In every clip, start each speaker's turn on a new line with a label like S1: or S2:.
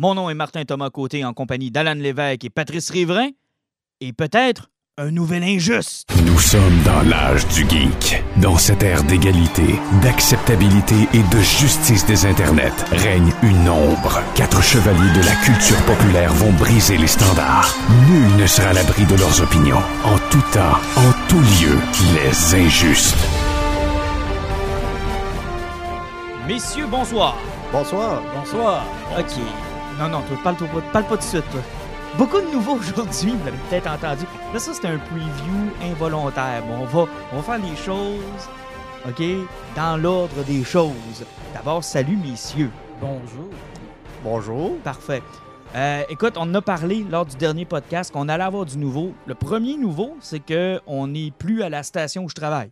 S1: Mon nom est Martin Thomas Côté en compagnie d'Alan Lévesque et Patrice Riverain. Et peut-être un nouvel injuste.
S2: Nous sommes dans l'âge du geek. Dans cette ère d'égalité, d'acceptabilité et de justice des internets, règne une ombre. Quatre chevaliers de la culture populaire vont briser les standards. Nul ne sera à l'abri de leurs opinions. En tout temps, en tout lieu, les injustes.
S1: Messieurs, bonsoir.
S3: Bonsoir.
S1: Bonsoir. OK. Non, non, toi, parle, toi, parle pas de suite, toi. Beaucoup de nouveaux aujourd'hui, vous l'avez peut-être entendu. Là, ça, c'est un preview involontaire. Bon, on, va, on va faire les choses, OK, dans l'ordre des choses. D'abord, salut, messieurs.
S4: Bonjour.
S3: Bonjour.
S1: Parfait. Euh, écoute, on en a parlé lors du dernier podcast qu'on allait avoir du nouveau. Le premier nouveau, c'est qu'on n'est plus à la station où je travaille.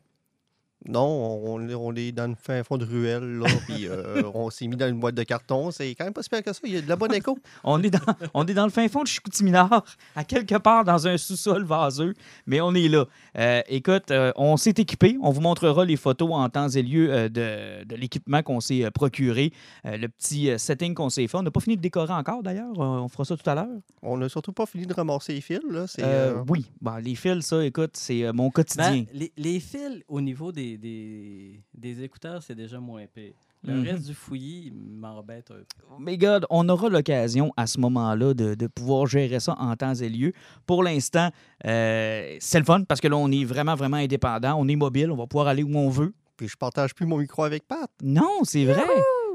S3: Non, on, on est dans le fin fond de ruelle, là, puis euh, on s'est mis dans une boîte de carton. C'est quand même pas super que ça. Il y a de la bonne écho.
S1: On est dans, on est dans le fin fond de Chicoutimi-Nord, à quelque part dans un sous-sol vaseux, mais on est là. Euh, écoute, euh, on s'est équipé. On vous montrera les photos en temps et lieu euh, de, de l'équipement qu'on s'est euh, procuré, euh, le petit euh, setting qu'on s'est fait. On n'a pas fini de décorer encore, d'ailleurs. Euh, on fera ça tout à l'heure.
S3: On n'a surtout pas fini de ramasser les fils. Là.
S1: Euh,
S3: euh,
S1: Oui, Bon, les fils, ça, écoute, c'est euh, mon quotidien.
S4: Ben, les, les fils au niveau des, des, des écouteurs, c'est déjà moins pire. Le
S1: Mhm.
S4: reste du fouillis m'embête un peu.
S1: Mais God, on aura l'occasion à ce moment-là de, de pouvoir gérer ça en temps et lieu. Pour l'instant, euh, c'est le fun parce que là, on est vraiment, vraiment indépendant. On est mobile, on va pouvoir aller où on veut.
S3: Puis je partage plus mon micro avec Pat.
S1: Non, c'est vrai.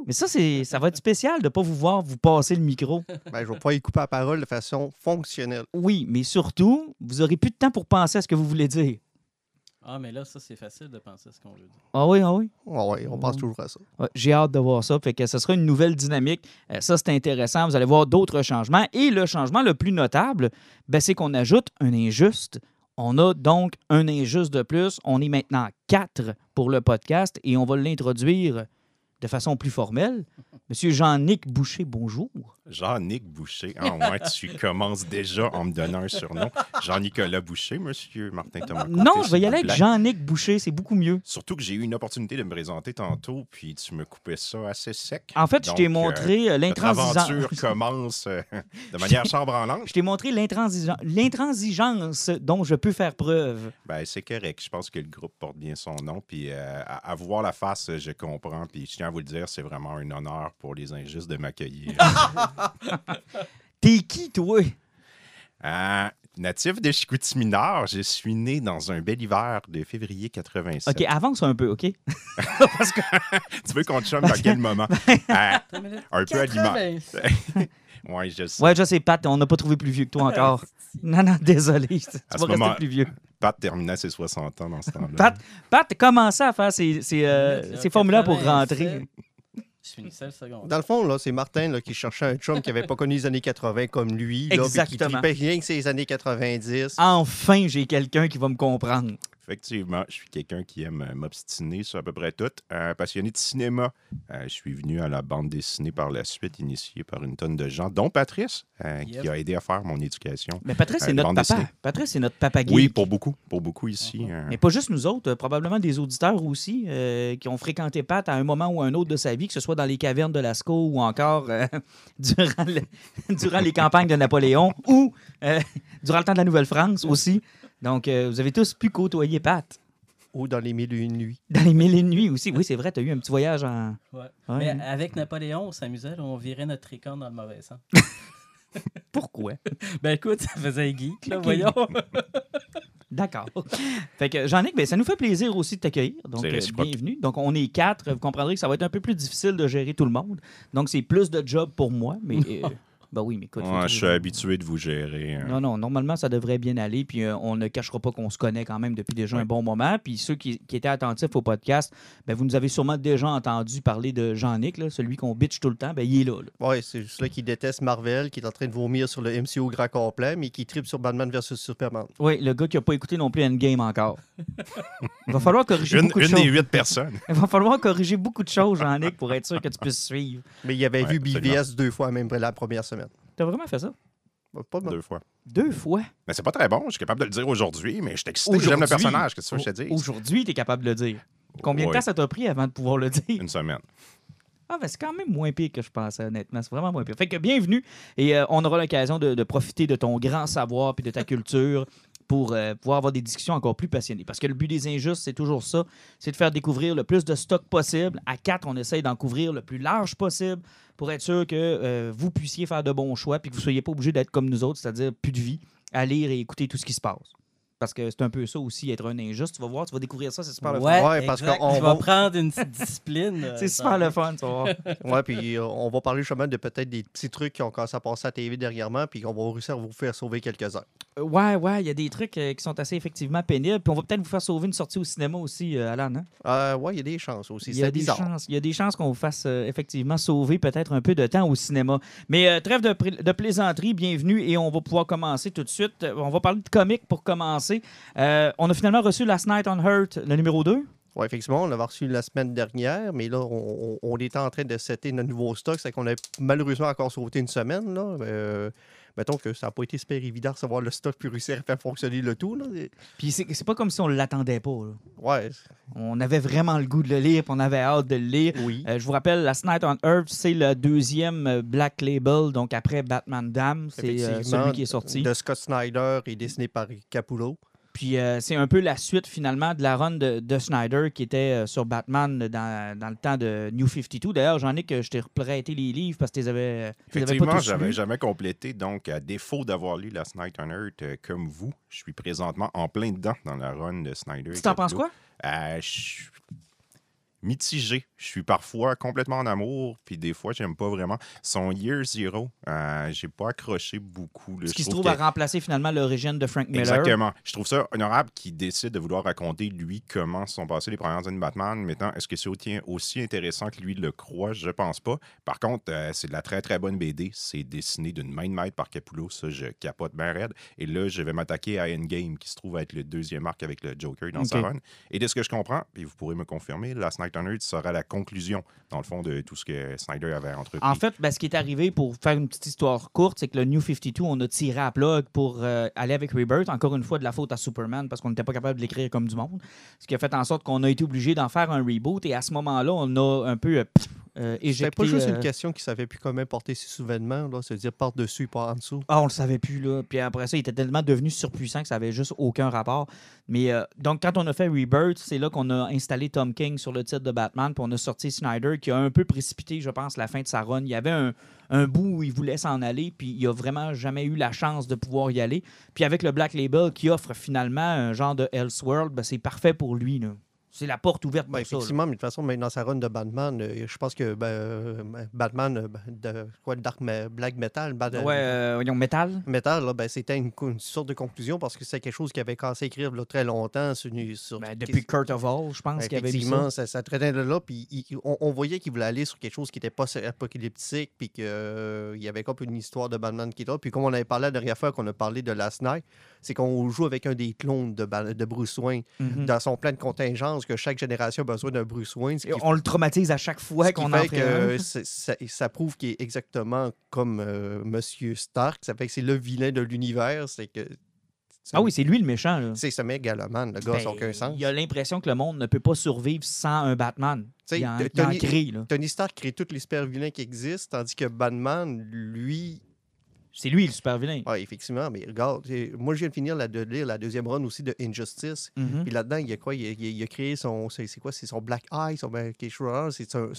S1: Mais ça, c'est, ça va être spécial de ne pas vous voir vous passer le micro.
S3: Ben, je vais pas y couper la parole de façon fonctionnelle.
S1: Oui, mais surtout, vous aurez plus de temps pour penser à ce que vous voulez dire.
S4: Ah, mais là, ça, c'est facile de penser à ce qu'on veut dire.
S1: Ah oui, ah oui.
S3: Ah ouais, on pense toujours à ça.
S1: Ouais, J'ai hâte de voir ça. Fait que ce sera une nouvelle dynamique. Euh, ça, c'est intéressant. Vous allez voir d'autres changements. Et le changement le plus notable, ben, c'est qu'on ajoute un injuste. On a donc un injuste de plus. On est maintenant quatre pour le podcast et on va l'introduire de façon plus formelle. Monsieur Jean-Nic Boucher, bonjour.
S5: Jean-Nic Boucher. Ah ouais, tu commences déjà en me donnant un surnom. Jean-Nicolas Boucher, monsieur Martin Thomas.
S1: Non, je vais y aller avec. Jean-Nic Boucher, c'est beaucoup mieux.
S5: Surtout que j'ai eu une opportunité de me présenter tantôt, puis tu me coupais ça assez sec.
S1: En fait, je t'ai
S5: Donc,
S1: montré euh, l'intransigeance.
S5: aventure commence euh, de manière chambranlante.
S1: Je t'ai montré l'intransigeance dont je peux faire preuve.
S5: Ben, c'est correct. Je pense que le groupe porte bien son nom. Puis euh, à, à voir la face, je comprends. Puis je tiens vous le dire, c'est vraiment un honneur pour les injustes de m'accueillir.
S1: T'es qui, toi?
S5: Euh, natif de Chicoutimi-Nord, je suis né dans un bel hiver de février 87.
S1: OK, avance un peu, OK? Parce que
S5: Tu veux qu'on te chante dans quel moment? Euh,
S4: minute.
S5: un peu à l'image.
S4: 80.
S5: Oui, je sais.
S1: Ouais, je sais, Pat, on n'a pas trouvé plus vieux que toi encore. Non, non, désolé. Tu
S5: À
S1: vas rester
S5: moment-
S1: plus vieux.
S5: Pat terminait ses 60 ans dans ce temps-là.
S1: Pat, Pat commençait à faire ses, ses, euh, ses formulaires pour
S4: 87.
S1: rentrer.
S4: Je finissais le second.
S3: Dans le fond, là, c'est Martin là, qui cherchait un chum qui n'avait pas connu les années 80 comme lui. Là, puis qui
S1: Exactement.
S3: tripait rien que ses années 90.
S1: Enfin, j'ai quelqu'un qui va me comprendre.
S5: Effectivement, je suis quelqu'un qui aime euh, m'obstiner sur à peu près tout. Un passionné de cinéma. Euh, je suis venu à la bande dessinée par la suite, initié par une tonne de gens, dont Patrice, euh,
S4: Yep.
S5: qui a aidé à faire mon éducation.
S1: Mais Patrice, c'est notre papa.
S5: dessinée.
S1: Patrice, c'est notre papa geek.
S5: Oui, pour beaucoup. Pour beaucoup ici. euh,
S1: Mais pas juste nous autres, probablement des auditeurs aussi qui ont fréquenté Pat à un moment ou un autre de sa vie, que ce soit dans les cavernes de Lascaux ou encore euh, durant, le- durant les campagnes de Napoléon ou euh, durant le temps de la Nouvelle-France aussi. Donc, euh, vous avez tous pu côtoyer Pat.
S3: Ou dans les mille et une nuits.
S1: Dans les mille et une nuits aussi. Oui, c'est vrai, tu as eu un petit voyage en.
S4: Ouais.
S1: Ouais.
S4: Mais avec Napoléon, on s'amusait, on virait notre tricorne dans le mauvais sens.
S1: Pourquoi?
S4: ben écoute, ça faisait geek, là, voyons.
S1: D'accord. Fait que, Jean-Nic, ben, ça nous fait plaisir aussi de t'accueillir. Donc, euh, bienvenue. Donc, on est quatre. Vous comprendrez que ça va être un peu plus difficile de gérer tout le monde. Donc, c'est plus de job pour moi. Mais, euh, ben oui, mais écoute.
S5: ouais, je suis habitué de vous gérer. euh.
S1: Non, non, normalement, ça devrait bien aller. Puis euh, on ne cachera pas qu'on se connaît quand même depuis déjà un
S5: Oui.
S1: bon moment. Puis ceux qui, qui étaient attentifs au podcast, ben, vous nous avez sûrement déjà entendu parler de Jean-Nic, là, celui qu'on bitch tout le temps. Ben, il est là. là.
S3: Ouais, c'est juste là qui déteste Marvel, qui est en train de vomir sur le MCU au grand complet, mais qui tripe sur Batman vs Superman.
S1: Oui, le gars qui n'a pas écouté non plus Endgame encore. Il va falloir corriger
S5: Une,
S1: beaucoup de
S5: une des
S1: choses.
S5: huit personnes.
S1: Il va falloir corriger beaucoup de choses, Jean-Nic, pour être sûr que tu puisses suivre.
S3: Mais il avait
S5: Ouais,
S3: vu. BVS deux fois même la première semaine.
S1: T'as vraiment fait ça?
S3: Pas mal.
S5: Deux fois.
S1: Deux fois?
S5: Mais c'est pas très bon. Je suis capable de le dire aujourd'hui, mais je suis excité. J'aime le personnage. Qu'est-ce que tu veux que je te dise?
S1: Aujourd'hui, tu es capable de le dire. Combien de temps ça t'a pris avant de pouvoir le dire?
S5: Une semaine.
S1: Ah, ben c'est quand même moins pire que je pensais, honnêtement. C'est vraiment moins pire. Fait que bienvenue et euh, on aura l'occasion de, de profiter de ton grand savoir puis de ta culture pour euh, pouvoir avoir des discussions encore plus passionnées. Parce que le but des injustes, c'est toujours ça, c'est de faire découvrir le plus de stock possible. À quatre, on essaye d'en couvrir le plus large possible pour être sûr que euh, vous puissiez faire de bons choix puis que vous ne soyez pas obligé d'être comme nous autres, c'est-à-dire plus de vie, à lire et écouter tout ce qui se passe. Parce que c'est un peu ça aussi, être un injuste. Tu vas voir, tu vas découvrir ça, c'est super le fun.
S4: Ouais,
S3: parce qu'on
S4: Tu vas
S3: va-
S4: prendre une petite discipline. euh,
S1: C'est super le fun, tu vas voir.
S3: Ouais, puis euh, on va parler justement de peut-être des petits trucs qui ont commencé à passer à la TV dernièrement, puis qu'on va réussir à vous faire sauver quelques heures.
S1: Euh, Ouais, ouais, il y a des trucs euh, qui sont assez effectivement pénibles. Puis on va peut-être vous faire sauver une sortie au cinéma aussi, Alan. hein?
S3: Euh, ouais, il y a des chances aussi.
S1: Il y, a
S3: C'est
S1: des
S3: bizarre.
S1: chances, il y a des chances qu'on vous fasse effectivement sauver peut-être un peu de temps au cinéma. Mais euh, trêve de, pr- de plaisanterie, bienvenue et on va pouvoir commencer tout de suite. On va parler de comics pour commencer. Euh, on a finalement reçu Last Night on Hurt, le numéro 2.
S3: Oui, effectivement, on l'avait reçu la semaine dernière, mais là, on, était en train de setter notre nouveau stock. C'est qu'on a malheureusement encore sauté une semaine. Là. Euh, mettons que ça n'a pas été super évident de recevoir le stock puis réussir à faire fonctionner le tout. Là.
S1: Puis c'est pas comme si on l'attendait pas. là.
S3: Ouais,
S1: On avait vraiment le goût de le lire, puis on avait hâte de le lire.
S3: oui.
S1: Euh, je vous rappelle, Last Night on Earth, c'est le deuxième euh, Black Label, donc après Batman Dam, c'est euh, celui qui est sorti.
S3: De Scott Snyder et dessiné par Capullo.
S1: Puis euh, c'est un peu la suite finalement de la run de, de Snyder qui était euh, sur Batman dans, dans le temps de New 52. D'ailleurs, j'en ai que je t'ai prêté les livres parce que tu les avais,
S5: Effectivement, j'avais jamais complété. Donc, à défaut d'avoir lu Night on Earth euh, comme vous, je suis présentement en plein dedans dans la run de Snyder.
S1: Tu t'en penses quoi?
S5: Euh, je suis mitigé. Je suis parfois complètement en amour, puis des fois, j'aime pas vraiment. Son Year Zero, euh, j'ai pas accroché beaucoup. là.
S1: Ce qui se
S5: trouve que-
S1: à remplacer finalement l'origine de Frank Miller.
S5: Exactement. Je trouve ça honorable qu'il décide de vouloir raconter, lui, comment se sont passées les premières années de Batman. Maintenant, est-ce que c'est aussi, intéressant que lui le croit? Je pense pas. Par contre, euh, c'est de la très, très bonne BD. C'est dessiné d'une main de maître par Capullo. Ça, je capote bien raide. Et là, je vais m'attaquer à Endgame, qui se trouve être le deuxième arc avec le Joker dans sa
S1: Ok.
S5: run. Et de ce que je comprends, puis vous pourrez me confirmer, Last Night on Earth sera la conclusion, dans le fond, de tout ce que Snyder avait entrepris.
S1: En fait, ben, ce qui est arrivé pour faire une petite histoire courte, c'est que le New 52, on a tiré à plug pour euh, aller avec Rebirth. Encore une fois, de la faute à Superman parce qu'on n'était pas capable de l'écrire comme du monde. Ce qui a fait en sorte qu'on a été obligé d'en faire un reboot. Et à ce moment-là, on a un peu euh, euh,
S3: C'était pas juste
S1: euh,
S3: une question qui savait plus comment porter ses souvenirs, là, se dire par-dessus, pas en dessous.
S1: Ah, on le savait plus, là. Puis après ça, il était tellement devenu surpuissant que ça avait juste aucun rapport. Mais euh, donc, quand on a fait Rebirth, c'est là qu'on a installé Tom King sur le titre de Batman, puis on a sorti Snyder, qui a un peu précipité, je pense, la fin de sa run. Il y avait un, un bout où il voulait s'en aller, puis il a vraiment jamais eu la chance de pouvoir y aller. Puis avec le Black Label qui offre finalement un genre de Elseworld, ben, c'est parfait pour lui, là. C'est la porte ouverte pour
S3: Ben,
S1: ça. là.
S3: effectivement, mais de toute façon, dans sa run de Batman, euh, je pense que ben, euh, Batman, euh, de quoi, Dark me- Black Metal, Bat-
S1: Ouais, Metal.
S3: Metal, là, ben, c'était une, sorte de conclusion parce que c'est quelque chose qui avait cassé écrire là, très longtemps sur, une- sur
S1: Ben, depuis Kurt of All, je pense qu'il y avait mis ça.
S3: Effectivement, ça, ça traitait de là, puis il- on, on voyait qu'il voulait aller sur quelque chose qui n'était pas apocalyptique, puis qu'il y avait comme une histoire de Batman qui est là. Puis comme on avait parlé la dernière fois qu'on a parlé de Last Night, c'est qu'on joue avec un des clones de, de Bruce Wayne
S1: Mhm.
S3: dans son plan de contingence, que chaque génération a besoin d'un Bruce Wayne.
S1: Et on le traumatise à chaque fois qu'on en
S3: que ça, ça prouve qu'il est exactement comme euh, Monsieur Stark. Ça fait que c'est le vilain de l'univers. C'est que.
S1: Ah oui, c'est lui le méchant.
S3: C'est ce mégalomane, le gars, n'a
S1: Ben,
S3: aucun sens.
S1: Il a l'impression que le monde ne peut pas survivre sans un Batman.
S3: sais,
S1: Il en,
S3: T-
S1: il en
S3: Tony-
S1: crée, là.
S3: Tony Stark crée tous les super vilains qui existent, tandis que Batman, lui,
S1: C'est lui le super vilain.
S3: ah, effectivement, mais regarde, moi je viens de finir la, de lire la deuxième run aussi de Injustice.
S1: Mhm.
S3: Puis là-dedans, il y a quoi? Il a, il a- il a créé son. C'est quoi? C'est son Black Eye, son ben, quelque chose. C'est un-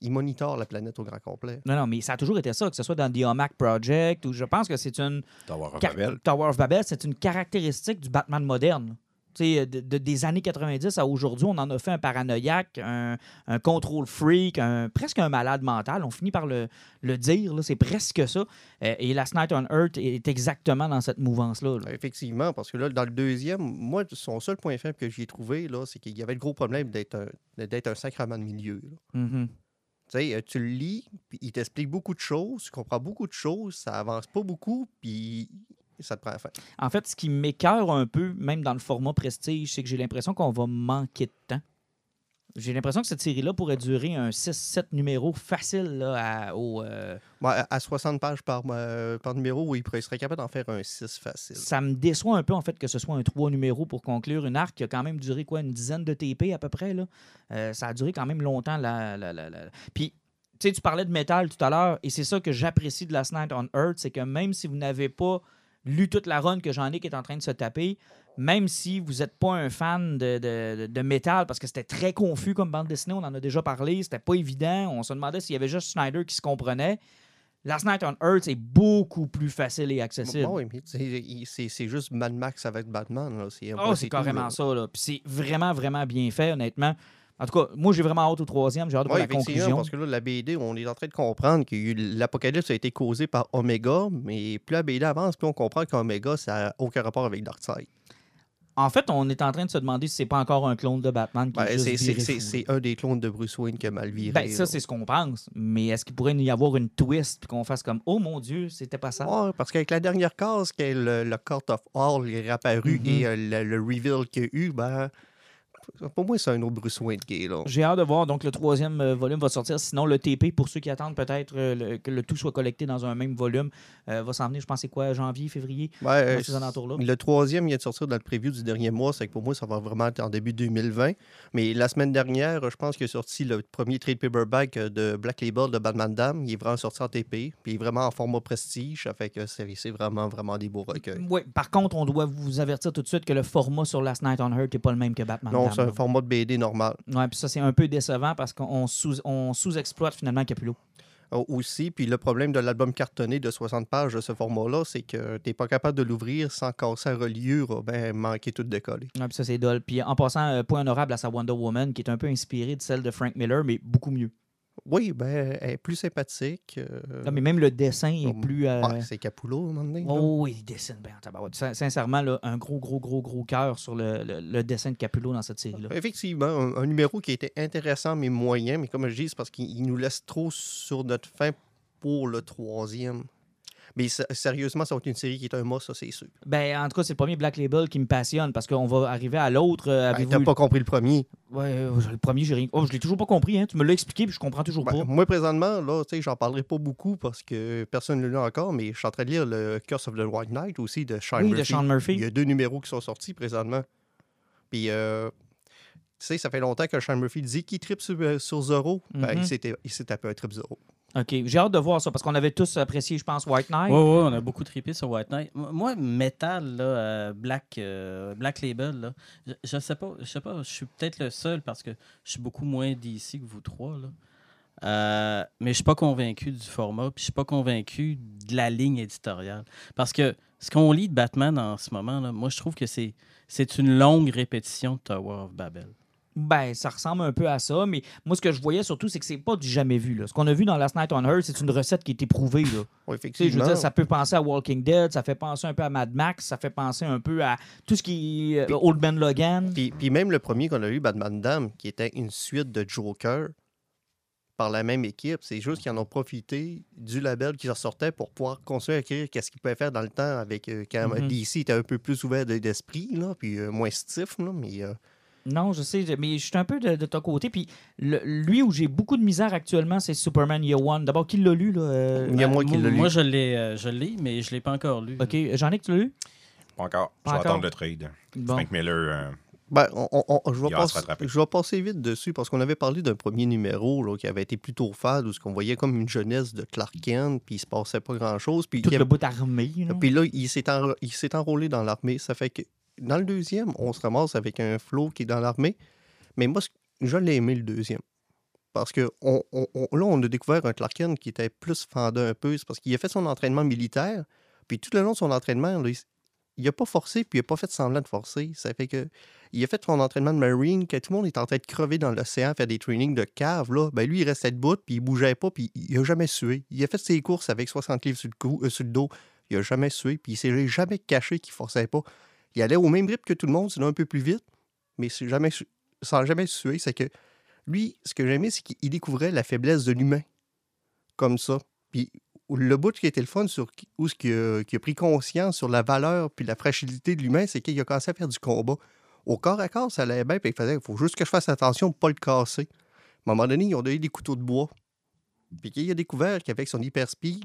S3: Il monitore la planète au grand complet.
S1: Non, non, mais ça a toujours été ça, que ce soit dans The Omac Project ou je pense que c'est une.
S5: Tower of Babel.
S1: Tower of Babel, c'est une caractéristique du Batman moderne. De, de- des années 90 à aujourd'hui, on en a fait un paranoïaque, un, un contrôle freak, un, presque un malade mental. On finit par le, le dire, c'est presque ça. Euh, et Last Night on Earth est exactement dans cette mouvance-là. là.
S3: Effectivement, parce que là, dans le deuxième, moi, son seul point faible que j'ai trouvé, là, c'est qu'il y avait le gros problème d'être un, d'être un sacrement de milieu. là. Tu sais, euh, tu le lis, puis il t'explique beaucoup de choses, tu comprends beaucoup de choses, ça avance pas beaucoup, puis ça te prend la fin.
S1: En fait, ce qui m'écœure un peu, même dans le format prestige, c'est que j'ai l'impression qu'on va manquer de temps. j'ai l'impression que cette série-là pourrait durer un 6-7 numéros facile là, à- au, euh,
S3: à- à 60 pages par, euh, par numéro, oui, il serait capable d'en faire un 6 facile.
S1: Ça me déçoit un peu, en fait, que ce soit un 3 numéros pour conclure une arc qui a quand même duré, quoi, une dizaine de TP à peu près, là. Euh, ça a duré quand même longtemps, la... la- la- la- Puis, tu sais, tu parlais de métal tout à l'heure, et c'est ça que j'apprécie de Last Night on Earth, c'est que même si vous n'avez pas lu toute la run que j'en ai qui est en train de se taper, même si vous n'êtes pas un fan de, de, de- métal, parce que c'était très confus comme bande dessinée, on en a déjà parlé, c'était pas évident, on se demandait s'il y avait juste Snyder qui se comprenait. Last Night on Earth est beaucoup plus facile et accessible.
S3: Bon, oui, c'est juste Mad Max avec Batman. là. C'est
S1: Oh, carrément
S3: là.
S1: ça. Là. Puis c'est vraiment, vraiment bien fait, honnêtement. En tout cas, moi, j'ai vraiment hâte au troisième. J'ai hâte de voir
S3: Oui,
S1: la conclusion.
S3: parce que là, la BD, on est en train de comprendre que l'apocalypse a été causé par Omega, mais plus la BD avance, plus on comprend qu'Omega, ça n'a aucun rapport avec Darkseid.
S1: En fait, on est en train de se demander si c'est pas encore un clone de Batman qui
S3: Ben,
S1: est juste
S3: c'est- un des clones de Bruce Wayne qui a mal viré.
S1: Ben, ça, c'est ce qu'on pense. Mais est-ce qu'il pourrait y avoir une twist puis qu'on fasse comme Oh mon Dieu, c'était pas ça?
S3: Ouais, parce qu'avec la dernière case, que le, le Court of All est réapparu
S1: Mhm.
S3: et euh, le, le reveal qu'il y a eu, ben, pour moi, c'est un autre Bruce Wayne qui est là.
S1: J'ai hâte de voir. Donc, le troisième euh, volume va sortir. Sinon, le TP, pour ceux qui attendent peut-être euh, que le tout soit collecté dans un même volume, euh, va s'en venir, je pense, c'est quoi, janvier, février?
S3: Ouais,
S1: Dans ces alentours-là.
S3: le troisième vient de sortir dans le preview du dernier mois, c'est que pour moi, ça va vraiment être en début 2020. Mais la semaine dernière, je pense qu'il est sorti le premier trade paperback de Black Label de Batman Dam. Il est vraiment sorti en TP, puis il est vraiment en format prestige. Ça fait que c'est vraiment, vraiment des beaux recueils.
S1: Oui, par contre, on doit vous avertir tout de suite que le format sur Last Night on Earth n'est pas le même que Batman.
S3: Non, c'est un format de BD normal.
S1: Ouais, puis ça, c'est un peu décevant parce qu'on sous, on sous-exploite finalement Capullo.
S3: Euh, aussi. Puis le problème de l'album cartonné de 60 pages de ce format-là, c'est que tu n'es pas capable de l'ouvrir sans casser la reliure, ben manquer tout décoller.
S1: Ouais, puis ça, c'est dole. Puis en passant, euh, point honorable à sa Wonder Woman, qui est un peu inspirée de celle de Frank Miller, mais beaucoup mieux.
S3: Oui, ben, elle est plus sympathique. euh,
S1: Là, mais même le dessin est plus. euh,
S3: ouais, c'est Capullo, à un moment donné. là.
S1: Oh, il dessine bien Sincèrement, là, un gros, gros, gros, gros cœur sur le, le- le dessin de Capullo dans cette série-là.
S3: Effectivement, un, un numéro qui était intéressant mais moyen, mais comme je dis, c'est parce qu'il il nous laisse trop sur notre fin pour le troisième. Mais sérieusement, ça va être une série qui est un mot, ça c'est sûr.
S1: Ben, en tout cas, c'est le premier Black Label qui me passionne parce qu'on va arriver à l'autre. euh,
S3: Ben, T'as pas compris le premier.
S1: Ouais, euh, le premier, j'ai rien. Oh, je l'ai toujours pas compris, hein. Tu me l'as expliqué, puis je comprends toujours
S3: Ben,
S1: pas.
S3: moi, présentement, là, tu sais, j'en parlerai pas beaucoup parce que personne ne l'a lu encore, mais je suis en train de lire le Curse of the White Knight aussi de Sean
S1: Oui,
S3: Murphy.
S1: de Sean Murphy.
S3: Il y a deux numéros qui sont sortis présentement. Puis, euh, tu sais, ça fait longtemps que Sean Murphy dit qu'il tripe sur, euh, sur Zoro. Ben,
S1: Mhm.
S3: il s'est tapé un trip Zoro.
S1: OK. J'ai hâte de voir ça parce qu'on avait tous apprécié, je pense, White Knight.
S4: Oui, oui, on a beaucoup trippé sur White Knight. Moi, Metal, là, euh, Black, euh, Black Label, là, je, je sais pas, je sais pas, je suis peut-être le seul parce que je suis beaucoup moins d'ici que vous trois, là. Euh, mais je suis pas convaincu du format, puis je suis pas convaincu de la ligne éditoriale. Parce que ce qu'on lit de Batman en ce moment, là, moi, je trouve que c'est c'est une longue répétition de Tower of Babel.
S1: Ben, ça ressemble un peu à ça, mais moi, ce que je voyais surtout, c'est que c'est pas du jamais vu. Là. Ce qu'on a vu dans Last Night on Earth, c'est une recette qui est éprouvée. Là. Tu sais, je
S3: effectivement.
S1: veux dire, ça peut penser à Walking Dead, ça fait penser un peu à Mad Max, ça fait penser un peu à tout ce qui est euh, Old Man Logan.
S3: Puis, puis même le premier qu'on a eu, Batman Dam, qui était une suite de Joker par la même équipe, c'est juste qu'ils en ont profité du label qui ressortait pour pouvoir construire, écrire qu'est-ce qu'ils pouvaient faire dans le temps avec euh, quand
S1: Mhm.
S3: DC était un peu plus ouvert de- d'esprit, là, puis euh, moins stiff, là, mais euh,
S1: Non, je sais, mais je suis un peu de, de ton côté. Puis le- lui où j'ai beaucoup de misère actuellement, c'est Superman Year One. D'abord, qui l'a lu? Là, euh,
S3: Il y a moi qui l'ai lu.
S4: moi, je l'ai, euh, je l'ai, mais je l'ai pas encore lu.
S1: OK. Jean-Nic, tu l'as lu?
S5: Pas encore. Je
S1: Pas
S5: vais
S1: encore.
S5: attendre le trade.
S1: Bon.
S5: Frank Miller, euh,
S3: Ben, on- on- on- je, vais
S5: Il va se
S3: passer,
S5: rattraper.
S3: je vais passer vite dessus parce qu'on avait parlé d'un premier numéro là, qui avait été plutôt fade où ce qu'on voyait comme une jeunesse de Clark Kent puis il se passait pas grand-chose. Puis
S1: Tout
S3: il y
S1: le
S3: avait-
S1: bout armé. là.
S3: Puis là, il s'est il s'est enrôlé dans l'armée. Ça fait que dans le deuxième, on se ramasse avec un Flo qui est dans l'armée. Mais moi, je l'ai aimé le deuxième. Parce que là, on a découvert un Clark Kent qui était plus fendant un peu. Parce qu'il a fait son entraînement militaire. Puis tout le long de son entraînement, il, il a pas forcé, puis il a pas fait semblant de forcer. Ça fait que il a fait son entraînement de marine, que tout le monde est en train de crever dans l'océan, faire des trainings de cave. Là. Ben, lui, il restait debout, puis il bougeait pas, puis il a jamais sué. Il a fait ses courses avec 60 livres sur le, cou- euh, sur le dos. Il a jamais sué, puis il s'est jamais caché qu'il forçait pas. Il allait au même rythme que tout le monde, sinon un peu plus vite, mais jamais, sans jamais suer. C'est que lui, ce que j'aimais, c'est qu'il découvrait la faiblesse de l'humain. Comme ça. Puis le bout qui était le fun, sur, où ce qui a, pris conscience sur la valeur puis la fragilité de l'humain, c'est qu'il a commencé à faire du combat. Au corps à corps, ça allait bien, puis il faisait, il faut juste que je fasse attention pour pas le casser. À un moment donné, ils ont donné des couteaux de bois. Puis qu'il a découvert qu'avec son hyper speed,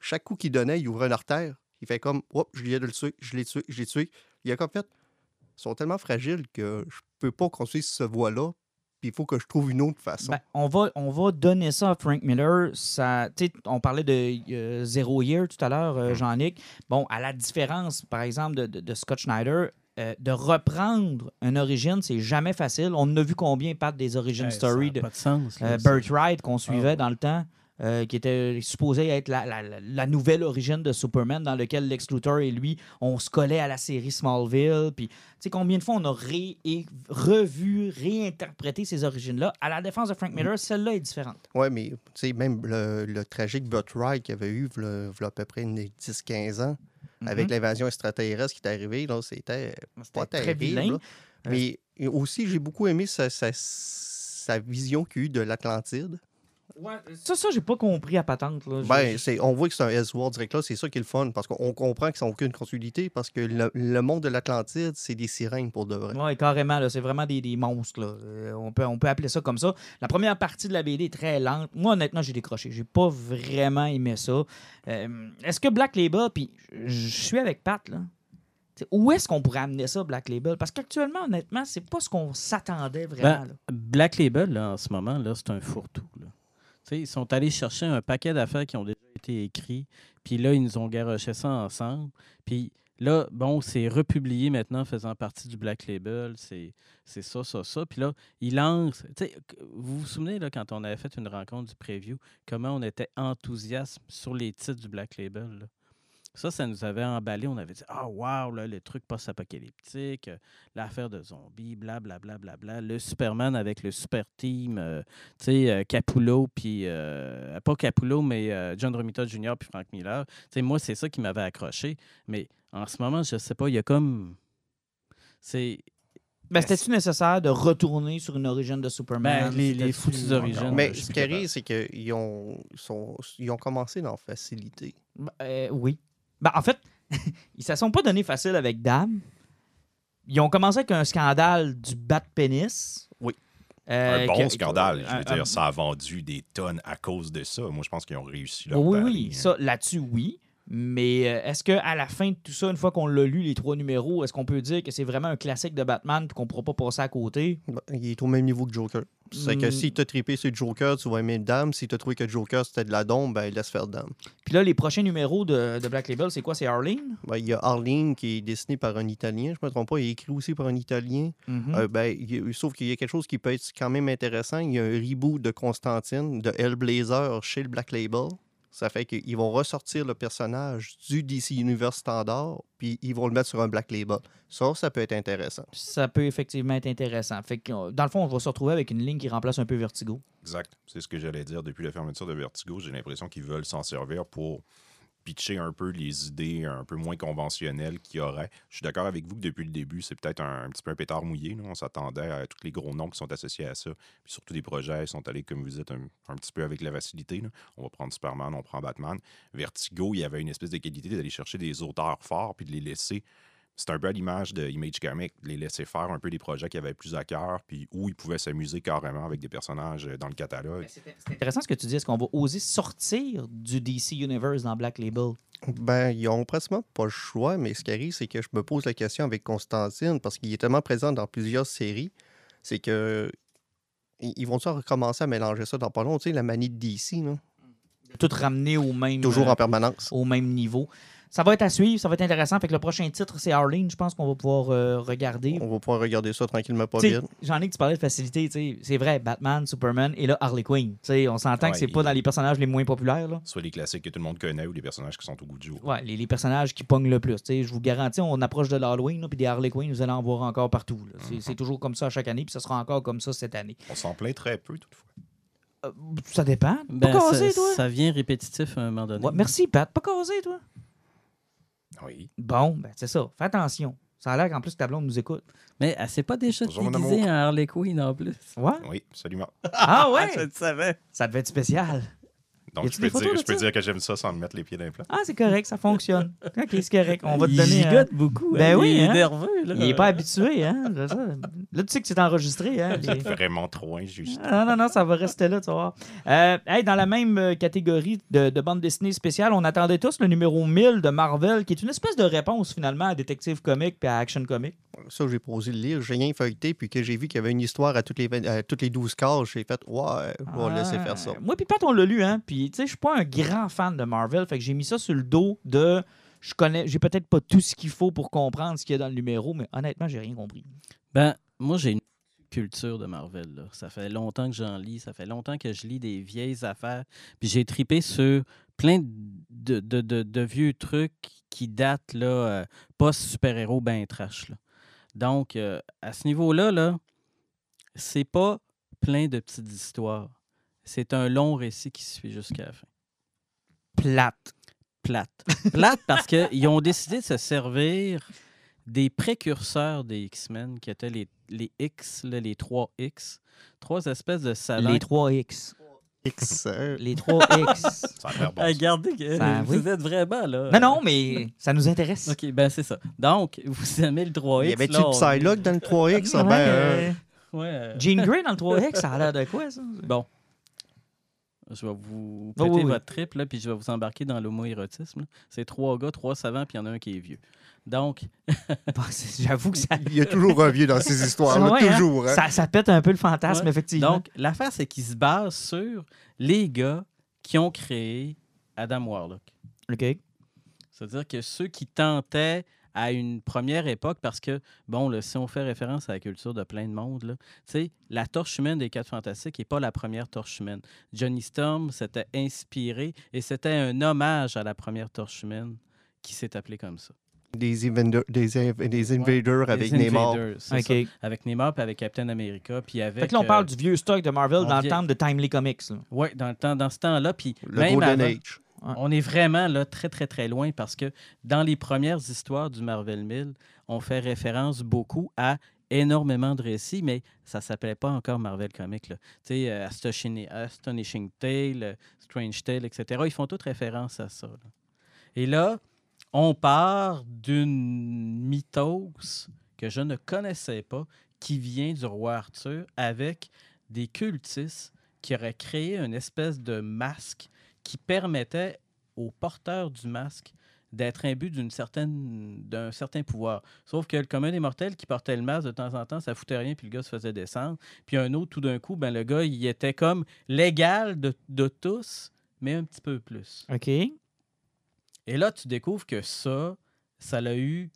S3: chaque coup qu'il donnait, il ouvrait une artère. Il fait comme, hop, je viens de le tuer, je l'ai tué, je l'ai tué. Il a comme fait, ils sont tellement fragiles que je peux pas construire ce voie-là, puis il faut que je trouve une autre façon.
S1: Ben, on, va, on va donner ça à Frank Miller. Ça, on parlait de euh, Zero Year tout à l'heure, euh, Jean-Nic. Bon, à la différence, par exemple, de, de- de Scott Schneider, euh, de reprendre une origine, c'est jamais facile. On a vu combien, Pat, des origin stories de
S4: de sens. là,
S1: euh,
S4: ça.
S1: Birthright qu'on suivait
S4: ouais.
S1: dans le temps. Euh, qui était supposé être la, la- la- nouvelle origine de Superman, dans lequel Lex Luthor et lui, on se collait à la série Smallville. Puis, tu sais, combien de fois on a ré- et revu, réinterprété ces origines-là? À la défense de Frank Miller, celle-là est différente.
S3: Ouais, mais tu sais, même le, le tragique Butt Ride qu'il y avait eu v'là- v'là à peu près une 10-15 ans, avec
S1: Mhm.
S3: l'invasion extraterrestre qui est arrivée, là, c'était pas
S1: très
S3: terrible.
S1: vilain.
S3: Mais aussi, j'ai beaucoup aimé sa, sa- sa vision qu'il y a eu de l'Atlantide.
S1: Ça, ça, j'ai pas compris à patente. Là.
S3: Ben, c'est- on voit que c'est un S-Word direct là, c'est ça qui est le fun, parce qu'on comprend qu'ils n'ont aucune continuité, parce que le, le monde de l'Atlantide, c'est des sirènes pour de vrai.
S1: Oui, carrément. là, C'est vraiment des, des monstres. là. Euh, on, peut, on peut appeler ça comme ça. La première partie de la BD est très lente. Moi, honnêtement, j'ai décroché. J'ai pas vraiment aimé ça. Euh, est-ce que Black Label, puis je je suis avec Pat, là. T'sais, où est-ce qu'on pourrait amener ça, Black Label? Parce qu'actuellement, honnêtement, c'est pas ce qu'on s'attendait vraiment.
S4: Ben,
S1: là.
S4: Black Label, là, en ce moment, là, c'est un fourre-tout. là. Ils sont allés chercher un paquet d'affaires qui ont déjà été écrits, puis là, ils nous ont garoché ça ensemble. Puis là, bon, c'est republié maintenant, faisant partie du Black Label. C'est ça, ça, ça. Puis là, ils lancent. Vous vous souvenez, là, quand on avait fait une rencontre du preview, comment on était enthousiaste sur les titres du Black Label? Ça, ça nous avait emballé. On avait dit Ah, wow, là, le truc post-apocalyptique, euh, l'affaire de zombies, blablabla, bla, bla, bla, le Superman avec le super team, euh, tu sais, euh, Capullo, puis euh, pas Capullo, mais euh, John Romita Jr. puis Frank Miller. Tu sais, moi, c'est ça qui m'avait accroché. Mais en ce moment, je sais pas, il y a comme. C'est.
S1: Ben, C'était-tu nécessaire de retourner sur une origine de Superman?
S4: Ben, les- les foutues origines.
S3: Mais ce qui arrive, c'est qu'ils ont, ils sont- ils ont commencé dans la facilité.
S1: Ben, euh, oui. Ben, en fait, ils se sont pas donné facile avec Dame. Ils ont commencé avec un scandale du bat de pénis.
S3: Oui.
S1: Euh,
S5: un bon
S1: que-
S5: scandale. Je
S1: un-
S5: veux dire,
S1: un-
S5: ça a vendu des tonnes à cause de ça. Moi, je pense qu'ils ont réussi leur
S1: Oui, oui,
S5: hein.
S1: ça, là-dessus, oui. Mais euh, est-ce qu'à la fin de tout ça, une fois qu'on l'a lu, les trois numéros, est-ce qu'on peut dire que c'est vraiment un classique de Batman et qu'on ne pourra pas passer à côté?
S3: Ben, Il est au même niveau que Joker. C'est que
S1: Hmm.
S3: si t'as trippé sur Joker, tu vas aimer Dame. Si t'as trouvé que Joker c'était de la dombe, ben laisse faire Dame.
S1: Puis là, les prochains numéros de, de Black Label, c'est quoi? C'est Arlene?
S3: Ben, il y a Arlene qui est dessiné par un Italien, je me trompe pas, il est écrit aussi par un Italien.
S1: Mhm.
S3: Euh, ben, il sauf qu'il y a quelque chose qui peut être quand même intéressant. Il y a un reboot de Constantine, de Hellblazer chez le Black Label. Ça fait qu'ils vont ressortir le personnage du DC Universe standard, puis ils vont le mettre sur un Black Label. Ça, ça peut être intéressant.
S1: Ça peut effectivement être intéressant. Fait que, euh, dans le fond, on va se retrouver avec une ligne qui remplace un peu Vertigo.
S5: Exact. C'est ce que j'allais dire depuis la fermeture de Vertigo. J'ai l'impression qu'ils veulent s'en servir pour pitcher un peu les idées un peu moins conventionnelles qu'il y aurait. Je suis d'accord avec vous que depuis le début, c'est peut-être un, petit peu un pétard mouillé. On s'attendait à tous les gros noms qui sont associés à ça. Puis surtout des projets, ils sont allés, comme vous dites, un, petit peu avec la facilité. On va prendre Superman, on prend Batman. Vertigo, il y avait une espèce de qualité d'aller chercher des auteurs forts puis de les laisser c'est un peu à l'image de Image Comics, de les laisser faire un peu des projets qui avaient plus à cœur, puis où ils pouvaient s'amuser carrément avec des personnages euh, dans le catalogue.
S1: C'est intéressant ce que tu dis. Est-ce qu'on va oser sortir du DC Universe dans Black Label?
S3: Ben, ils ont pratiquement pas le choix, mais ce qui arrive, c'est que je me pose la question avec Constantine, parce qu'il est tellement présent dans plusieurs séries, c'est que ils vont-tu recommencer à mélanger ça dans pas long? Tu sais, la manie de DC, là,
S1: Tout ramener au même,
S3: toujours
S1: euh,
S3: en permanence.
S1: au même niveau. Ça va être à suivre, ça va être intéressant. Fait que le prochain titre, c'est Arlene. Je pense qu'on va pouvoir euh, regarder.
S3: On va pouvoir regarder ça tranquillement, pas vite.
S1: J'en ai que tu parlais de facilité. tu sais, C'est vrai, Batman, Superman et là Harley Quinn. Tu sais, on s'entend que c'est pas dans les personnages les moins populaires. Là.
S5: Soit les classiques que tout le monde connaît ou les personnages qui sont au goût du jour.
S1: Ouais, les, les personnages qui pognent le plus. Tu sais, Je vous garantis, on approche de l'Halloween, puis des Harley Quinn, vous allez en voir encore partout. là. C'est c'est toujours comme ça à chaque année, puis ça sera encore comme ça cette année.
S5: On s'en plaint très peu, toutefois.
S1: Euh, ça dépend.
S4: Ben,
S1: pas casé,
S4: ça,
S1: toi?
S4: ça vient répétitif à un moment donné.
S1: Ouais, merci, Pat. Pas casé, toi?
S5: Oui.
S1: Bon, ben c'est ça. Fais attention. Ça a l'air qu'en plus ta blonde nous écoute.
S4: Mais elle s'est pas déjà
S5: Bonjour, mon
S4: déguisée en Harley Quinn en plus.
S1: Ouais?
S5: Oui, absolument.
S1: Ah ouais?
S4: Je le savais.
S1: ça devait être spécial.
S5: Donc, je peux, dire, je peux
S1: ça?
S5: dire que j'aime ça sans me mettre les pieds dans les plats.
S1: Ah, c'est correct, ça fonctionne. OK, c'est correct. On va te
S4: il
S1: donner. euh,
S4: gigote beaucoup.
S1: Ben
S4: hein,
S1: oui,
S4: Il est
S1: hein.
S4: nerveux. Là.
S1: Il n'est pas habitué, hein? Là, tu sais que c'est enregistré, hein? les-
S5: Vraiment trop injuste.
S1: Ah, Non, non, non, ça va rester là, tu vas voir. Euh, hey, dans la même euh, catégorie de, de bande dessinée spéciale, on attendait tous le numéro 1000 de Marvel, qui est une espèce de réponse finalement à Détective Comics puis à Action Comics.
S3: Ça, j'ai posé le lire, j'ai rien feuilleté, puis que j'ai vu qu'il y avait une histoire à toutes les, à toutes les 12 cases, j'ai fait, ouais, on va laisser faire ça.
S1: Ah, Moi, puis Pat, on l'a lu, hein? Puis, tu sais, je suis pas un grand fan de Marvel, fait que j'ai mis ça sur le dos de. Je connais, j'ai peut-être pas tout ce qu'il faut pour comprendre ce qu'il y a dans le numéro, mais honnêtement, j'ai rien compris.
S4: Ben, moi, j'ai une culture de Marvel. Là. Ça fait longtemps que j'en lis. Ça fait longtemps que je lis des vieilles affaires. Puis j'ai tripé sur plein de, de, de- vieux trucs qui datent, là, euh, pas super-héros ben trash. Là. Donc, euh, à ce niveau-là, là, c'est pas plein de petites histoires. C'est un long récit qui suit jusqu'à la fin.
S1: Plate.
S4: Plate. Plate parce qu'ils ont décidé de se servir des précurseurs des X-Men, qui étaient les, les X, là, les 3X. Trois espèces de salons.
S1: Les 3X.
S3: X, hein.
S1: Les 3X.
S5: Ça a l'air bon. Ça.
S4: Regardez, que
S1: Ben
S4: vous
S1: oui.
S4: êtes vraiment là.
S1: non, non, mais ça nous intéresse.
S4: OK, ben c'est ça. Donc, vous aimez le 3X.
S3: Y avait-tu Psylocke dans le 3X? Ah,
S1: Ouais,
S3: ben,
S1: euh,
S4: Ouais, euh,
S1: Jean Grey dans le 3X, ça a l'air de quoi, ça?
S4: Bon. Je vais vous
S1: Oh,
S4: péter
S1: oui, oui.
S4: votre trip, là, puis je vais vous embarquer dans l'homoérotisme. C'est trois gars, trois savants, puis il y en a un qui est vieux. Donc,
S1: Bon, J'avoue que ça,
S3: il y a toujours un vieux dans ces histoires-là,
S1: Ouais, hein.
S3: toujours. hein.
S1: ça, ça pète un peu le fantasme,
S4: Ouais.
S1: effectivement.
S4: donc l'affaire, c'est qu'ils se basent sur les gars qui ont créé Adam Warlock.
S1: OK.
S4: C'est-à-dire que ceux qui tentaient à une première époque, parce que, bon, là, si on fait référence à la culture de plein de monde, là, tu sais, la torche humaine des Quatre Fantastiques n'est pas la première torche humaine. Johnny Storm s'était inspiré et c'était un hommage à la première torche humaine qui s'est appelée comme ça.
S3: Des, invender- des, inv- des invaders avec Neymar.
S4: Invaders, c'est
S1: OK.
S4: ça. Avec Neymar puis avec Captain America. Puis avec,
S1: Fait que là, on
S4: euh,
S1: parle du vieux stock de Marvel dans le temps de Timely Comics.
S4: Ouais, dans, le temps, dans ce temps-là. Puis
S3: Le
S4: même
S3: Golden
S4: avant-
S3: Age.
S4: On est vraiment là très, très, très loin parce que dans les premières histoires du Marvel 1000, on fait référence beaucoup à énormément de récits, mais ça s'appelait pas encore Marvel Comics. Tu sais, euh, Astonishing, Astonishing Tale, euh, Strange Tale, etc. Ils font toutes référence à ça. Et là, on part d'une mythos que je ne connaissais pas, qui vient du roi Arthur, avec des cultistes qui auraient créé une espèce de masque qui permettait aux porteurs du masque d'être imbu d'une certaine d'un certain pouvoir. Sauf que le commun des mortels qui portait le masque de temps en temps, ça foutait rien, puis le gars se faisait descendre. Puis un autre, tout d'un coup, ben, le gars, il était comme l'égal de, de tous, mais un petit peu plus.
S1: OK.
S4: Et là, tu découvres que ça, ça a eu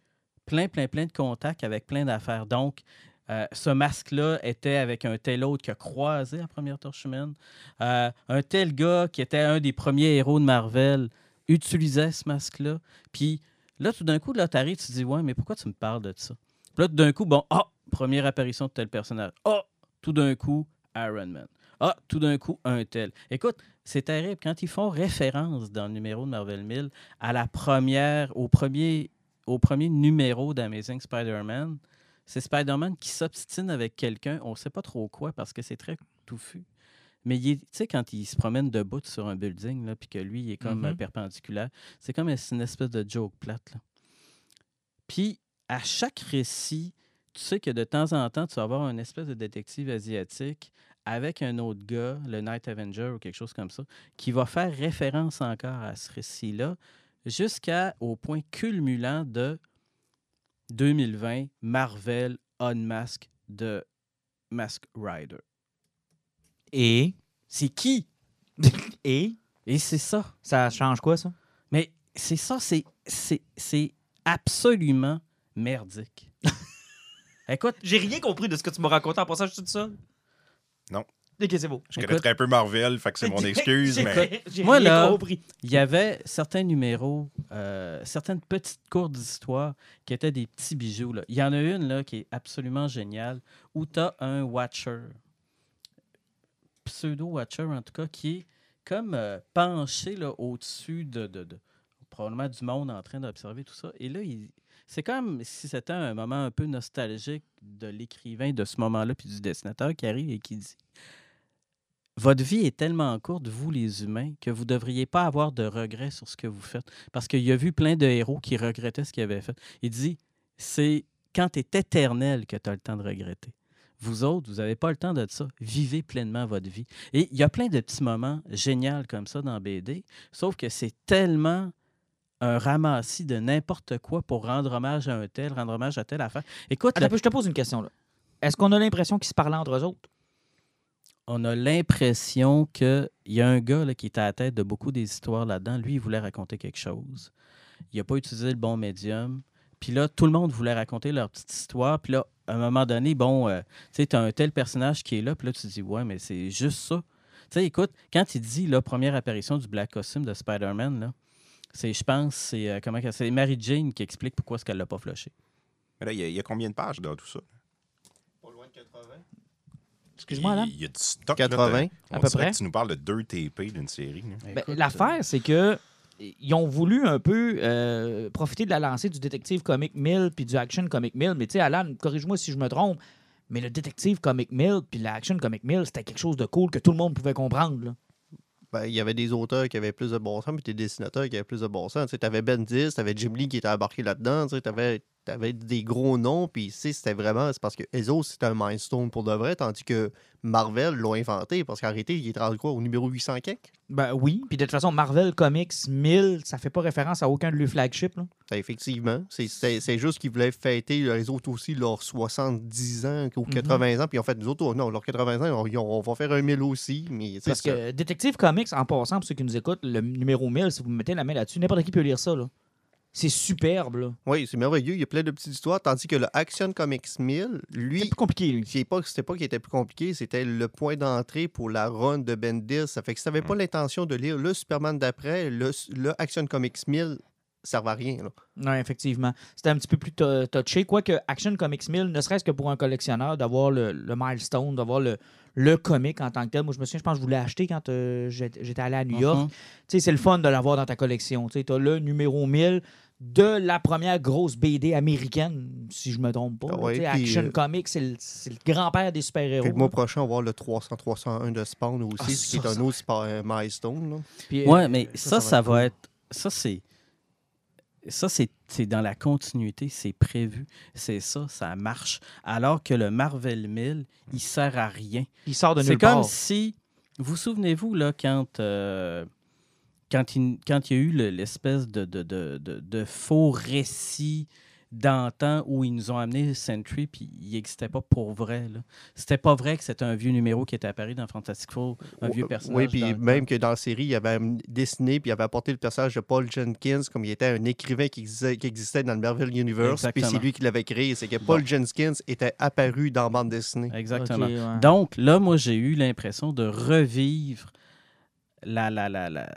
S4: plein, plein, plein de contacts avec plein d'affaires. Donc, euh, ce masque-là était avec un tel autre qui a croisé la première torche humaine. Euh, un tel gars qui était un des premiers héros de Marvel utilisait ce masque-là. Puis là, tout d'un coup, là, t'arrives, tu te dis, ouais, mais pourquoi tu me parles de ça? Là, tout d'un coup, bon, ah, première apparition de tel personnage. Ah, tout d'un coup, Iron Man. Ah, tout d'un coup, un tel. Écoute, c'est terrible. Quand ils font référence dans le numéro de Marvel 1000 à la première, au premier numéro d'Amazing Spider-Man, c'est Spider-Man qui s'obstine avec quelqu'un, on ne sait pas trop quoi parce que c'est très touffu. Mais tu sais, quand il se promène debout sur un building, là, puis que lui, il est comme euh, perpendiculaire, c'est comme une espèce de joke plate. Puis, à chaque récit, tu sais que de temps en temps, tu vas avoir une espèce de détective asiatique avec un autre gars, le Night Avenger ou quelque chose comme ça, qui va faire référence encore à ce récit-là, jusqu'au point culminant de 2020, Marvel Unmask de Mask Rider.
S1: Et?
S4: C'est qui?
S1: Et?
S4: Et c'est ça.
S1: Ça change quoi, ça?
S4: Mais c'est ça, c'est- c'est c'est absolument merdique. Écoute,
S1: J'ai rien compris de ce que tu m'as raconté en passant, je suis tout seul.
S5: Non.
S1: Ok, c'est beau.
S5: Je
S4: Écoute.
S5: connais très peu Marvel, fait que c'est mon excuse, mais
S4: Moi, là- il y avait certains numéros, euh, certaines petites courtes d'histoire qui étaient des petits bijoux. là. Il y en a une là, qui est absolument géniale où tu as un Watcher, pseudo-Watcher en tout cas, qui est comme euh, penché là, au-dessus de, de- de- probablement du monde en train d'observer tout ça. Et là, il- c'est comme si c'était un moment un peu nostalgique de l'écrivain de ce moment-là, puis du dessinateur qui arrive et qui dit votre vie est tellement courte, vous les humains, que vous ne devriez pas avoir de regrets sur ce que vous faites. Parce qu'il a vu plein de héros qui regrettaient ce qu'ils avaient fait. Il dit, c'est quand tu es éternel que tu as le temps de regretter. Vous autres, vous n'avez pas le temps de ça. Vivez pleinement votre vie. Et il y a plein de petits moments géniaux comme ça dans BD, sauf que c'est tellement un ramassis de n'importe quoi pour rendre hommage à un tel, rendre hommage à telle affaire. Écoute,
S1: Attends, je te pose une question. là. Est-ce qu'on a l'impression qu'ils se parlaient entre eux autres?
S4: On a l'impression qu'il y a un gars là, qui était à la tête de beaucoup des histoires là-dedans. Lui, il voulait raconter quelque chose. Il n'a pas utilisé le bon médium. Puis là, tout le monde voulait raconter leur petite histoire. Puis là, à un moment donné, bon, euh, tu sais, tu as un tel personnage qui est là. Puis là, tu te dis, ouais, mais c'est juste ça. Tu sais, écoute, quand il dit la première apparition du Black Costume de Spider-Man, là, c'est, je pense, c'est euh, comment c'est Mary Jane qui explique pourquoi est-ce qu'elle l'a pas flushé.
S5: Mais là, il y, y a combien de pages dans tout ça?
S3: Pas loin de 80.
S1: Excuse-moi, Alan.
S5: Il y a du stock. là,
S3: 80,
S5: t'as-
S1: à peu près.
S5: que tu nous parles de deux TP d'une série.
S1: Ben, L'affaire, c'est que ils ont voulu un peu euh, profiter de la lancée du détective Comic Mill puis du Action Comic Mill. Mais tu sais, Alan, corrige-moi si je me trompe, mais le détective Comic Mill puis l'Action Comic Mill, c'était quelque chose de cool que tout le monde pouvait comprendre. là.
S3: Ben, il y avait des auteurs qui avaient plus de bon sens, puis des dessinateurs qui avaient plus de bon sens. Tu avais Bendis, tu avais Jim Lee qui était embarqué là-dedans, tu avais, des gros noms, puis sais, c'était vraiment, c'est parce que Ezo, c'était un milestone pour de vrai, tandis que Marvel l'ont inventé, parce qu'en réalité, il est rendu quoi, au numéro 800 quelque?
S1: Ben oui. Puis de toute façon, Marvel Comics 1000, ça fait pas référence à aucun de leurs flagships. là.
S3: Effectivement. C'est- C'est c'est juste qu'ils voulaient fêter les autres aussi leurs 70 ans ou
S1: Mhm.
S3: 80 ans, puis en fait, nous autres, oh, non, leurs 80 ans, on, va faire un 1000 aussi, mais
S1: Parce
S3: ça-
S1: que Détective Comics, en passant, pour ceux qui nous écoutent, le numéro 1000, si vous mettez la main là-dessus, n'importe qui peut lire ça. là. C'est superbe. là.
S3: Oui, c'est merveilleux, il y a plein de petites histoires, tandis que le Action Comics 1000,
S1: C'est
S3: lui,
S1: plus compliqué, lui.
S3: C'est pas, c'était pas qu'il était plus compliqué, c'était le point d'entrée pour la run de Bendis. Ça fait que si t'avais pas l'intention de lire le Superman d'après, le, le Action Comics 1000 servait à rien. là.
S1: Non, effectivement. C'était un petit peu plus to- touché. Quoique Action Comics 1000, ne serait-ce que pour un collectionneur, d'avoir le, le milestone, d'avoir le, le comic en tant que tel. Moi, je me souviens, je pense que je voulais acheter quand euh, j'étais allé à New York. Tu sais, c'est le fun de l'avoir dans ta collection. Tu as le numéro 1000 de la première grosse BD américaine, si je me trompe pas.
S3: Ah
S1: là.
S3: ouais,
S1: Action
S3: euh,
S1: Comics, c'est le, c'est le grand-père des
S3: Puis
S1: super-héros.
S3: le mois prochain, on va voir le 300-301 de Spawn aussi,
S1: Ah,
S3: ce qui
S1: ça,
S3: est un
S1: ça
S3: autre super- euh, milestone.
S1: Puis,
S4: Ouais,
S1: euh,
S4: mais ça, ça,
S1: être
S4: va être. Ça, c'est. Ça, c'est c'est dans la continuité, c'est prévu, c'est ça, ça marche. Alors que le Marvel 1000, il sert à rien.
S1: Il sort de
S4: C'est
S1: nulle
S4: comme
S1: part.
S4: si. Vous souvenez-vous, là, quand. euh, quand il, quand il y a eu le- l'espèce de, de, de, de- de faux récit d'antan où ils nous ont amené Sentry, puis il n'existait pas pour vrai. là. C'était pas vrai que c'était un vieux numéro qui était apparu dans Fantastic Four, un vieux personnage.
S3: Oui, puis même que dans la série, il avait dessiné, puis il avait apporté le personnage de Paul Jenkins comme il était un écrivain qui existait, qui existait dans le Marvel Universe, puis c'est lui qui l'avait créé. C'est que Paul Jenkins était apparu dans bande dessinée.
S4: Exactement.
S1: Ouais.
S4: Donc, là, moi, j'ai eu l'impression de revivre la. la, la, la...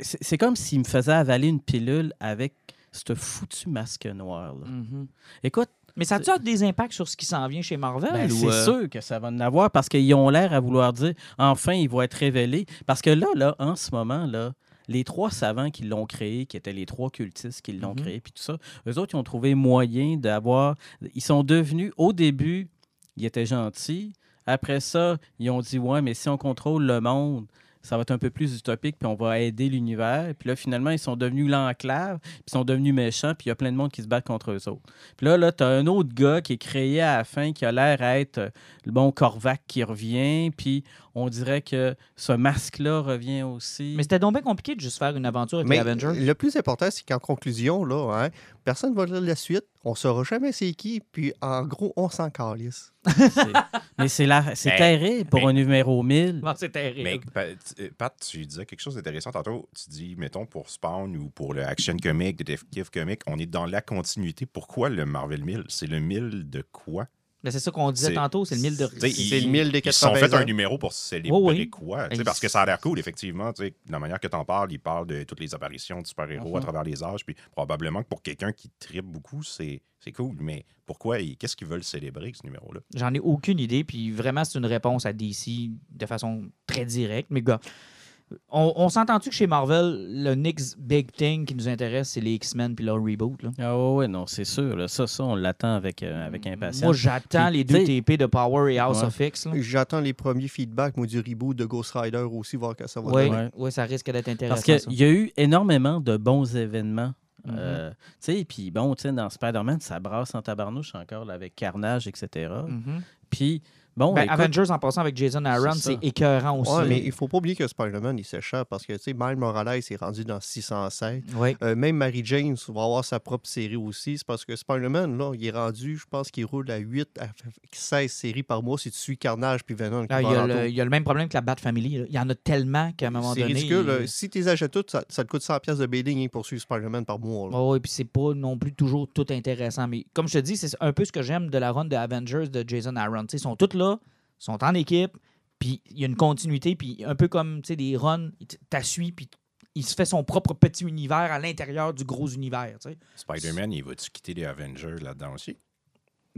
S4: C'est c'est comme s'il me faisait avaler une pilule avec ce foutu masque noir. là.
S1: Mhm.
S4: Écoute,
S1: Mais ça a-tu des impacts sur ce qui s'en vient chez Marvel?
S4: ben, c'est
S1: euh,
S4: sûr que ça va en avoir parce qu'ils ont l'air à vouloir dire enfin, ils vont être révélés. Parce que là, là, en ce moment, là, les trois savants qui l'ont créé, qui étaient les trois cultistes qui l'ont
S1: Mhm.
S4: créé, puis tout ça, eux autres, ils ont trouvé moyen d'avoir. Ils sont devenus, au début, ils étaient gentils. Après ça, ils ont dit Ouais, mais si on contrôle le monde, ça va être un peu plus utopique, puis on va aider l'univers. Puis là, finalement, ils sont devenus l'enclave, puis ils sont devenus méchants, puis il y a plein de monde qui se battent contre eux autres. Puis là, là tu as un autre gars qui est créé à la fin, qui a l'air être le bon Korvac qui revient, puis on dirait que ce masque-là revient aussi.
S1: Mais c'était donc bien compliqué de juste faire une aventure avec
S3: Mais
S1: les Avengers.
S3: le plus important, c'est qu'en conclusion, là, hein, personne ne va lire la suite. On ne saura jamais c'est qui. Puis en gros, on s'en calisse.
S4: Mais c'est la- c'est
S5: Mais-
S4: terrible pour un numéro 1000.
S1: Ah, c'est terrible.
S5: Mais Pat, euh, Pat, tu disais quelque chose d'intéressant tantôt. Tu dis, mettons, pour Spawn ou pour le Action Comic, Detective Comic, on est dans la continuité. Pourquoi le Marvel 1000 C'est le 1000 de quoi?
S1: Mais c'est ça qu'on disait tantôt, c'est le 1000 de
S3: C'est
S5: ils-
S3: le 1000 des
S5: Ils sont
S3: 80
S5: fait un numéro pour célébrer
S1: Oh oui.
S5: quoi? Parce que ça a l'air cool, effectivement. De la manière que tu en parles, ils parlent de toutes les apparitions de super-héros à travers les âges. Puis probablement que pour quelqu'un qui tripe beaucoup, c'est c'est cool. Mais pourquoi et qu'est-ce qu'ils veulent célébrer, ce numéro-là?
S1: J'en ai aucune idée, puis vraiment, c'est une réponse à DC de façon très directe. Mais gars, On, on s'entend-tu que chez Marvel, le next big thing qui nous intéresse, c'est les X-Men puis leur reboot? Là?
S4: Ah ouais, ouais, non, c'est sûr. là. Ça, ça, on l'attend avec, euh, avec impatience.
S1: Moi, j'attends les deux TP de Power et House
S4: Ouais.
S1: of X. là.
S3: J'attends les premiers feedbacks, moi, du reboot de Ghost Rider aussi, voir que ça va
S1: Oui.
S4: Ouais.
S1: ouais, ça risque d'être intéressant.
S4: Parce qu'il y a eu énormément de bons événements.
S1: Mhm.
S4: Euh, tu sais, puis bon, tu sais, dans Spider-Man, ça brasse en tabarnouche encore là, avec Carnage, etc.
S1: Mhm.
S4: Puis, bon,
S1: Ben,
S4: écoute,
S1: Avengers, en passant avec Jason Aaron,
S4: C'est
S1: c'est écœurant aussi.
S3: Ouais, mais il faut pas oublier que Spider-Man, il s'échappe parce que, tu sais, Miles Morales est rendu dans 607.
S1: Oui.
S3: Euh, même Mary Jane va avoir sa propre série aussi. C'est parce que Spider-Man, là, il est rendu, je pense qu'il roule à 8 à 16 séries par mois si tu suis Carnage puis Venom. qui
S1: Ah, il, y a le, il y a le même problème que la Bat Family. là. Il y en a tellement qu'à un moment
S3: C'est
S1: donné.
S3: ridicule.
S1: il-
S3: là. Si tu les achètes toutes, ça, ça te coûte 100$ piastres de rien que pour suivre Spider-Man par mois.
S1: Oh, oui, puis c'est pas non plus toujours tout intéressant. Mais comme je te dis, c'est un peu ce que j'aime de la run de Avengers de Jason Aaron. Tu sais, ils sont tous là, ils sont en équipe, puis il y a une continuité, puis un peu comme des runs, il t- t'assuit, puis il se fait son propre petit univers à l'intérieur du gros univers.
S5: Spider-Man, il va-tu quitter les Avengers là-dedans aussi?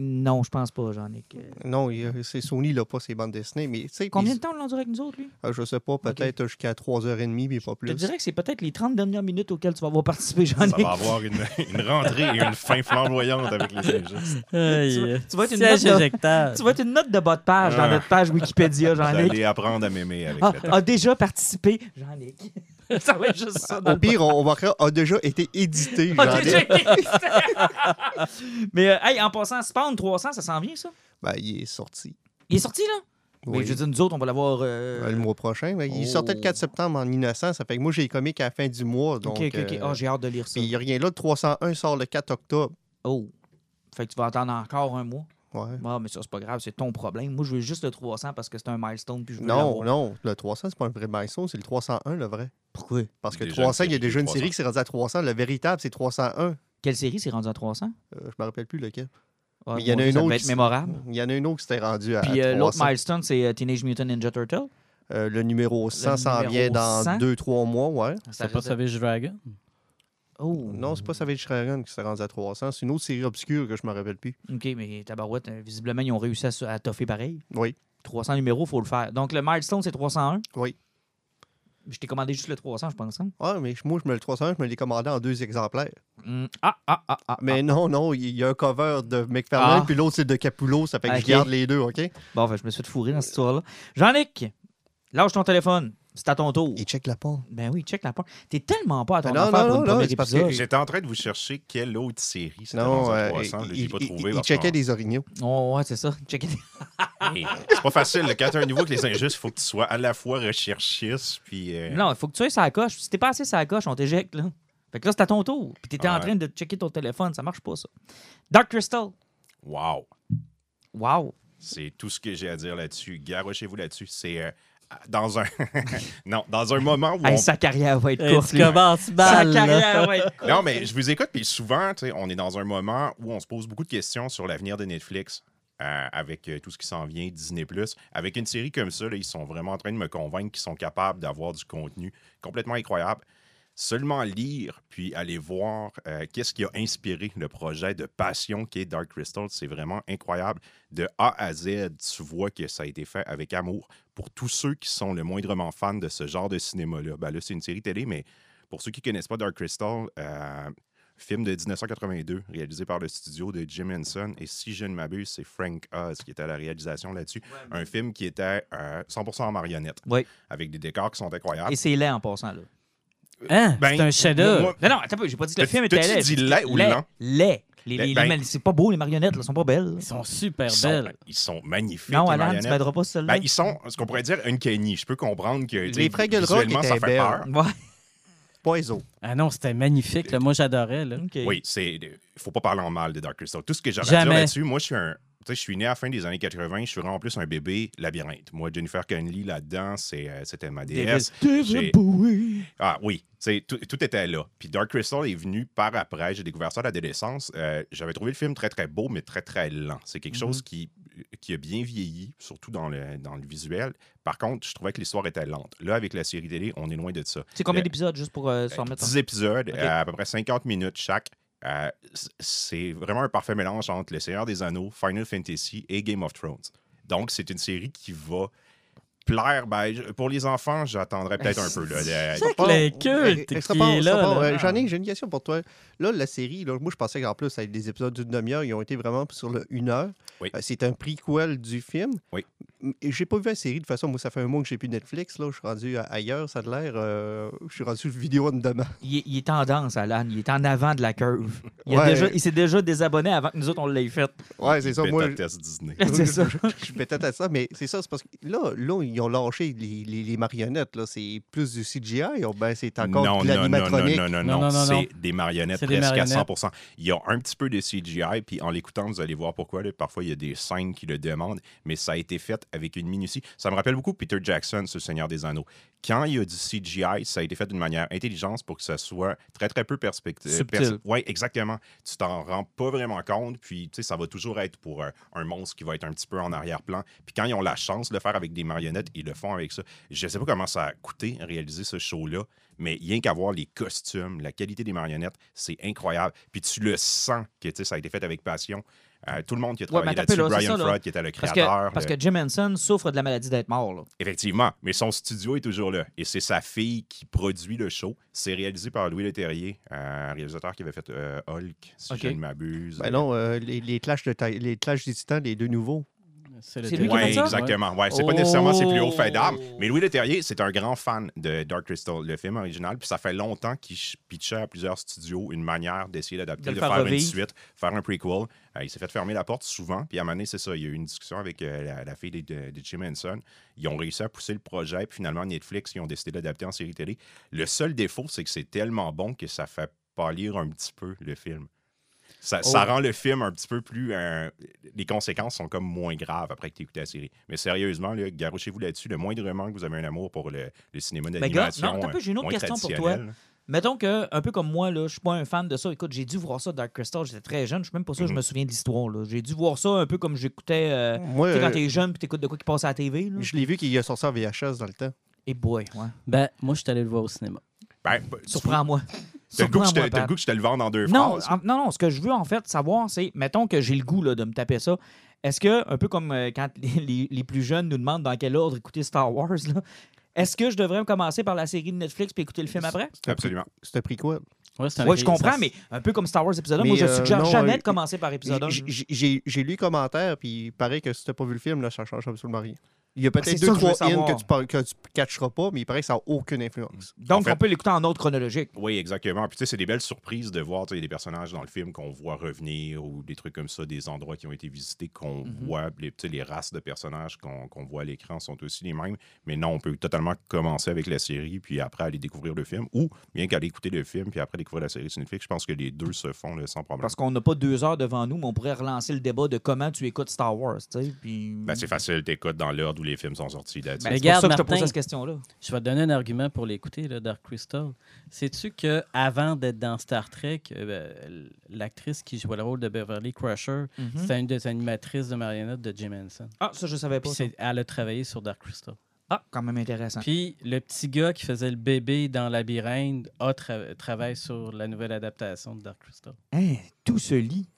S1: Non, je pense pas, Jean-Nic. Euh,
S3: Non, il- c'est Sony, là, pas ses bandes dessinées. Mais, tu sais,
S1: Combien de temps on l'endure avec nous autres, lui?
S3: ah, je sais pas, peut-être jusqu'à 3h30, mais pas
S1: Je
S3: plus.
S1: te dirais que c'est peut-être les 30 dernières minutes auxquelles tu vas avoir participé,
S5: Ça
S1: Jean-Nic.
S5: va avoir une, une rentrée et une fin flamboyante avec les Injustices.
S4: Aïe,
S1: tu vas-
S4: euh,
S1: tu vas être une note de-. Tu vas être une note de bas de page dans
S5: Ah.
S1: notre page Wikipédia,
S5: Vous
S1: Jean-Nic.
S5: allez apprendre à m'aimer avec
S1: Ah,
S5: le temps.
S1: a déjà participé, Jean-Nic. ça va être juste ça.
S3: Au
S1: le
S3: pire, on, va créer a déjà été édité.
S1: Ah,
S3: j'en ai-
S1: déjà Mais, euh, hey, en passant, Spawn 300, ça s'en vient, ça?
S3: Ben, il est sorti.
S1: Il est sorti, là? Mais
S3: Oui.
S1: je veux dire, nous autres, on va l'avoir. euh,
S3: Euh, Le mois prochain. ben, Il
S1: oh.
S3: sortait le 4 septembre en innocent. Ça fait que moi, j'ai les comics à la fin du mois. Donc,
S1: Ok, ok, ok. Ah, j'ai hâte de lire ça.
S3: puis il n'y a rien là. Le 301 sort le 4 octobre.
S1: Oh. Fait que tu vas attendre encore un mois.
S3: Ouais.
S1: Ah, mais ça, c'est pas grave, c'est ton problème. Moi, je veux juste le 300 parce que c'est un milestone. Puis je veux
S3: Non,
S1: l'avoir.
S3: non. Le 300, c'est pas un vrai milestone. C'est le 301, le vrai.
S1: Pourquoi?
S3: Parce que
S5: Déjà
S3: 300,
S5: une
S3: il y a déjà une série
S5: 300.
S3: qui s'est rendue à 300. Le véritable, c'est 301.
S1: Quelle série s'est rendue à 300?
S3: Euh, je me rappelle plus lequel. Mais il y en a
S1: Dieu,
S3: une
S1: ça
S3: autre
S1: devait
S3: qui
S1: être
S3: s-
S1: mémorable.
S3: Il y en a une autre qui s'était rendue à,
S1: Puis
S3: à
S1: euh, l'autre
S3: 300.
S1: milestone, c'est euh, Teenage Mutant Ninja Turtle.
S3: Euh, le numéro 100 s'en
S1: numéro
S3: vient dans
S1: 100?
S3: 2-3 mois, ouais.
S4: C'est pas Savage Dragon?
S1: Oh.
S3: Non, c'est pas Savage Dragon qui s'est rendu à 300. C'est une autre série obscure que je me rappelle plus.
S1: OK, mais Tabarouette, euh, visiblement, ils ont réussi à, se- à toffer pareil.
S3: Oui.
S1: 300 numéros, il faut le faire. Donc, le milestone, c'est 301.
S3: Oui.
S1: Je t'ai commandé juste le 300, je pense. hein?
S3: Ah, mais moi, je me le 301, je me l'ai commandé en deux exemplaires.
S1: Hmm. Ah, ah, ah, ah.
S3: Mais non, non, il y a un cover de McFarlane,
S1: Ah.
S3: puis l'autre, c'est de Capullo. Ça fait que je garde les deux, OK?
S1: Bon, ben, je me suis fait fourrer dans cette histoire-là. Jean-Nic, lâche ton téléphone. C'est à ton tour.
S3: Il check la porte.
S1: Ben oui, check la porte. T'es tellement pas à ton
S3: Non,
S1: affaire
S3: non,
S1: pour
S3: non,
S1: une
S3: non,
S1: première
S3: c'est parce que-
S1: épisode.
S5: J'étais en train de vous chercher quelle autre série c'était
S3: Non, euh,
S5: 300. Je l'ai
S3: il,
S5: pas trouvé.
S3: il checkait des orignaux.
S1: Oh, ouais, c'est ça. Check it.
S5: Hey, C'est pas facile. Quand t'as un niveau que les injustes, il faut que tu sois à la fois recherchiste puis. euh,
S1: Non, il faut que tu sois sur la coche. Si t'es pas assez sur la coche, on t'éjecte, là. Fait que là, c'est à ton tour. Puis t'étais en train de checker ton téléphone. Ça marche pas, ça. Dark Crystal.
S5: Wow.
S1: Wow.
S5: C'est tout ce que j'ai à dire là-dessus. Garochez-vous là-dessus. C'est euh, dans un. non, dans un moment où.
S1: Hey,
S5: on-
S1: sa carrière va être courte.
S4: tu commences
S1: Sa
S4: mal. là.
S1: carrière va être courte.
S5: Non, mais je vous écoute, puis souvent, on est dans un moment où on se pose beaucoup de questions sur l'avenir de Netflix. euh, avec euh, tout ce qui s'en vient, Disney+. Avec une série comme ça, là, ils sont vraiment en train de me convaincre qu'ils sont capables d'avoir du contenu complètement incroyable. Seulement lire, puis aller voir euh, qu'est-ce qui a inspiré le projet de passion qui est Dark Crystal, c'est vraiment incroyable. De A à Z, tu vois que ça a été fait avec amour. Pour tous ceux qui sont le moindrement fans de ce genre de cinéma-là, ben là, c'est une série télé, mais pour ceux qui ne connaissent pas Dark Crystal, euh, film de 1982, réalisé par le studio de Jim Henson. Et si je ne m'abuse, c'est Frank Oz qui était à la réalisation là-dessus. Un film qui était euh, 100% en marionnette,
S1: Oui.
S5: avec des décors qui sont incroyables.
S1: Et c'est laid en passant, là.
S4: Hein?
S5: Ben,
S4: c'est un chef-d'œuvre.
S1: Non, non, attends. J'ai pas dit que le film était laid.
S5: dit
S1: J'ai
S5: laid ou lent?
S1: Laid. Les, les-
S5: Ben-
S1: les ma- c'est pas beau, les marionnettes. Ils sont pas belles.
S4: Ils sont super
S5: ils, sont,
S4: belles.
S5: ils sont magnifiques.
S1: Non, Alan, tu m'aideras pas celle-là.
S5: Ben, ils sont, ce qu'on pourrait dire, uncanny. Je peux comprendre que
S3: Les Fraggle Rock
S5: visuellement, ça fait
S3: belles.
S5: peur.
S1: Ouais.
S3: Autres.
S4: Ah non, c'était magnifique. là. Moi, j'adorais. là.
S1: OK.
S5: Oui, c'est. Il faut pas parler en mal de Dark Crystal. Tout ce que j'aurais à dire
S4: Jamais.
S5: là-dessus, moi, je suis un. Je suis né à la fin des années 80, je suis vraiment plus un bébé labyrinthe. Moi, Jennifer Connelly là-dedans, euh, c'était ma déesse. Ah oui, tout, tout était là. Puis Dark Crystal est venu par après. J'ai découvert ça à l'adolescence. Euh, j'avais trouvé le film très, très beau, mais très, très lent. C'est quelque chose qui, qui a bien vieilli, surtout dans le, dans le visuel. Par contre, je trouvais que l'histoire était lente. Là, avec la série télé, on est loin de ça.
S1: C'est combien
S5: Euh,
S1: d'épisodes, juste pour euh, se
S5: euh,
S1: remettre
S5: 10 épisodes, à peu près 50 minutes chaque. Euh, c'est vraiment un parfait mélange entre Le Seigneur des Anneaux, Final Fantasy et Game of Thrones. Donc, c'est une série qui va plaire, ben, pour les enfants, j'attendrais peut-être un peu. Là, de-
S4: C'est
S3: J'en ai, j'ai une question pour toi. Là, la série, là, moi, je pensais qu'en plus, avec des épisodes d'une demi-heure, ils ont été vraiment sur le une heure.
S5: Oui.
S3: Euh, c'est un prequel du film.
S5: Oui.
S3: J'ai pas vu la série. De toute façon, moi, ça fait un mois que j'ai plus Netflix. Là. Je suis rendu ailleurs, ça a l'air. euh, je suis rendu vidéo en demain.
S1: Il, est- il est tendance, Alan. Il est en avant de la curve. Il, a
S3: Ouais.
S1: déjà- il s'est déjà désabonné avant que nous autres, on l'ait fait.
S3: Ouais, c'est ça. Moi,
S5: Disney.
S1: C'est ça.
S3: je suis peut-être à ça, mais c'est ça. C'est parce que là, là, ils ont lâché les, les- les marionnettes. là. C'est plus du CGI ou ben c'est encore
S5: non,
S3: de
S5: non, non, non,
S3: l'animatronique?
S5: non, non,
S4: Non,
S5: non,
S4: non, non, non.
S5: c'est des marionnettes
S4: C'est des
S5: presque
S4: marionnettes.
S5: à 100 Il y a un petit peu de CGI, puis en l'écoutant, vous allez voir pourquoi. là. Parfois, il y a des scènes qui le demandent, mais ça a été fait avec une minutie. Ça me rappelle beaucoup Peter Jackson, ce Seigneur des Anneaux. Quand il y a du CGI, ça a été fait d'une manière intelligente pour que ça soit très, très peu perspective. Oui, exactement. Tu t'en rends pas vraiment compte, puis tu sais, ça va toujours être pour euh, un monstre qui va être un petit peu en arrière-plan. Puis quand ils ont la chance de le faire avec des marionnettes, ils le font avec ça. Je sais pas comment ça a coûté réaliser ce show-là, mais rien qu'à voir les costumes, la qualité des marionnettes, c'est incroyable. Puis tu le sens que tu sais, ça a été fait avec passion. Euh, tout le monde qui a
S1: Ouais,
S5: travaillé
S1: un
S5: là-dessus,
S1: là,
S5: Brian
S1: ça, là.
S5: Freud qui était le
S1: Parce
S5: créateur.
S1: que, parce que Jim Henson souffre de la maladie d'être mort. Là.
S5: Effectivement, mais son studio est toujours là. Et c'est sa fille qui produit le show. C'est réalisé par Louis Leterrier, un réalisateur qui avait fait euh, Hulk, si
S1: Ok.
S5: je ne m'abuse.
S3: Ben non, euh, les, les clashs de taille- les clashs des titans, les deux nouveaux.
S4: C'est
S1: lui qui fait ça?
S5: exactement. Ouais, c'est pas
S1: Oh!
S5: nécessairement ses plus hauts faits d'armes, mais Louis Leterrier, c'est un grand fan de Dark Crystal, le film original, puis ça fait longtemps qu'il ch- pitchait à plusieurs studios une manière d'essayer
S1: De
S5: d'adapter,
S1: le
S5: de,
S1: faire
S5: faire une suite, faire un prequel. Euh, il s'est fait fermer la porte souvent, puis à un moment donné, c'est ça, il y a eu une discussion avec euh, la, la fille de, de- de Jim Henson. Ils ont réussi à pousser le projet, puis finalement, Netflix, ils ont décidé d'adapter en série télé. Le seul défaut, c'est que c'est tellement bon que ça fait pâlir un petit peu le film. Ça, ça
S1: Oh.
S5: rend le film un petit peu plus. euh, les conséquences sont comme moins graves après que tu écouté la série. Mais sérieusement, là, garouchez-vous là-dessus. Le moindrement que vous avez un amour pour le, le cinéma
S1: gars,
S5: d'animation.
S1: non, un peu, j'ai une autre
S5: moins
S1: question pour toi.
S5: traditionnel.
S1: Mettons que, un peu comme moi, là, je suis pas un fan de ça. Écoute, j'ai dû voir ça, Dark Crystal, j'étais très jeune, je suis même pas sûr que je
S5: Mhm.
S1: me souviens de l'histoire. là. J'ai dû voir ça un peu comme j'écoutais. euh, sais, quand
S3: euh,
S1: t'es jeune puis t'écoutes de quoi qui passe à la TV. Là.
S3: je l'ai vu qu'il a sorti en VHS dans le temps.
S1: Et boy, ouais.
S4: Ben, moi, je suis allé le voir au cinéma.
S5: Ben, ben,
S1: Surprends-moi.
S5: T'as le goût que je te- le vende en deux
S1: Non,
S5: phrases.
S1: en- non, non, ce que je veux en fait savoir, c'est, mettons que j'ai le goût là, de me taper ça. Est-ce que, un peu comme euh, quand les, les- les plus jeunes nous demandent dans quel ordre écouter Star Wars, là, est-ce que je devrais commencer par la série de Netflix puis écouter le film après?
S5: Absolument.
S3: C'est un prequel.
S4: Ouais, c'est un
S1: Oui, je comprends,
S4: ça-
S1: mais un peu comme Star Wars épisode 1,
S3: Mais,
S1: moi je
S3: euh,
S1: suggère
S3: non,
S1: jamais
S3: euh,
S1: de commencer par épisode 1.
S3: J- j- J'ai j'ai lu les commentaires, puis il paraît que si t'as pas vu le film, là, ça change absolument rien. Il y a peut-être deux, trois in
S1: savoir.
S3: que tu, par- que tu catcheras pas, mais il paraît que ça n'a aucune influence.
S1: Donc,
S5: en fait-
S1: on peut l'écouter en ordre chronologique.
S5: Oui, exactement. Puis tu sais, c'est des belles surprises de voir tu sais, des personnages dans le film qu'on voit revenir ou des trucs comme ça, des endroits qui ont été visités qu'on
S1: Mhm.
S5: voit. Les, tu sais, les races de personnages qu'on voit à l'écran sont aussi les mêmes. Mais non, on peut totalement commencer avec la série, puis après aller découvrir le film, ou bien qu'aller écouter le film, puis après découvrir la série sur Netflix. Je pense que les deux se font là, sans problème.
S1: Parce qu'on n'a pas deux heures devant nous, mais on pourrait relancer le débat de comment tu écoutes Star Wars. tu sais, Puis...
S5: Ben, c'est facile, t'écoutes dans l'ordre où les films sont sortis. là-dessus.
S1: Ben, pour ça que je te
S4: Martin,
S1: posais cette question-là.
S4: Je vais te donner un argument pour l'écouter, le Dark Crystal. Sais-tu que avant d'être dans Star Trek, euh, ben, l'actrice qui jouait le rôle de Beverly Crusher,
S1: Mhm.
S4: c'était une des animatrices de marionnettes de Jim Henson.
S1: Ah, ça, je savais pas. Ça.
S4: elle a travaillé sur Dark Crystal.
S1: Ah, quand même intéressant.
S4: Puis le petit gars qui faisait le bébé dans Labyrinthe a tra- travaille sur la nouvelle adaptation de Dark Crystal.
S1: Hein, tout se lie.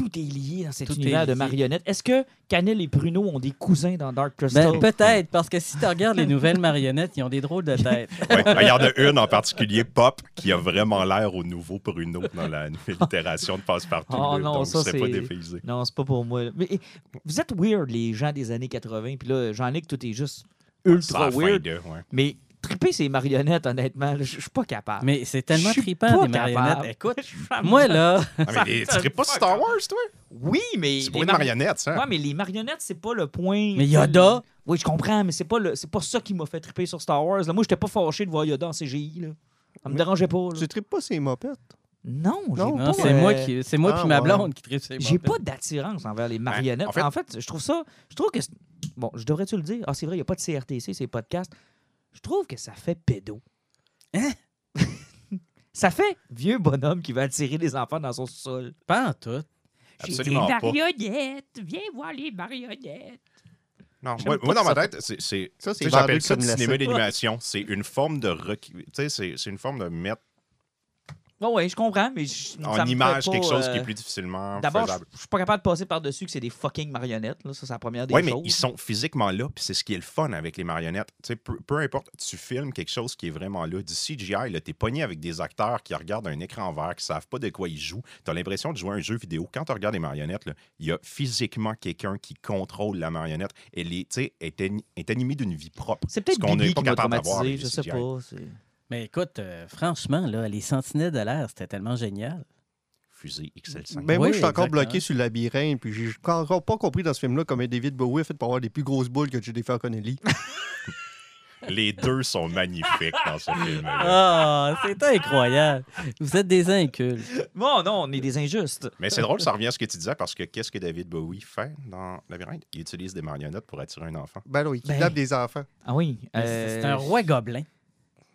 S1: Tout est lié dans cet
S4: Tout est
S1: univers de marionnettes. Est-ce que Canel et Pruno ont des cousins dans Dark Crystal?
S4: Ben, peut-être, parce que si tu regardes les nouvelles marionnettes, ils ont des drôles de têtes.
S5: Ouais, ben, Il y en a une en particulier, Pop, qui a vraiment l'air au nouveau Bruno dans la nouvelle itération de Passe-Partout.
S1: Oh non,
S5: donc,
S1: ça,
S5: c'est pas.
S1: Non, c'est pas pour moi. Mais vous êtes weird, les gens des années 80. Puis là, Jean-Luc, tout est juste ultra
S5: Ça a fin
S1: weird.
S5: de, ouais.
S1: Mais triper ces marionnettes, honnêtement, je suis pas capable.
S4: Mais c'est tellement trippant,
S1: pas
S4: des marionnettes.
S1: capable.
S4: Écoute,
S1: Je suis pas-
S4: moi, là,
S5: Ah, mais les- tu tripes pas sur Star Wars, toi?
S1: Oui, mais.
S5: C'est pour
S1: les
S5: une
S1: mari-
S5: marionnette, ça.
S1: Ouais, mais les marionnettes, c'est pas le point.
S4: Mais Yoda?
S1: Oui, je comprends, mais c'est pas, le... c'est pas ça qui m'a fait triper sur Star Wars. Là, moi, j'étais pas fâché de voir Yoda en CGI. Là. Ça me
S3: Mais-
S1: dérangeait pas. là.
S3: Tu tripes pas ces mopettes?
S1: Non, j'ai
S3: Non,
S1: pas,
S4: non, c'est
S1: euh,
S4: moi qui, c'est moi
S3: ah,
S4: puis ma
S3: ouais.
S4: blonde qui tripe ces
S1: J'ai
S4: mopettes.
S1: pas d'attirance envers les marionnettes.
S5: en fait-
S1: en, fait... je trouve ça. Je trouve que. Bon, je devrais-tu le dire? Ah, c'est vrai, il n'y a pas de CRTC, c'est podcast. Je trouve que ça fait pédo.
S4: Hein?
S1: ça fait vieux bonhomme qui va attirer les enfants dans son sol.
S4: Pas en tout.
S5: Absolument
S1: des
S5: pas.
S1: marionnettes. Viens voir les marionnettes.
S5: Non, moi, dans ma tête, c'est.
S3: Ça, c'est
S5: J'appelle ça du cinéma d'animation. C'est une forme de. rec- Tu sais, c'est c'est une forme de mettre
S1: Oui, ouais, je comprends, mais je,
S5: En
S1: ça me
S5: image,
S1: pas,
S5: quelque chose qui
S1: euh,
S5: est plus difficilement
S1: D'abord, je
S5: faisable.
S1: je suis pas capable de passer par-dessus que c'est des fucking marionnettes. Là. Ça, c'est la première des
S5: Oui, mais
S1: choses.
S5: ils sont physiquement là, puis c'est ce qui est le fun avec les marionnettes. Tu sais, peu, peu importe, tu filmes quelque chose qui est vraiment là. Du CGI, là, t'es pogné avec des acteurs qui regardent un écran vert, qui savent pas de quoi ils jouent. T'as l'impression de jouer à un jeu vidéo. Quand tu regardes les marionnettes, là, il y a physiquement quelqu'un qui contrôle la marionnette. Elle est, est, ani- est animée d'une vie propre.
S1: C'est peut-être
S5: ce qu'on n'est pas capable d'avoir
S1: je sais pas. c'est-
S4: Mais écoute, euh, franchement, là, les sentinelles de l'air, c'était tellement génial.
S5: Fusée XL5.
S3: Ben moi,
S4: Oui,
S3: je suis encore
S4: exactement.
S3: bloqué sur le labyrinthe, puis j'ai encore pas compris dans ce film-là comment David Bowie a fait pour avoir des plus grosses boules que Jennifer Connelly.
S5: Les deux sont magnifiques dans ce film-là.
S4: Ah, c'est incroyable. Vous êtes des incultes.
S1: Bon, non, on est des injustes.
S5: Mais c'est drôle, ça revient à ce que tu disais, parce que qu'est-ce que David Bowie fait dans Labyrinthe? Il utilise des marionnettes pour attirer un enfant.
S3: ben non, il
S1: Ben.
S3: kidnappe des enfants.
S1: Ah oui.
S4: C'est
S1: euh,
S4: c'est un roi gobelin.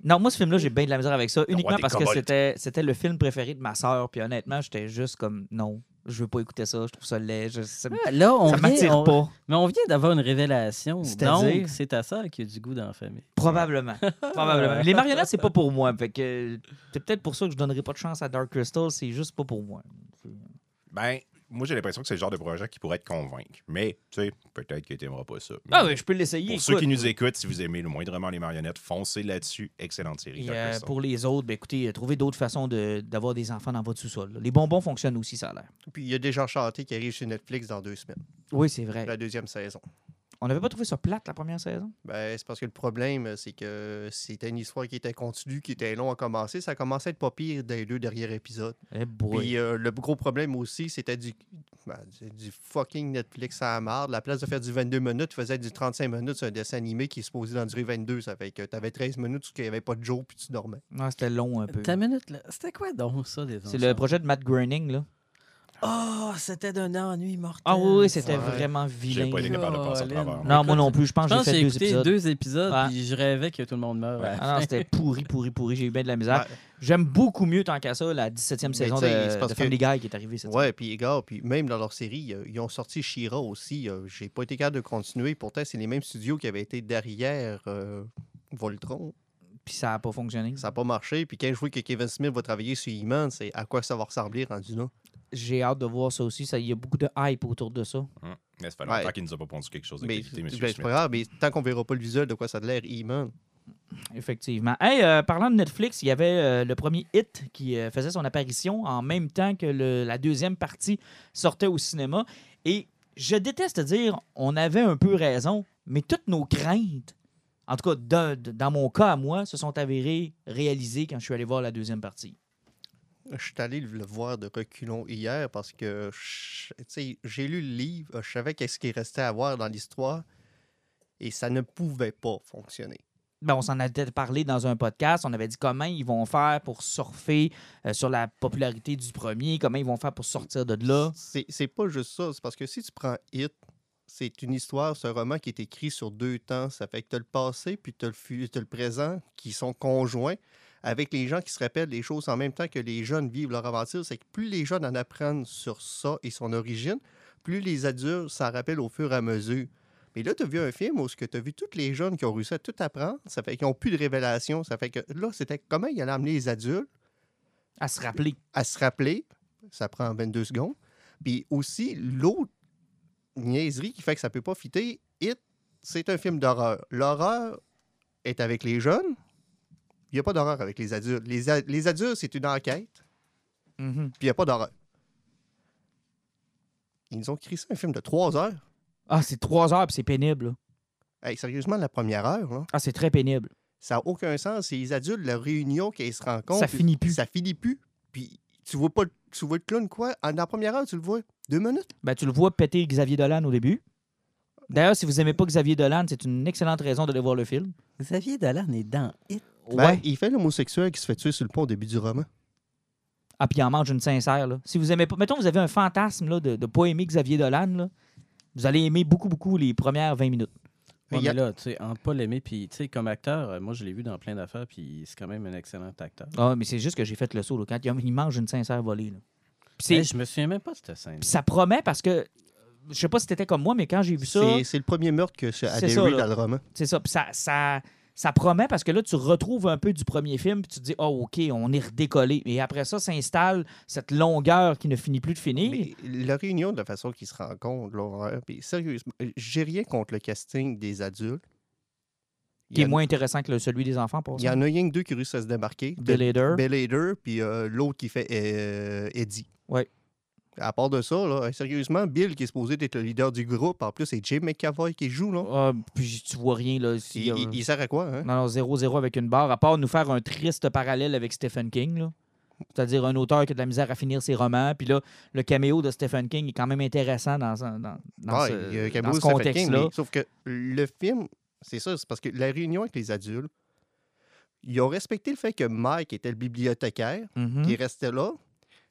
S1: Non, moi, ce film-là, j'ai bien de la misère avec ça, uniquement
S5: des
S1: parce que c'était c'était le film préféré de ma sœur. Puis honnêtement, j'étais juste comme, non, je veux pas écouter ça, je trouve ça laid. Je, ça m-
S4: Là, on
S1: ça
S4: vient, on-
S1: pas.
S4: Mais on vient d'avoir une révélation.
S1: C'est-à-dire?
S4: Donc, c'est ta sœur qui a du goût dans la famille.
S1: Probablement. Probablement. Les marionnettes, c'est pas pour moi. Fait que c'est peut-être pour ça que je donnerai pas de chance à Dark Crystal, c'est juste pas pour moi.
S5: Ben, moi, j'ai l'impression que c'est le genre de projet qui pourrait te convaincre. Mais, tu sais, peut-être que tu n'aimeras pas ça.
S1: Ah
S5: Mais
S1: oui, je peux l'essayer.
S5: Pour ceux qui nous écoutent, si vous aimez le moindrement les marionnettes, foncez là-dessus. Excellente série.
S1: Et, euh, pour les autres, ben, écoutez, euh, trouvez d'autres façons de- d'avoir des enfants dans votre sous-sol. Les bonbons fonctionnent aussi, ça a l'air.
S3: Puis il y a des gens chantés qui arrivent sur Netflix dans deux semaines,
S1: Oui, c'est vrai.
S3: la deuxième saison.
S1: On n'avait pas trouvé ça plate la première saison?
S3: Ben, c'est parce que le problème, c'est que c'était une histoire qui était continue, qui était long à commencer. Ça commençait à être pas pire dans les deux derniers épisodes.
S1: Eh boy.
S3: Puis euh, le gros problème aussi, c'était du, ben, du, fucking Netflix à la marde. La place de faire du 22 minutes, tu faisais du 35 minutes sur un dessin animé qui est supposé d'en durer 22. Ça fait que tu avais 13 minutes où il n'y avait pas de jour puis tu dormais.
S1: Non, c'était long un peu.
S4: Ta minute, là, c'était quoi donc ça, des
S1: C'est le projet de Matt Groening, là.
S4: Oh, c'était d'un ennui mortel.
S1: Ah oui, c'était
S3: Ouais.
S1: vraiment
S5: J'ai
S1: vilain.
S5: pas été capable de passer à
S4: Colin.
S5: travers.
S1: Non, moi non plus. Je pense
S4: Je
S1: que
S4: pense
S1: j'ai
S4: que
S1: fait
S4: j'ai
S1: deux
S4: écouté
S1: épisodes.
S4: deux épisodes,
S1: Ouais.
S4: puis je rêvais que tout le monde meure.
S1: Ah non, c'était pourri, pourri, pourri. J'ai eu bien de la misère.
S3: Ouais.
S1: J'aime beaucoup mieux, tant qu'à ça, la 17e saison de,
S3: c'est parce
S1: de
S3: que-
S1: Family Guy qui est arrivée cette
S3: Ouais, puis les gars, puis même dans leur série, euh, ils ont sorti Shira aussi. euh, J'ai pas été capable de continuer. Pourtant, c'est les mêmes studios qui avaient été derrière euh, Voltron.
S1: semaine. Puis ça n'a pas fonctionné.
S3: Ça n'a pas marché. Puis quand je vois que Kevin Smith va travailler sur He-Man, c'est à quoi ça va ressembler rendu là?
S1: J'ai hâte de voir ça aussi. Ça- Il y a beaucoup de hype autour de ça.
S5: Hum. Mais ça fait
S3: Ouais.
S5: longtemps qu'il nous a pas pondu quelque chose de
S3: Mais
S5: qualité,
S3: ben,
S5: monsieur
S3: c'est
S5: Smith.
S3: pas grave, mais tant qu'on verra pas le visuel de quoi ça a l'air, He-Man.
S1: Effectivement. Hey, euh, parlant de Netflix, il y avait euh, le premier Hit qui euh, faisait son apparition en même temps que le- la deuxième partie sortait au cinéma. Et je déteste dire, on avait un peu raison, mais toutes nos craintes, en tout cas de- de- dans mon cas à moi, se sont avérées réalisées quand je suis allé voir la deuxième partie.
S3: Je suis allé le voir de reculons hier parce que j'ai lu le livre, je savais qu'est-ce qui restait à voir dans l'histoire et ça ne pouvait pas fonctionner.
S1: Ben, on s'en avait parlé dans un podcast. On avait dit comment ils vont faire pour surfer euh, sur la popularité du premier, comment ils vont faire pour sortir de là.
S3: C'est c'est pas juste ça, c'est parce que si tu prends Hit, c'est une histoire, c'est un roman qui est écrit sur deux temps. Ça fait que tu as le passé puis tu as, le présent qui sont conjoints avec les gens qui se rappellent les choses en même temps que les jeunes vivent leur aventure. C'est que plus les jeunes en apprennent sur ça et son origine, plus les adultes s'en rappellent au fur et à mesure. Mais là, tu as vu un film où tu as vu tous les jeunes qui ont réussi à tout apprendre. Ça fait qu'ils n'ont plus de révélation. Ça fait que là, c'était comment ils allaient amener les adultes
S1: À se rappeler.
S3: à se rappeler. Ça prend 22 secondes. Puis aussi, l'autre niaiserie qui fait que ça peut pas fitter, It, c'est un film d'horreur. L'horreur est avec les jeunes. Il n'y a pas d'horreur avec les adultes. Les, a- les adultes, c'est une enquête.
S1: Mhm.
S3: Puis il n'y a pas d'horreur. Ils nous ont créé ça un film de trois heures.
S1: Ah, c'est trois heures, puis c'est pénible. là.
S3: Hey, sérieusement, la première heure, là,
S1: Ah, c'est très pénible.
S3: ça n'a aucun sens. C'est les adultes, la réunion qui se rencontrent.
S1: Ça
S3: puis
S1: finit plus.
S3: Ça finit plus. Puis tu vois pas le- tu vois le clown quoi? En- Dans la première heure, tu le vois. Deux minutes?
S1: Ben, tu le vois péter Xavier Dolan au début. D'ailleurs, si vous aimez pas Xavier Dolan, c'est une excellente raison d'aller voir le film.
S4: Xavier Dolan est dans Hit.
S3: Ben, il fait l'homosexuel qui se fait tuer sur le pont au début du roman.
S1: Ah, puis il en mange une sincère. Là. Si vous aimez pas. Mettons, vous avez un fantasme là, de ne pas aimer Xavier Dolan, là, vous allez aimer beaucoup, beaucoup les premières 20 minutes.
S4: Ouais, mais là, tu sais, entre pas l'aimer, puis tu sais, comme acteur, euh, moi, je l'ai vu dans plein d'affaires, puis c'est quand même un excellent acteur.
S1: Ah, mais c'est juste que j'ai fait le saut là, quand il, il mange une sincère volée. Là.
S4: Hey, je me souviens même pas de cette scène.
S1: puis ça promet parce que. Je sais pas si t'étais comme moi, mais quand j'ai vu ça,
S3: C'est le premier meurtre que
S1: là.
S3: dans le roman.
S1: c'est ça. Puis ça, ça, ça promet parce que là, tu retrouves un peu du premier film, puis tu te dis, oh, OK, on est redécollé. Et après ça, s'installe cette longueur qui ne finit plus de finir.
S3: Mais la réunion, de la façon qu'ils se rencontrent, l'horreur, puis sérieusement, euh, j'ai rien contre le casting des adultes.
S1: Qui est moins intéressant que le- celui des enfants, pour
S3: Il y
S1: ça.
S3: en a rien que deux qui réussissent à se démarquer.
S1: Bill Hader.
S3: Bill Hader, puis euh, l'autre qui fait euh, Eddie.
S1: Ouais.
S3: À part de ça, là, sérieusement, Bill, qui est supposé être le leader du groupe, en plus, c'est Jim McAvoy qui joue. Là.
S1: Ah, puis tu vois rien, là.
S3: Il,
S1: a-
S3: il- sert à quoi? Hein?
S1: Non, non, 0-0 avec une barre, à part nous faire un triste parallèle avec Stephen King, là. C'est-à-dire un auteur qui a de la misère à finir ses romans. Puis là, le caméo de Stephen King est quand même intéressant dans, ce- dans, dans
S3: Ouais,
S1: ce, dans ce contexte-là.
S3: Sauf que le film, c'est ça, c'est parce que la réunion avec les adultes, ils ont respecté le fait que Mike était le bibliothécaire,
S1: Mhm.
S3: qui restait là.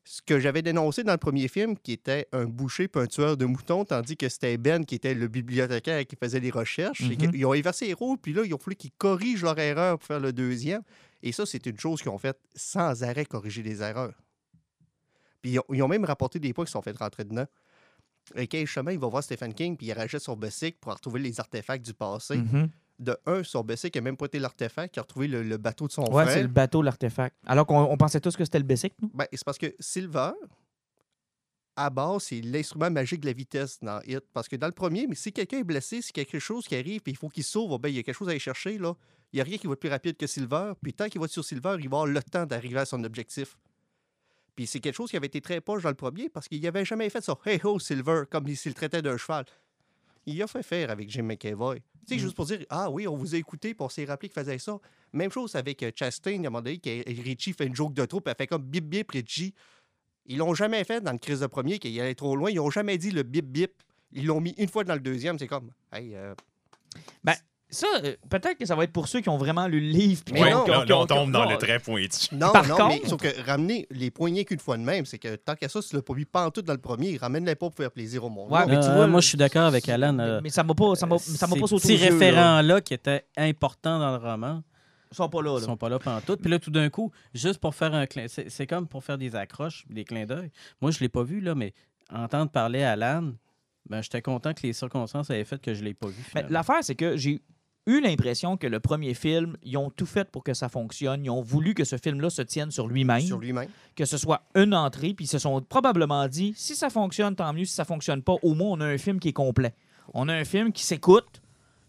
S3: Ce que j'avais dénoncé dans le premier film, qui était un boucher puis un tueur de moutons, tandis que c'était Ben qui était le bibliothécaire qui faisait les recherches.
S1: Mhm.
S3: qu'ils ont inversé les rôles, puis là, ils ont fallu qu'ils corrigent leur erreur pour faire le deuxième. Et ça, c'est une chose qu'ils ont fait sans arrêt corriger les erreurs. Puis ils ont, ils ont même rapporté des points qui sont fait rentrer dedans. Et quand chemin, il va voir Stephen King, puis il rajoute son bicycle pour retrouver les artefacts du passé.
S1: Mhm.
S3: De un, son bicycle n'a même pas été l'artefact, il a retrouvé le, le bateau de son
S1: Ouais, c'est
S3: frère.
S1: le bateau, l'artefact. Alors qu'on on pensait tous que c'était le Bessic, nous.
S3: Ben, c'est parce que Silver, à base, c'est l'instrument magique de la vitesse dans Hit. Parce que dans le premier, mais si quelqu'un est blessé, si quelque chose qui arrive, puis il faut qu'il sauve, ben, il y a quelque chose à aller chercher, là. Il n'y a rien qui va être plus rapide que Silver. Puis tant qu'il va être sur Silver, il va avoir le temps d'arriver à son objectif. Puis c'est quelque chose qui avait été très poche dans le premier parce qu'il n'avait jamais fait ça. Hey ho, Silver, comme s'il le traitait d'un cheval. Il a fait faire avec Jim McAvoy. Tu sais,
S1: Mm.
S3: juste pour dire, ah oui, on vous a écouté, on s'est rappelé qu'il faisait ça. Même chose avec euh, Chastain, à un moment donné, que Richie fait une joke de trop, puis elle fait comme bip bip Richie. Ils l'ont jamais fait dans le crise de premier, qu'il allait trop loin. Ils n'ont jamais dit le bip bip. Ils l'ont mis une fois dans le deuxième. C'est comme, hey, euh,
S1: Ça, euh, peut-être que ça va être pour ceux qui ont vraiment lu le livre. puis ont-
S3: non,
S5: là, on tombe dans le très pointu.
S3: Non,
S1: Par
S3: non,
S1: contre-
S3: mais sauf que ramener les poignées qu'une fois de même, c'est que tant qu'à ça, si tu l'as pas mis tout dans le premier, ramène-les pas pour faire plaisir au monde.
S1: Ouais, mais tu
S4: Euh,
S1: vois,
S4: moi, je suis d'accord avec Alan. euh,
S1: Mais ça m'a pas, ça m'a, ça m'a
S4: ces
S1: pas sauté là.
S4: référents-là qui étaient importants dans le roman
S1: Ils sont pas là,
S4: ne
S1: là.
S4: sont pas là pendant tout. Puis là, tout d'un coup, juste pour faire un clin... C'est c'est comme pour faire des accroches, des clins d'œil. Moi, je ne l'ai pas vu, là, mais entendre parler à Alan, ben, j'étais content que les circonstances avaient fait que je ne l'ai pas vu.
S1: Mais
S4: finalement.
S1: l'affaire, c'est que j'ai eu l'impression que le premier film, ils ont tout fait pour que ça fonctionne. Ils ont voulu que ce film-là se tienne sur lui-même,
S3: Sur lui-même.
S1: que ce soit une entrée, puis ils se sont probablement dit si ça fonctionne, tant mieux. Si ça fonctionne pas, au moins, on a un film qui est complet. On a un film qui s'écoute,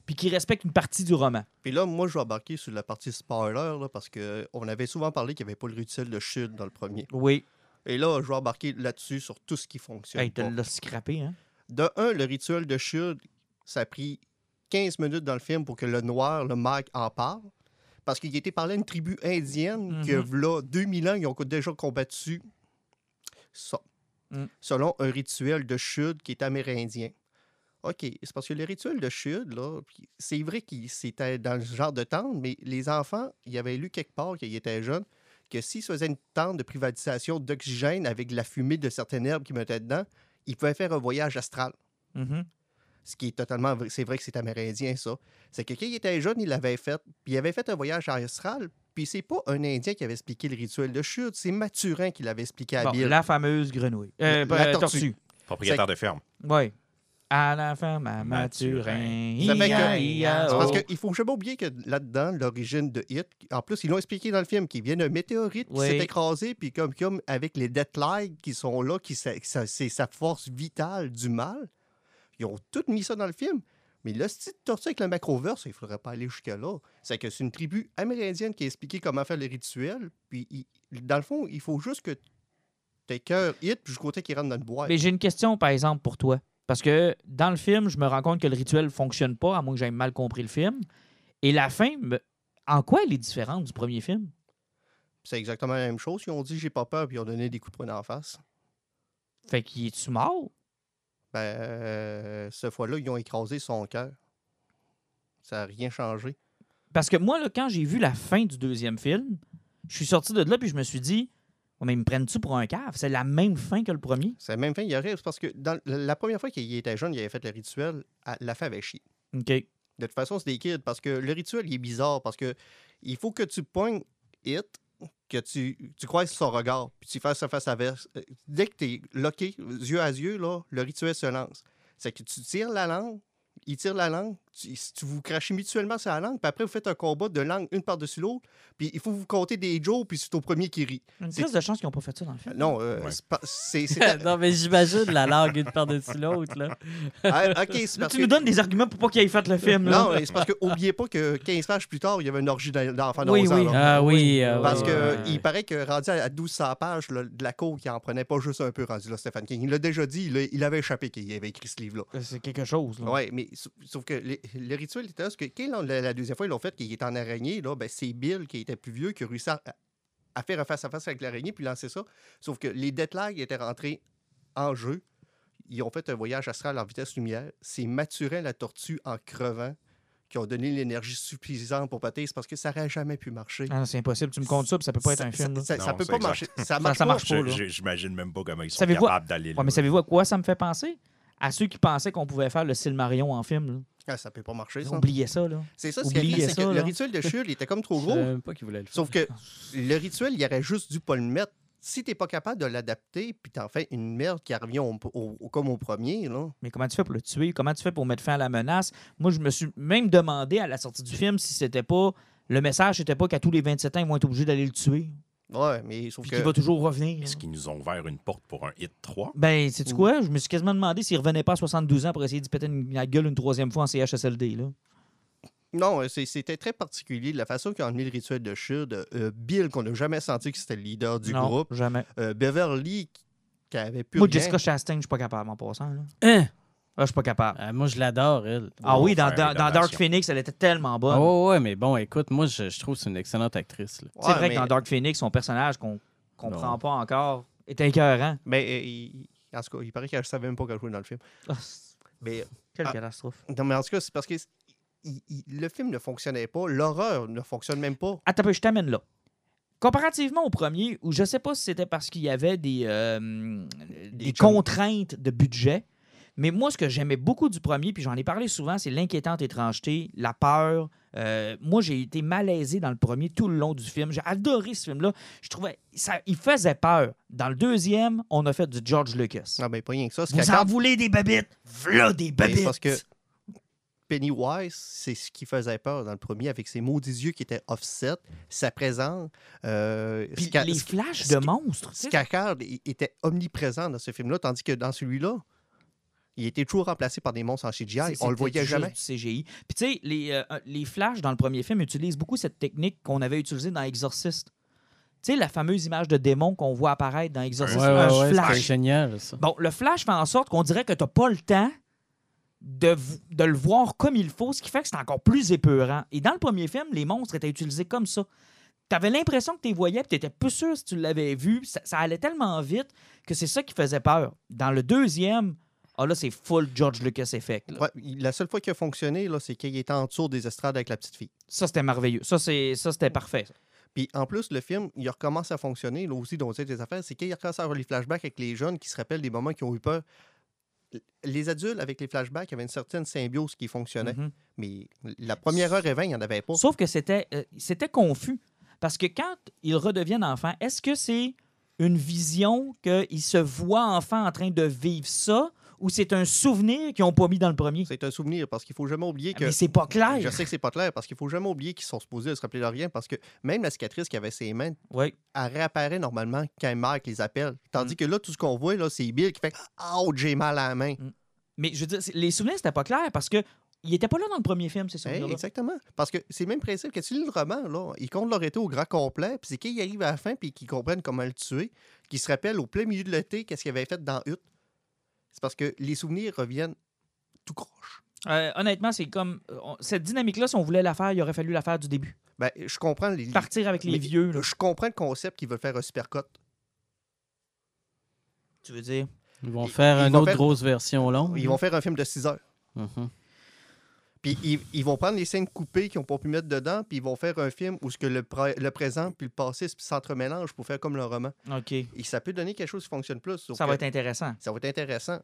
S1: puis qui respecte une partie du roman.
S3: Puis là, moi, je vais embarquer sur la partie spoiler, là, parce qu'on avait souvent parlé qu'il n'y avait pas le rituel de chute dans le premier.
S1: Oui.
S3: Et là, je vais embarquer là-dessus sur tout ce qui fonctionne.
S1: Hey, t'as l'as scrappé, hein?
S3: De un, le rituel de chute, ça a pris 15 minutes dans le film pour que le noir, le Mike, en parle. Parce qu'il était parlé à une tribu indienne que,
S1: Mhm.
S3: là, 2000 ans, ils ont déjà combattu ça.
S1: Mm.
S3: Selon un rituel de chute qui est amérindien. OK, c'est parce que le rituel de chute, là, c'est vrai que c'était dans le genre de tente, mais les enfants, ils avaient lu quelque part, qu'ils étaient jeunes, que s'ils faisaient une tente de privatisation d'oxygène avec de la fumée de certaines herbes qu'ils mettaient dedans, ils pouvaient faire un voyage astral.
S1: Mhm.
S3: Ce qui est totalement vrai. C'est vrai que c'est amérindien, ça. C'est que quand il était jeune, il l'avait fait. Puis il avait fait un voyage astral. Puis c'est pas un Indien qui avait expliqué le rituel de chute, c'est Mathurin qui l'avait expliqué à
S1: Bon,
S3: Bill.
S1: la fameuse grenouille. Euh,
S3: La- tortue.
S1: tortue.
S5: Propriétaire de ferme.
S1: Oui. À la ferme à
S5: Mathurin.
S3: Ça fait que- C'est parce
S1: oh.
S3: qu'il faut jamais oublier que là-dedans, l'origine de Hit, en plus, ils l'ont expliqué dans le film, qu'il vient d'un météorite qui s'est écrasé, puis comme, comme avec les deadlines qui sont là, qui, c'est sa force vitale du mal. Ils ont tout mis ça dans le film. Mais là, si tu tortue avec le macroverse, il faudrait pas aller jusque-là. C'est que c'est une tribu amérindienne qui a expliqué comment faire le rituel. Puis, il- dans le fond, il faut juste que tes cœurs hit jusqu'au temps qu'ils rentrent dans le bois.
S1: Mais j'ai une question, par exemple, pour toi. Parce que dans le film, je me rends compte que le rituel fonctionne pas, à moins que j'aie mal compris le film. Et la fin, en quoi elle est différente du premier film?
S3: C'est exactement la même chose. Ils ont dit j'ai pas peur, puis ils ont donné des coups de poing en face.
S1: Fait qu'il est-tu mort?
S3: Ben, euh, cette fois-là, ils ont écrasé son cœur. Ça n'a rien changé.
S1: Parce que moi, là, quand j'ai vu la fin du deuxième film, je suis sorti de là puis je me suis dit, Oh, mais ils me prennent-tu pour un cave? C'est la même fin que le premier.
S3: C'est la même fin, il arrive. Parce que dans, la première fois qu'il était jeune, il avait fait le rituel, la fin avait chié.
S1: OK.
S3: De toute façon, c'est des kids parce que le rituel, il est bizarre parce que il faut que tu pognes Hit, que tu, tu croises son regard, puis tu fasses ça face à face. Euh, Dès que tu es loqué, yeux à yeux, le rituel se lance. C'est que tu tires la langue, il tire la langue, tu, si tu vous crachez mutuellement sur la langue, puis après, vous faites un combat de langue une par-dessus l'autre, puis il faut vous compter des Joe, puis c'est au premier qui rit.
S1: Une
S3: C'est-
S1: crise de chance qu'ils n'ont pas fait ça dans le film.
S3: Non, euh,
S5: Ouais.
S3: c'est
S4: non, mais j'imagine la langue une par-dessus l'autre. là.
S3: Ah, ok, c'est
S1: Là,
S3: parce
S1: tu
S3: que.
S1: nous donnes des arguments pour pas qu'ils aient fait le film. là.
S3: Non, mais c'est parce que oubliez pas que 15 pages plus tard, il y avait une orgie d'enfants
S1: Oui,
S3: d'11 ans.
S1: oui.
S3: là.
S4: Ah oui. ah
S3: Parce
S4: oui,
S3: que
S4: ouais.
S3: il paraît que rendu à 1200 pages là, de la cour, qui en prenait pas juste un peu rendu là, Stephen King. Il l'a déjà dit, il, avait échappé qu'il avait écrit ce livre-là.
S1: C'est quelque chose. Là.
S3: Oui, mais sauf- sauf que les- le rituel était ce que quand la, la deuxième fois ils l'ont fait, qu'il est en araignée, là, ben, c'est Bill qui était plus vieux qui a réussi à, à faire un face-à-face avec l'araignée puis lancer ça. Sauf que les deadlags étaient rentrés en jeu. Ils ont fait un voyage astral en vitesse lumière. C'est Mathurin la tortue en crevant qui ont donné l'énergie suffisante pour péter. C'est parce que ça n'aurait jamais pu marcher.
S1: Ah, c'est impossible. Tu me comptes ça, puis ça peut pas être un film. là.
S3: Ça, ça
S5: Non,
S3: peut pas
S5: exact.
S3: marcher. Ça marche
S1: ça
S3: pas.
S1: marche pas. Là.
S5: J'imagine même pas comment ils sont capables d'aller là.
S1: Mais savez-vous à quoi ça me fait penser? À ceux qui pensaient qu'on pouvait faire le Silmarion en film. là.
S3: Ah, ça peut pas marcher.
S1: Ils
S3: ça.
S1: ont oublié ça. Là.
S3: C'est ça, ce qui arrive,
S1: Oubliez
S3: c'est
S1: ça,
S3: que le
S1: là.
S3: rituel de Shul était comme trop gros.
S4: même pas qu'il voulait le faire.
S3: Sauf que le rituel, il aurait juste dû pas le mettre. Si t'es pas capable de l'adapter, puis t'en fais une merde qui revient au- au- au- comme au premier, là.
S1: Mais comment tu fais pour le tuer? Comment tu fais pour mettre fin à la menace? Moi, je me suis même demandé à la sortie du film si c'était pas. Le message, c'était pas qu'à tous les 27 ans, ils vont être obligés d'aller le tuer.
S3: Ouais, mais sauf
S1: Puis
S3: que.
S1: qu'il va toujours revenir.
S5: Est-ce qu'ils nous ont ouvert une porte pour un hit 3?
S1: Ben, sais-tu
S3: Ou-
S1: quoi? Je me suis quasiment demandé s'il revenait pas à 72 ans pour essayer de péter une- la gueule une troisième fois en CHSLD. Là.
S3: Non, euh, c'est- c'était très particulier. La façon qu'ils ont amené le rituel de Shud, euh, Bill, qu'on n'a jamais senti que c'était le leader du
S1: non,
S3: groupe,
S1: jamais.
S3: euh, Beverly, qui- qui avait plus
S1: Moi,
S3: rien.
S1: Jessica Chastain, je suis pas capable en passant. Là.
S4: Hein?
S1: Ah, je suis pas capable.
S4: Ah, moi, je l'adore, elle.
S1: Ah oui, dans, dans- dans Dark. Phoenix, elle était tellement bonne.
S4: Ah ouais, ouais, mais bon, écoute, moi, je, je trouve que c'est une excellente actrice. là.
S1: C'est
S3: Ouais,
S1: vrai
S3: mais-
S1: que dans Dark Phoenix, son personnage qu'on comprend pas encore est écœurant.
S3: Mais euh, il- en tout cas, il paraît qu'elle ne savait même pas qu'elle jouait dans le film.
S1: Ah,
S3: Mais,
S1: quelle
S3: Ah.
S1: catastrophe.
S3: non, mais en tout cas, c'est parce que il- il- le film ne fonctionnait pas. L'horreur ne fonctionne même pas.
S1: Attends, un peu, je t'amène là. Comparativement au premier, où je sais pas si c'était parce qu'il y avait des, euh, des, contraintes de budget, mais moi, ce que j'aimais beaucoup du premier, puis j'en ai parlé souvent, c'est l'inquiétante étrangeté, la peur. Euh, moi, j'ai été malaisé dans le premier tout le long du film. J'ai adoré ce film-là. Je trouvais ça, il faisait peur. Dans le deuxième, on a fait du George Lucas.
S3: Ah ben, pas rien que ça.
S1: Vous
S3: qu'elle-
S1: en voulez des babites? V'là des
S3: Ben,
S1: babites!
S3: parce que Pennywise, c'est ce qui faisait peur dans le premier, avec ses maudits yeux qui étaient offset, sa présence. Euh,
S1: Puis les flashs de monstres.
S3: Skarsgård était omniprésent dans ce film-là, tandis que dans celui-là, il était toujours remplacé par des monstres en CGI. On le voyait jamais.
S1: CGI. Puis tu sais, les, euh, les flashs dans le premier film utilisent beaucoup cette technique qu'on avait utilisée dans Exorcist. Tu sais, la fameuse image de démon qu'on voit apparaître dans Exorcist,
S4: Ouais,
S1: un
S4: ouais, ouais,
S1: flash.
S4: c'est génial, ça.
S1: Bon, le flash fait en sorte qu'on dirait que tu n'as pas le temps de, de le voir comme il faut, ce qui fait que c'est encore plus épeurant. Et dans le premier film, les monstres étaient utilisés comme ça. Tu avais l'impression que tu les voyais, puis tu n'étais pas sûr si tu l'avais vu. Ça, ça allait tellement vite que c'est ça qui faisait peur. Dans le deuxième, ah là, c'est full George Lucas effect. là.
S3: Ouais, il- la seule fois qu'il a fonctionné, là, c'est qu'il était en dessous des estrades avec la petite fille.
S1: Ça, c'était merveilleux. Ça, c'est, ça c'était parfait. ça.
S3: Puis en plus, le film, il recommence à fonctionner, là aussi, dont c'est des affaires, c'est qu'il recommence à avoir les flashbacks avec les jeunes qui se rappellent des moments qui ont eu peur. Les adultes, avec les flashbacks, avaient une certaine symbiose qui fonctionnait.
S1: Mhm.
S3: Mais la première heure et vingt, il n'y en avait pas.
S1: Sauf que c'était, euh, c'était confus. Parce que quand ils redeviennent enfants, est-ce que c'est une vision qu'ils se voient enfants en train de vivre ça? Ou c'est un souvenir qu'ils n'ont pas mis dans le premier?
S3: C'est un souvenir parce qu'il faut jamais oublier que.
S1: Mais c'est pas clair.
S3: Je sais que c'est pas clair parce qu'il faut jamais oublier qu'ils sont supposés de se rappeler de rien parce que même la cicatrice qui avait ses mains,
S1: Oui.
S3: elle réapparaît normalement quand Mark les appelle. Tandis
S1: Mm.
S3: que là, tout ce qu'on voit, là, c'est Bill qui fait Oh, j'ai mal à la main.
S1: Mais je veux dire, c'est- les souvenirs, c'était pas clair parce que il était pas là dans le premier film, ces
S3: Hey,
S1: souvenirs-là.
S3: exactement. Parce que c'est le même principe que tu lis le roman, là, ils comptent leur été au grand complet, puis c'est qu'ils arrivent à la fin, puis qu'ils comprennent comment le tuer, qu'ils se rappellent au plein milieu de l'été qu'est-ce qu'il avait fait dans Hutte. C'est parce que les souvenirs reviennent tout croche.
S1: Euh, honnêtement, c'est comme. euh, on- cette dynamique-là, si on voulait la faire, il aurait fallu la faire du début.
S3: Ben, je comprends les.
S1: Partir avec les
S3: mais
S1: vieux, là.
S3: Je comprends le concept qu'ils veulent faire un supercut.
S1: Tu veux dire?
S4: Ils vont
S3: Ils-
S4: faire
S3: ils
S4: une
S3: vont
S4: autre
S3: faire-
S4: grosse version longue.
S3: Ils vont faire un film de 6 heures.
S4: Mhm.
S3: Puis ils, ils vont prendre les scènes coupées qu'ils n'ont pas pu mettre dedans, puis ils vont faire un film où ce que le, pré- le présent puis le passé s'entremélangent pour faire comme le roman.
S1: OK.
S3: Et ça peut donner quelque chose qui fonctionne plus.
S1: Ça va être intéressant.
S3: ça va être intéressant.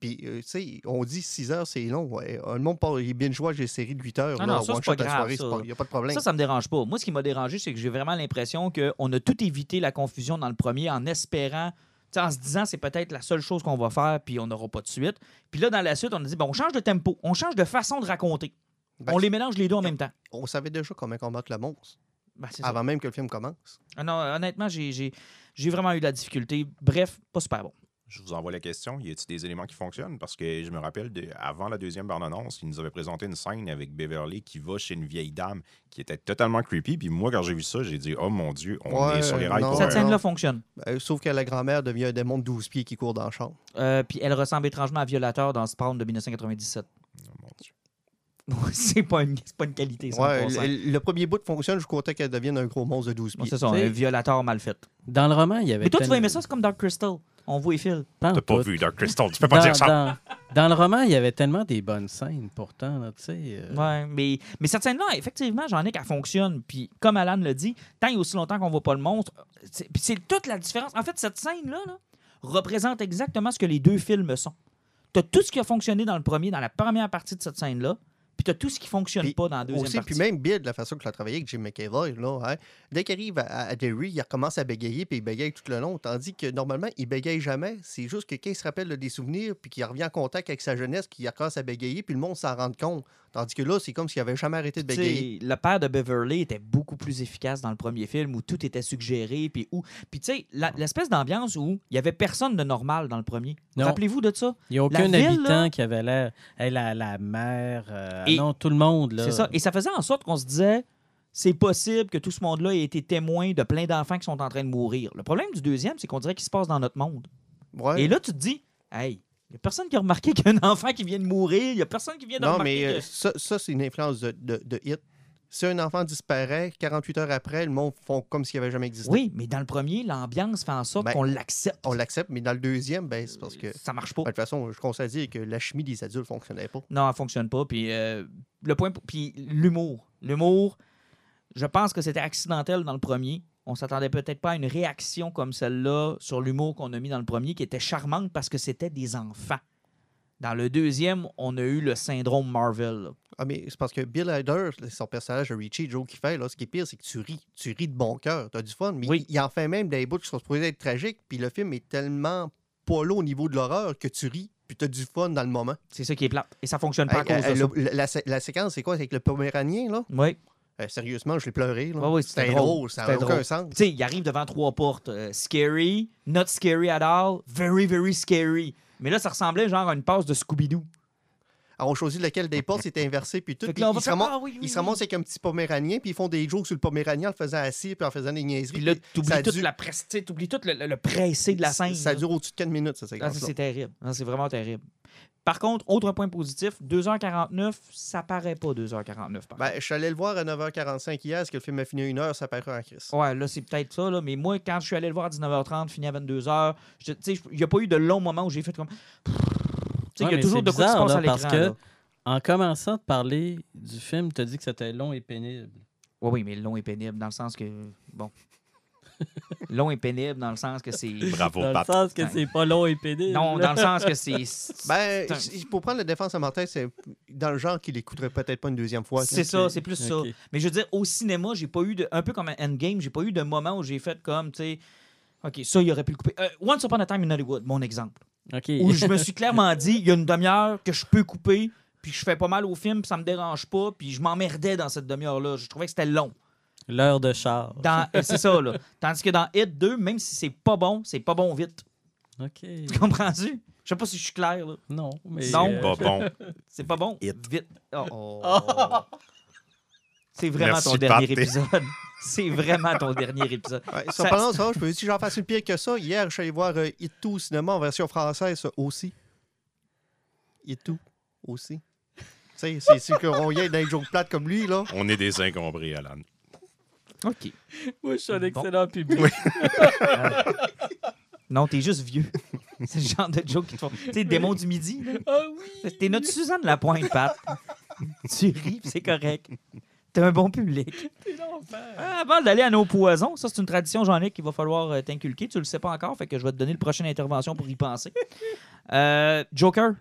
S3: Puis, euh, tu sais, on dit 6 heures, c'est long. Ouais. Le monde parle, il binge watch des séries de 8 heures.
S1: Ah
S3: là,
S1: non,
S3: en
S1: ça,
S3: one
S1: c'est pas
S3: shot à
S1: grave,
S3: soirée,
S1: ça.
S3: Il n'y a pas de problème.
S1: Ça, ça me dérange pas. Moi, ce qui m'a dérangé, c'est que j'ai vraiment l'impression qu'on a tout évité la confusion dans le premier en espérant. En se disant c'est peut-être la seule chose qu'on va faire, puis on n'aura pas de suite. Puis là, dans la suite, on a dit bon, on change de tempo, on change de façon de raconter.
S3: Ben,
S1: on les mélange les deux en même temps.
S3: On savait déjà comment combattre le monstre
S1: Ben, ça.
S3: avant même que le film commence.
S1: Ah non, honnêtement, j'ai vraiment eu de la difficulté. Bref, pas super bon.
S5: Je vous envoie la question. Y a-t-il des éléments qui fonctionnent? Parce que je me rappelle, de- avant la deuxième bande-annonce, ils nous avaient présenté une scène avec Beverly qui va chez une vieille dame qui était totalement creepy. Puis moi, quand j'ai vu ça, j'ai dit, oh mon Dieu, on
S3: Ouais,
S5: est sur les rails
S3: non.
S5: pour
S1: Cette scène-là fonctionne.
S3: Ben, sauf que la grand-mère devient un démon de 12 pieds qui court dans le champ.
S1: Euh, puis elle ressemble étrangement à Violateur dans Spawn de 1997.
S5: Oh, mon Dieu.
S1: c'est pas, une- c'est pas une qualité, ça.
S3: Ouais, le, le premier bout fonctionne jusqu'au temps qu'elle devienne un gros monstre de 12
S1: Bon,
S3: pieds.
S1: c'est ça,
S4: C'est-
S1: un Violateur mal fait.
S4: Dans le roman, il y avait.
S1: Mais toi, tu vas aimer ça, c'est comme Dark Crystal. On voit les fils.
S4: Pas en
S5: T'as pas vu Dark Crystal, tu peux pas
S4: dans,
S5: dire ça.
S4: Dans, dans le roman, il y avait tellement des bonnes scènes, pourtant, tu sais. euh,
S1: Ouais, mais, mais cette scène-là, effectivement, j'en ai qu'elle fonctionne. Puis comme Alan l'a dit, tant et aussi longtemps qu'on voit pas le monstre, c'est- puis c'est toute la différence. En fait, cette scène-là là, représente exactement ce que les deux films sont. Tu as tout ce qui a fonctionné dans le premier, dans la première partie de cette scène-là, puis tu as tout ce qui fonctionne
S3: Puis
S1: pas dans la deuxième
S3: Aussi,
S1: partie.
S3: puis même Bill, de la façon qu'il a travaillé avec Jim McAvoy, là, hein, dès qu'il arrive à, à Derry, il recommence à bégayer, puis il bégaye tout le long. Tandis que normalement, il bégaye jamais. C'est juste que quand il se rappelle là, des souvenirs, puis qu'il revient en contact avec sa jeunesse, qu'il recommence à bégayer, puis le monde s'en rend compte. Tandis que là, c'est comme s'il avait jamais arrêté de bégayer.
S1: le père de Beverly était beaucoup plus efficace dans le premier film où tout était suggéré. Puis, où... puis tu sais, l'espèce d'ambiance où il y avait personne de normal dans le premier. Rappelez-vous de ça?
S4: Il n'y a aucun
S1: La ville,
S4: habitant
S1: là-
S4: qui avait l'air. Elle, la, la mère. euh,
S1: Et-
S4: non, tout le monde, là.
S1: C'est ça. Et ça faisait en sorte qu'on se disait, c'est possible que tout ce monde-là ait été témoin de plein d'enfants qui sont en train de mourir. Le problème du deuxième, c'est qu'on dirait qu'il se passe dans notre monde.
S3: Ouais.
S1: Et là, tu te dis, hey, n'y a personne qui a remarqué qu'il y a un enfant qui vient de mourir. Il n'y a personne qui vient de
S3: non,
S1: remarquer
S3: mais euh,
S1: que-
S3: ça, ça, c'est une influence de, de, de Hit. Si un enfant disparaît, 48 heures après, le monde font comme s'il n'avait jamais existé.
S1: Oui, mais dans le premier, l'ambiance fait en sorte
S3: Ben,
S1: qu'on l'accepte.
S3: On l'accepte, mais dans le deuxième, ben, c'est parce que.
S1: Ça marche pas.
S3: Ben, De toute façon, je constate dire que la chimie des adultes ne fonctionnait pas.
S1: Non, elle fonctionne pas. Puis euh, le point, puis l'humour, l'humour, je pense que c'était accidentel dans le premier. On s'attendait peut-être pas à une réaction comme celle-là sur l'humour qu'on a mis dans le premier, qui était charmante parce que c'était des enfants. Dans le deuxième, on a eu le syndrome Marvel. là.
S3: Ah, mais c'est parce que Bill Hader, son personnage de Richie, Joe qui fait, là, ce qui est pire, c'est que tu ris. Tu ris de bon cœur. Tu as du fun. Mais
S1: Oui.
S3: il, il en fait même des bouts qui sont supposés être tragiques. Puis le film est tellement pas là au niveau de l'horreur que tu ris. Puis tu as du fun dans le moment.
S1: C'est ça qui est plate. Et ça fonctionne pas à cause de ça.
S3: le- la, sé- la séquence, c'est quoi? C'est avec le Poméranien, là?
S1: Oui.
S3: Euh, sérieusement, je l'ai pleuré. Là.
S1: Ouais, c'était drôle.
S3: Ça n'a aucun sens.
S1: Tu sais, il arrive devant trois portes. Euh, scary, not scary at all, very, very scary. Mais là, ça ressemblait genre à une passe de Scooby-Doo.
S3: Alors, on choisit lequel des portes, c'était inversé. Puis tout. Puis
S1: là, on
S3: ils se ramassent-
S1: ah oui, oui,
S3: ils se
S1: oui.
S3: ramassent avec un petit Poméranien, puis ils font des jokes sur le Poméranien en le faisant assis, puis en faisant des niaiseries.
S1: Puis là, t'oublies toute
S3: dure-
S1: la presse, t'oublies tout le, le- le pressé de la scène.
S3: Ça dure au-dessus de 4 minutes, ça,
S1: Ah,
S3: séquence
S1: ça, c'est terrible. Ah, C'est vraiment terrible. Par contre, autre point positif, 2h49, ça paraît pas 2h49. Par
S3: Ben, je suis allé le voir à 9h45 hier, est-ce que le film a fini à 1h, ça paraît en crise.
S1: Ouais, là, c'est peut-être ça, là, mais moi, quand je suis allé le voir à 19h30, fini à 22h, je- tu sais, il n'y a pas eu de long moment où j'ai fait comme. Tu sais, il
S4: Ouais,
S1: y a toujours de quoi qui se
S4: bizarre,
S1: passe à
S4: là, parce
S1: l'écran.
S4: que-
S1: là.
S4: En commençant de parler du film, tu as dit que c'était long et pénible.
S1: Oui, oui, mais long et pénible, dans le sens que. Bon. Long et pénible, dans le sens que c'est.
S5: Bravo,
S4: Dans le sens que c'est pas long et pénible.
S1: Non, dans le sens que c'est.
S3: Ben,
S1: c'est un-
S3: si- pour prendre la défense à Martin, c'est dans le genre qu'il écouterait peut-être pas une deuxième fois.
S1: C'est ça, c'est plus ça.
S4: Ok.
S1: Mais je veux dire, au cinéma, j'ai pas eu de. Un peu comme un Endgame, j'ai pas eu de moment où j'ai fait comme, tu sais. OK, ça, il aurait pu le couper. Euh, Once Upon a Time in Hollywood, mon exemple.
S4: OK.
S1: Où je me suis clairement dit, il y a une demi-heure que je peux couper, puis je fais pas mal au film, puis ça me dérange pas, puis je m'emmerdais dans cette demi-heure-là. Je trouvais que c'était long.
S4: L'heure de char.
S1: Dans- euh, c'est ça, là. Tandis que dans Hit 2, même si c'est pas bon, c'est pas bon vite.
S4: OK.
S1: Tu comprends-tu? Je sais pas si je suis clair, là.
S4: Non, mais.
S1: Non.
S4: euh,
S5: Pas bon.
S1: C'est pas bon
S5: Hit.
S1: vite. Oh.
S3: Oh.
S1: C'est vraiment
S5: Merci,
S1: ton dernier épisode. C'est vraiment ton dernier épisode.
S3: Ouais,
S1: Ça-
S3: ça, parlant de ça, je peux dire si j'en fasse une pire que ça. Hier, je suis allé voir euh, It 2 au cinéma en version française ça, aussi. It 2 aussi. Tu sais, c'est sûr qu'on y est dans les jokes plates comme lui, là.
S5: On est des incombrés, Alan.
S1: OK.
S4: Moi, je suis un
S1: Bon.
S4: excellent public.
S1: Non, t'es juste vieux. C'est le genre de joke qui te font. Tu sais, démon du midi, là.
S4: Ah oui!
S1: T'es notre Suzanne Lapointe, Pat. tu ris, c'est correct. T'as un bon public.
S4: L'enfer.
S1: Ah, avant d'aller à nos poisons, ça, c'est une tradition, Jean-Luc, qu'il va falloir euh, t'inculquer. Tu le sais pas encore, fait que je vais te donner le prochaine intervention pour y penser. Euh, Joker.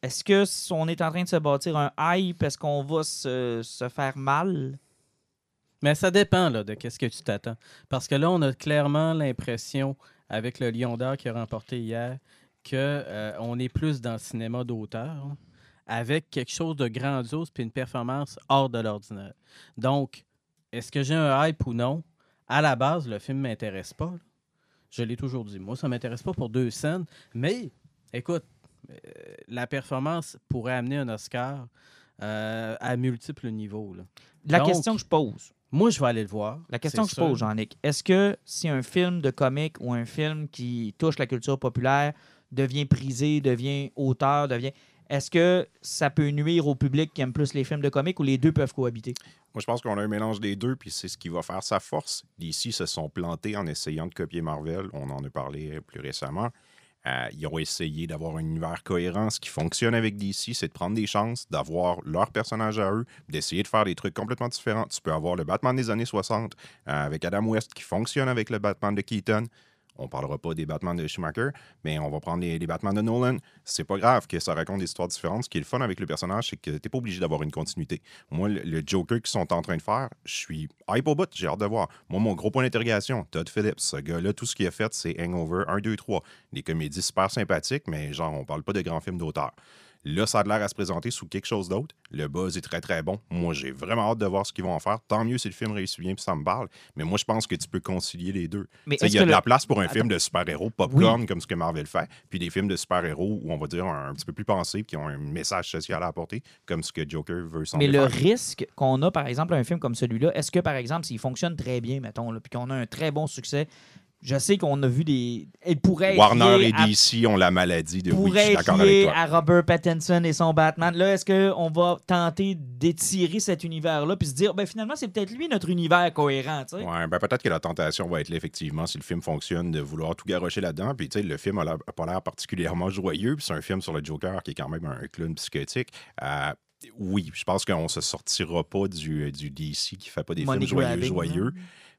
S1: Est-ce que on est en train de se bâtir un hype? Est-ce qu'on va se, se faire mal?
S4: Mais ça dépend là, de qu'est-ce que tu t'attends. Parce que là, on a clairement l'impression, avec le Lion d'Or qui a remporté hier que euh, on est plus dans le cinéma d'auteur, hein, avec quelque chose de grandiose puis une performance hors de l'ordinaire. Donc, est-ce que j'ai un hype ou non? À la base, le film ne m'intéresse pas. là. Je l'ai toujours dit. Moi, ça ne m'intéresse pas pour deux scènes. Mais, écoute, euh, la performance pourrait amener un Oscar euh, à multiples niveaux. là.
S1: La
S4: Donc,
S1: question que je pose,
S4: Moi, je vais aller le voir.
S1: la question que je pose. Jean-Nic, est-ce que si un film de comique ou un film qui touche la culture populaire devient prisé, devient auteur, devient. Est-ce que ça peut nuire au public qui aime plus les films de comique ou les deux peuvent cohabiter?
S5: Moi, je pense qu'on a un mélange des deux, puis c'est ce qui va faire sa force. DC se sont plantés en essayant de copier Marvel. On en a parlé plus récemment. Ils ont essayé d'avoir un univers cohérent. Ce qui fonctionne avec DC, c'est de prendre des chances, d'avoir leur personnage à eux, d'essayer de faire des trucs complètement différents. Tu peux avoir le Batman des années 60 euh, avec Adam West qui fonctionne avec le Batman de Keaton. On parlera pas des Batman de Schumacher, mais on va prendre les, les Batman de Nolan. C'est pas grave que ça raconte des histoires différentes. Ce qui est le fun avec le personnage, c'est que t'es pas obligé d'avoir une continuité. Moi, le, le Joker qu'ils sont en train de faire, je suis hype au bout, j'ai hâte de voir. Moi, mon gros point d'interrogation, Todd Phillips, ce gars-là, tout ce qu'il a fait, c'est Hangover 1, 2, 3. Des comédies super sympathiques, mais genre, on parle pas de grands films d'auteur. Là, ça a l'air à se présenter sous quelque chose d'autre. Le buzz est très, très bon. Moi, j'ai vraiment hâte de voir ce qu'ils vont en faire. Tant mieux si le film réussit bien puis ça me parle. Mais moi, je pense que tu peux concilier les deux.
S1: Mais
S5: Il y a de
S1: le-
S5: la place pour un film de super-héros popcorn, comme ce que Marvel fait, puis des films de super-héros où on va dire un, un petit peu plus pensés, puis qui ont un message social à apporter, comme ce que Joker veut
S1: Mais
S5: sembler
S1: le
S5: faire.
S1: risque qu'on a, par exemple, un film comme celui-là, est-ce que, par exemple, s'il fonctionne très bien, mettons, là, puis qu'on a un très bon succès, je sais qu'on a vu des. Elle pourrait
S5: Warner et
S1: à-
S5: DC ont la maladie de oui, je
S1: pourrait
S5: suis d'accord avec toi.
S1: à Robert Pattinson et son Batman. Là, est-ce qu'on va tenter d'étirer cet univers-là puis se dire, ben finalement, c'est peut-être lui notre univers cohérent, tu sais?
S5: Ouais, ben peut-être que la tentation va être là, effectivement, si le film fonctionne, de vouloir tout garrocher là-dedans. Puis, tu sais, le film a, a pas l'air particulièrement joyeux. Puis, c'est un film sur le Joker qui est quand même un clown psychotique. Euh, oui, je pense qu'on se sortira pas du, du DC qui fait pas des films joyeux, joyeux.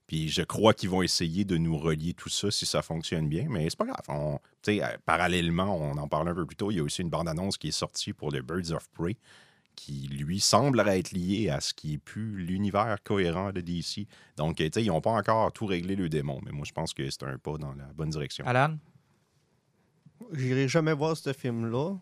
S5: Puis je crois qu'ils vont essayer de nous relier tout ça si ça fonctionne bien, mais c'est pas grave. On- euh, parallèlement, on en parlait un peu plus tôt, il y a aussi une bande-annonce qui est sortie pour le Birds of Prey, qui lui semble être lié à ce qui est plus l'univers cohérent de DC. Donc, tu sais, ils n'ont pas encore tout réglé le démon, mais moi je pense que c'est un pas dans la bonne direction.
S1: Alan?
S3: J'irai jamais voir ce film-là.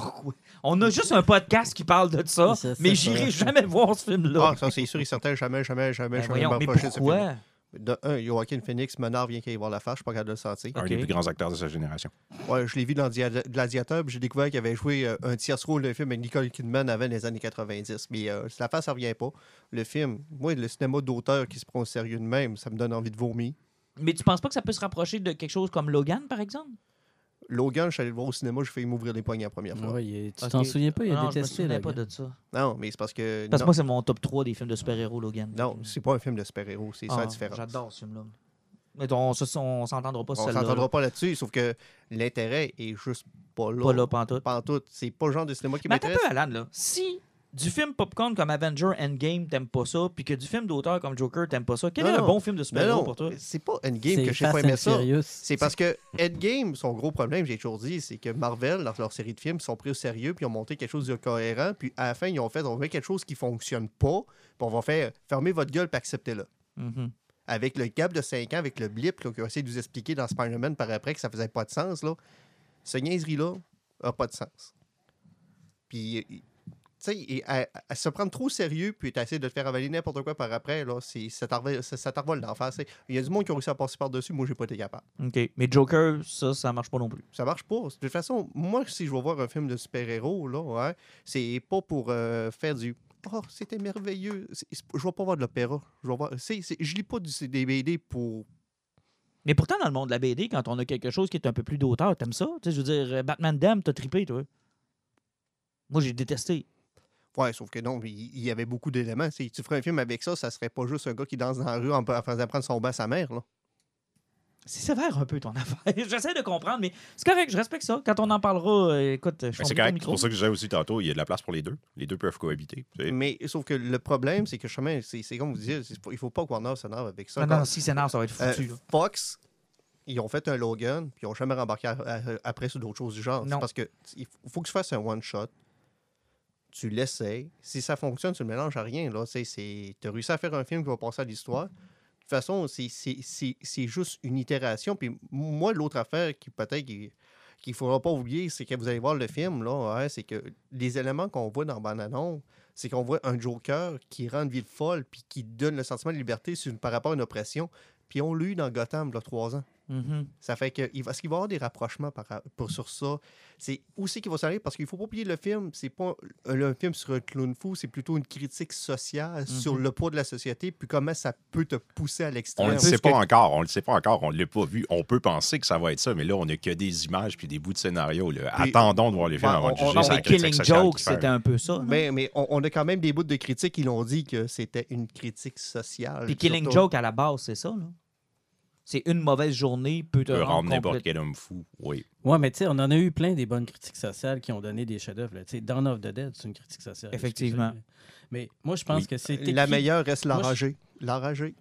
S1: Pourquoi? On a juste un podcast qui parle de ça, mais j'irai jamais voir ce film-là.
S3: Ah, ça, c'est sûr et certain. Jamais, jamais, jamais,
S1: Ben
S3: jamais
S1: voyons, mais
S3: m'approcher de ce film.
S1: pourquoi?
S3: De un, Joaquin Phoenix m'énerve vient qu'il y voir la face, je suis pas capable de le sentir.
S5: Un des plus grands acteurs de sa génération.
S3: Ouais, je l'ai vu dans Dia- Gladiator, puis j'ai découvert qu'il avait joué euh, un tiers rôle d'un film avec Nicole Kidman avant les années 90. Mais euh, la face, ça revient pas. Le film, moi, le cinéma d'auteur qui se prend au sérieux de même, ça me donne envie de vomir.
S1: Mais tu penses pas que ça peut se rapprocher de quelque chose comme Logan, par exemple?
S3: Logan, je suis allé le voir au cinéma, j'ai failli m'ouvrir les poignets la première fois.
S4: Ouais, il- tu t'en souviens pas, il a
S1: non, je me
S4: détesté. le
S1: pas de ça.
S3: Non, mais c'est parce que.
S1: Parce que moi, c'est mon top 3 des films de super-héros, Logan.
S3: non, c'est pas un film de super-héros, c'est ça
S1: Ah,
S3: la différence.
S1: J'adore ce film-là. Mais on, s'entendra pas sur
S3: On s'entendra pas là-dessus, sauf que l'intérêt est juste pas là.
S1: Pas là, pantoute.
S3: Pantoute. C'est pas le genre de cinéma qui
S1: Mais attends un
S3: m'intéresse.
S1: peu, Alan, là. Si du film popcorn comme Avenger Endgame, t'aimes pas ça, puis que du film d'auteur comme Joker, t'aimes pas ça, quel
S3: Non,
S1: est le bon film de super-héros pour toi?
S3: c'est pas Endgame que je sais pas
S4: and
S3: ça. C'est parce que Endgame, son gros problème, j'ai toujours dit, c'est que Marvel, dans leur série de films, ils sont pris au sérieux, puis ils ont monté quelque chose de cohérent, puis à la fin, ils ont fait, on met quelque chose qui fonctionne pas, puis on va faire, fermer votre gueule, puis acceptez-le.
S1: Mhm.
S3: Avec le gap de 5 ans, avec le blip, qu'ils ont essayé de nous expliquer dans Spider-Man par après que ça faisait pas de sens, là, ce niaiserie-là a pas de sens. Puis, sais, et à, à se prendre trop sérieux, puis essayer de te faire avaler n'importe quoi par après, là, ça t'envole d'en face. Il y a du monde qui a réussi à passer par-dessus, moi, j'ai pas été capable.
S1: OK. Mais Joker, ça, ça marche pas non plus.
S3: Ça marche pas. De toute façon, moi, si je vais voir un film de super-héros, là, ouais, c'est pas pour euh, faire du. Oh, c'était merveilleux. Je vais pas voir de l'opéra. Je voir. je lis pas du, des BD pour.
S1: Mais pourtant, dans le monde de la BD, quand on a quelque chose qui est un peu plus d'auteur, t'aimes ça? Je veux dire, euh, Batman Dam, t'as trippé, toi. Moi, j'ai détesté.
S3: Ouais, sauf que non, il il y avait beaucoup d'éléments. Si tu ferais un film avec ça, ça serait pas juste un gars qui danse dans la rue en, en faisant prendre son bain à sa mère. Là.
S1: C'est sévère un peu ton affaire. J'essaie de comprendre, mais c'est correct, je respecte ça. Quand on en parlera, euh, écoute, je
S5: c'est correct. C'est pour ça que je disais aussi tantôt, il y a de la place pour les deux. Les deux peuvent cohabiter.
S3: Mais sauf que le problème, c'est que chemin, c'est c'est comme vous disiez, il faut pas que Warner s'énerve avec ça.
S1: Non,
S3: Quand-
S1: non, si scénar, ça va être
S3: Euh,
S1: foutu. là.
S3: Fox, ils ont fait un Logan, puis ils n'ont jamais rembarqué à- à- après sur d'autres choses du genre.
S1: Non.
S3: parce que il faut- faut que tu fasses un one-shot. Tu l'essayes. Si ça fonctionne, tu le mélanges à rien. Tu as réussi à faire un film qui va passer à l'histoire. toute façon, c'est- juste une itération. Puis moi, l'autre affaire qui peut-être qui- qu'il ne faudra pas oublier, c'est que vous allez voir le film, là, c'est que les éléments qu'on voit dans Bananon, c'est qu'on voit un Joker qui rend une ville folle puis qui donne le sentiment de liberté par rapport à une oppression. Puis on l'a eu dans Gotham, là, trois ans.
S1: Mhm.
S3: Ça fait que il va, est-ce qu'il va y avoir des rapprochements par, pour, sur ça? C'est où c'est qu'il va s'arrêter? Parce qu'il faut pas oublier le film, c'est pas un, un film sur un clown fou, c'est plutôt une critique sociale sur
S1: Mhm.
S3: le poids de la société, puis comment ça peut te pousser à
S5: On
S3: l'extrême.
S5: ne le sait pas
S1: que-
S5: encore, on le sait pas encore, on ne l'a pas vu. On peut penser que ça va être ça, mais là, on n'a que des images puis des bouts de scénario. là.
S3: Puis-
S5: Attendons de voir les films avant de
S3: on-
S5: juger
S3: on-
S5: sur critique
S1: Killing Joke, c'était un peu ça. non?
S3: Mais, mais on, on a quand même des bouts de critiques qui l'ont dit que c'était une critique sociale.
S1: Puis Killing
S3: surtout.
S1: Joke, à la base, c'est ça. là. C'est une mauvaise journée peut te
S5: peut
S1: rendre
S5: rendre n'importe quel homme fou. Oui.
S4: Ouais, mais tu sais, on en a eu plein des bonnes critiques sociales qui ont donné des chefs-d'œuvre. là. Tu sais, Dawn of the Dead, c'est une critique sociale.
S1: Effectivement.
S4: Mais moi, je pense
S5: Oui.
S4: que c'est
S3: La meilleure reste
S4: je-
S3: l'enragé. L'enragé.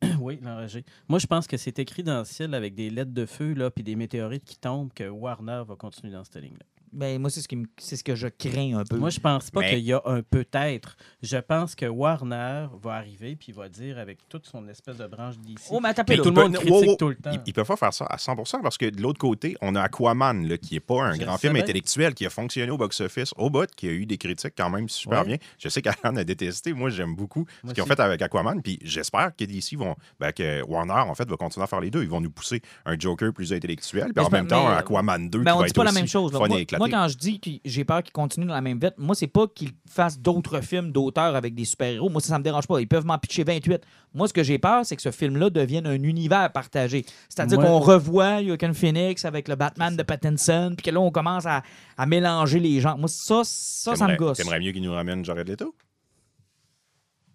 S4: Oui, l'enragé. Moi, je pense que c'est écrit dans le ciel avec des lettres de feu là, puis des météorites qui tombent que Warner va continuer dans cette ligne-là.
S1: Ben, moi, c'est ce, qui me- c'est ce que je crains un peu.
S4: Moi, je pense pas
S5: Mais-
S4: qu'il y a un peut-être. Je pense que Warner va arriver puis va dire avec toute son espèce de branche d'ici.
S1: Oh, mais attends,
S5: Mais
S4: tout le monde critique tout le temps.
S5: Ils ne peuvent pas faire ça à 100 parce que de l'autre côté, on a Aquaman, là, qui n'est pas un
S4: Je
S5: grand
S4: sais
S5: film
S4: bien.
S5: intellectuel, qui a fonctionné au box-office, au bout, qui a eu des critiques quand même super
S4: Ouais.
S5: bien. Je sais qu'Alan a détesté. Moi, j'aime beaucoup ce
S4: Moi
S5: qu'ils ont fait avec Aquaman. Puis j'espère que DC vont, ben, que Warner, en fait, va continuer à faire les deux. Ils vont nous pousser un Joker plus intellectuel, puis en même temps,
S1: mais-
S5: un Aquaman 2
S1: Ben,
S5: qui
S1: on
S5: va
S1: dit
S5: être
S1: pas la
S5: aussi
S1: même chose.
S5: fun
S1: Moi. Moi, quand je dis que j'ai peur qu'ils continuent dans la même vette, moi, c'est pas qu'ils fassent d'autres films d'auteurs avec des super-héros. Moi, ça, ça me dérange pas. Ils peuvent m'en pitcher 28. Moi, ce que j'ai peur, c'est que ce film-là devienne un univers partagé. C'est-à-dire
S4: Ouais.
S1: qu'on revoit Joaquin Phoenix avec le Batman de Pattinson, puis que là, on commence à, à mélanger les gens. Moi, ça, ça, ça me gosse.
S5: T'aimerais mieux qu'ils nous ramènent Jared Leto?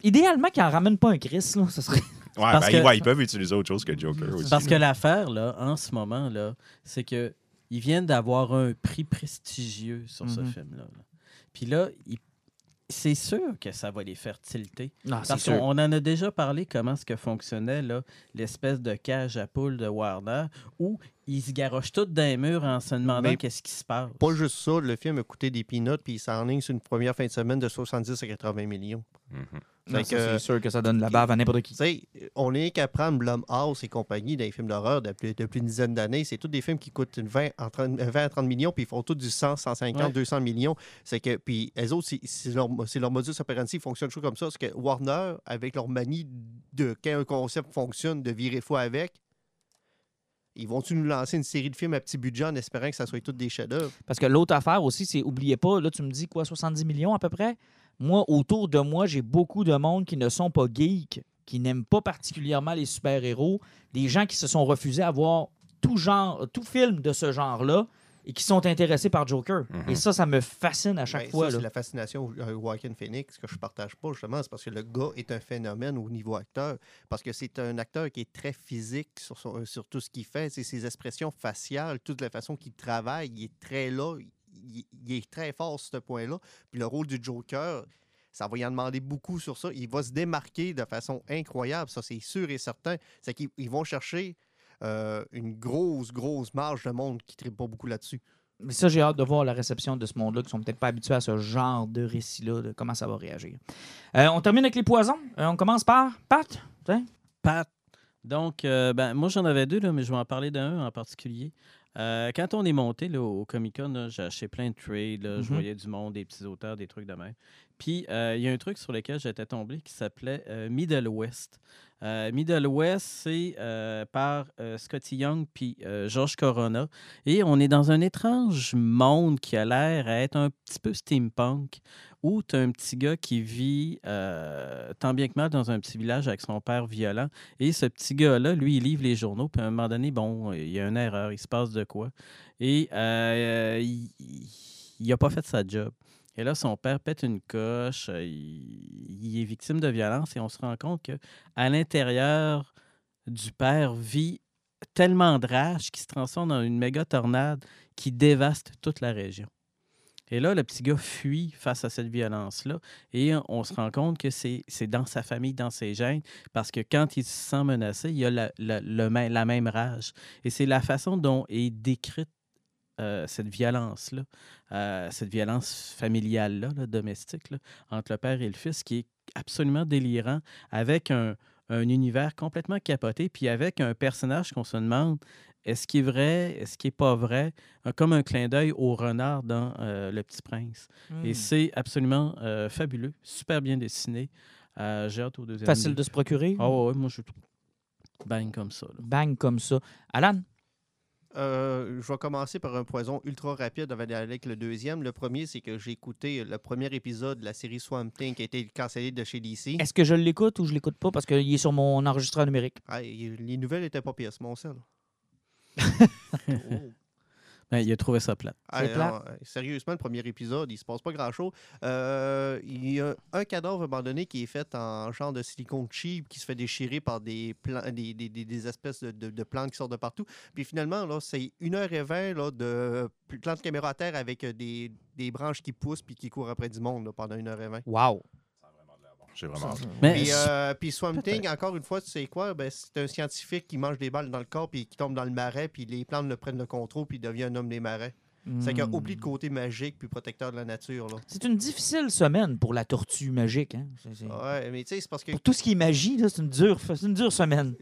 S1: Idéalement, qu'ils en ramènent pas un Chris, là. Ça serait...
S5: Ouais,
S4: Parce
S5: ben,
S4: que-
S5: ouais, ils peuvent utiliser autre chose que Joker aussi.
S4: Parce que l'affaire, là, en ce moment, là, c'est que ils viennent d'avoir un prix prestigieux sur ce
S1: Mhm.
S4: film-là. là. Puis là, c'est sûr que ça va les faire tilter.
S1: Non, c'est
S4: Parce qu'on on en a déjà parlé comment ce que fonctionnait là, l'espèce de cage à poules de Warner où ils se garochent tous dans les murs en se demandant qu'est-ce qui se passe.
S3: Pas juste ça, le film a coûté des peanuts, puis il s'enligne sur une première fin de semaine de 70 à 80 millions.
S5: Mhm.
S1: C'est sûr que ça donne la bave à n'importe qui.
S3: On n'est qu'à prendre Blumhouse et compagnie dans les films d'horreur depuis, depuis une dizaine d'années. C'est tous des films qui coûtent une 20, en 30 20 à 30 millions, puis ils font tous du 100, 150,
S4: Ouais.
S3: 200 millions. C'est que, puis les autres, c'est- leur, modus operandi, ils fonctionnent toujours comme ça. C'est que Warner, avec leur manie de quand un concept fonctionne, de virer fou avec, ils vont-tu nous lancer une série de films à petit budget en espérant que ça soit tous des chefs-d'œuvre?
S1: Parce que l'autre affaire aussi, c'est, oubliez pas, là, tu me dis quoi, 70 millions à peu près? Moi, autour de moi, j'ai beaucoup de monde qui ne sont pas geeks, qui n'aiment pas particulièrement les super-héros, des gens qui se sont refusés à voir tout genre, tout film de ce genre-là et qui sont intéressés par Joker.
S5: Mhm.
S1: Et ça, ça me fascine à chaque
S3: Ben,
S1: fois.
S3: c'est la fascination de Joaquin Phoenix que je partage pas, justement. C'est parce que le gars est un phénomène au niveau acteur. Parce que c'est un acteur qui est très physique sur, son- sur tout ce qu'il fait. C'est ses expressions faciales, toute la façon qu'il travaille. Il est très là. Il, il est très fort sur ce point-là. Puis le rôle du Joker, ça va y en demander beaucoup sur ça. Il va se démarquer de façon incroyable. Ça, c'est sûr et certain. C'est qu'ils ils vont chercher euh, une grosse, grosse marge de monde qui ne pas beaucoup là-dessus.
S1: Mais ça, j'ai hâte de voir la réception de ce monde-là, qui sont peut-être pas habitués à ce genre de récit-là, de comment ça va réagir. Euh, on termine avec les poisons. Euh, on commence par Pat. Tiens.
S4: Pat. Donc, euh, ben, moi, j'en avais deux, là, mais je vais en parler d'un en particulier. Euh, quand on est monté là, au Comic Con, j'ai acheté plein de trades. Je
S1: Mhm.
S4: voyais du monde, des petits auteurs, des trucs de même. Puis, euh, il y a un truc sur lequel j'étais tombé qui s'appelait euh, Middle West. Middle West, c'est par Scotty Young puis George Corona. Et on est dans un étrange monde qui a l'air à être un petit peu steampunk, où tu un petit gars qui vit euh, tant bien que mal dans un petit village avec son père violent. Et ce petit gars-là, lui, il livre les journaux. Puis à un moment donné, bon, il y a une erreur, il se passe de quoi. Et euh, il n'a pas fait sa job. Et là, son père pète une coche, euh, il, il est victime de violence et on se rend compte que à l'intérieur du père vit tellement de rage qui se transforme dans une méga tornade qui dévaste toute la région. Et là, le petit gars fuit face à cette violence-là et on se rend compte que c'est dans sa famille, dans ses gènes, parce que quand il se sent menacé, il a la, le même rage. Et c'est la façon dont est décrite euh, cette violence-là, euh, cette violence familiale-là, là, domestique, là, entre le père et le fils, qui est absolument délirant, avec un, un univers complètement capoté, puis avec un personnage qu'on se demande est-ce qu'il est vrai, est-ce qu'il n'est pas vrai, comme un clin d'œil au renard dans euh, Le Petit Prince.
S1: Hmm.
S4: Et c'est absolument euh, fabuleux, super bien dessiné. Euh, J'ai hâte au deuxième.
S1: Facile
S4: livre.
S1: de se procurer?
S4: Ah ouais, moi je trouve. Bang comme ça. là.
S1: Bang comme ça. Alan,
S3: Euh, je vais commencer par un poison ultra rapide avant d'aller avec le deuxième. Le premier, c'est que j'ai écouté le premier épisode de la série Swamp Thing qui a été cancellé de chez DC.
S1: est-ce que je l'écoute ou je l'écoute pas? Parce qu'il est sur mon enregistreur numérique?
S3: Ah, il- les nouvelles étaient pas pires, c'est mon sel.
S4: Ben, il a trouvé ça plate.
S3: Ah,
S1: C'est plate.
S3: non, euh, sérieusement, le premier épisode, il se passe pas grand-chose. Euh, il y a un cadavre abandonné qui est fait en genre de silicone cheap qui se fait déchirer par des, des, des- des- des espèces de, de- de plantes qui sortent de partout. Puis finalement, là, c'est 1h20 là, de plantes caméra à terre avec euh, des, des branches qui poussent puis qui courent après du monde là, pendant 1h20.
S1: Wow.
S5: J'ai vraiment hâte.
S4: Mais
S3: Puis, euh, puis Swamp Thing, encore une fois, tu sais quoi? Ben, c'est un scientifique qui mange des balles dans le corps puis qui tombe dans le marais puis les plantes le prennent le contrôle puis il devient un homme des marais. C'est qu'il
S1: Hmm.
S3: oublie le côté magique puis protecteur de la nature.
S1: C'est une difficile semaine pour la tortue magique. Hein? C'est- c'est-
S3: Ouais, mais tu sais, c'est parce que
S1: Pour tout ce qui est magie, c'est une dure, c'est une dure semaine.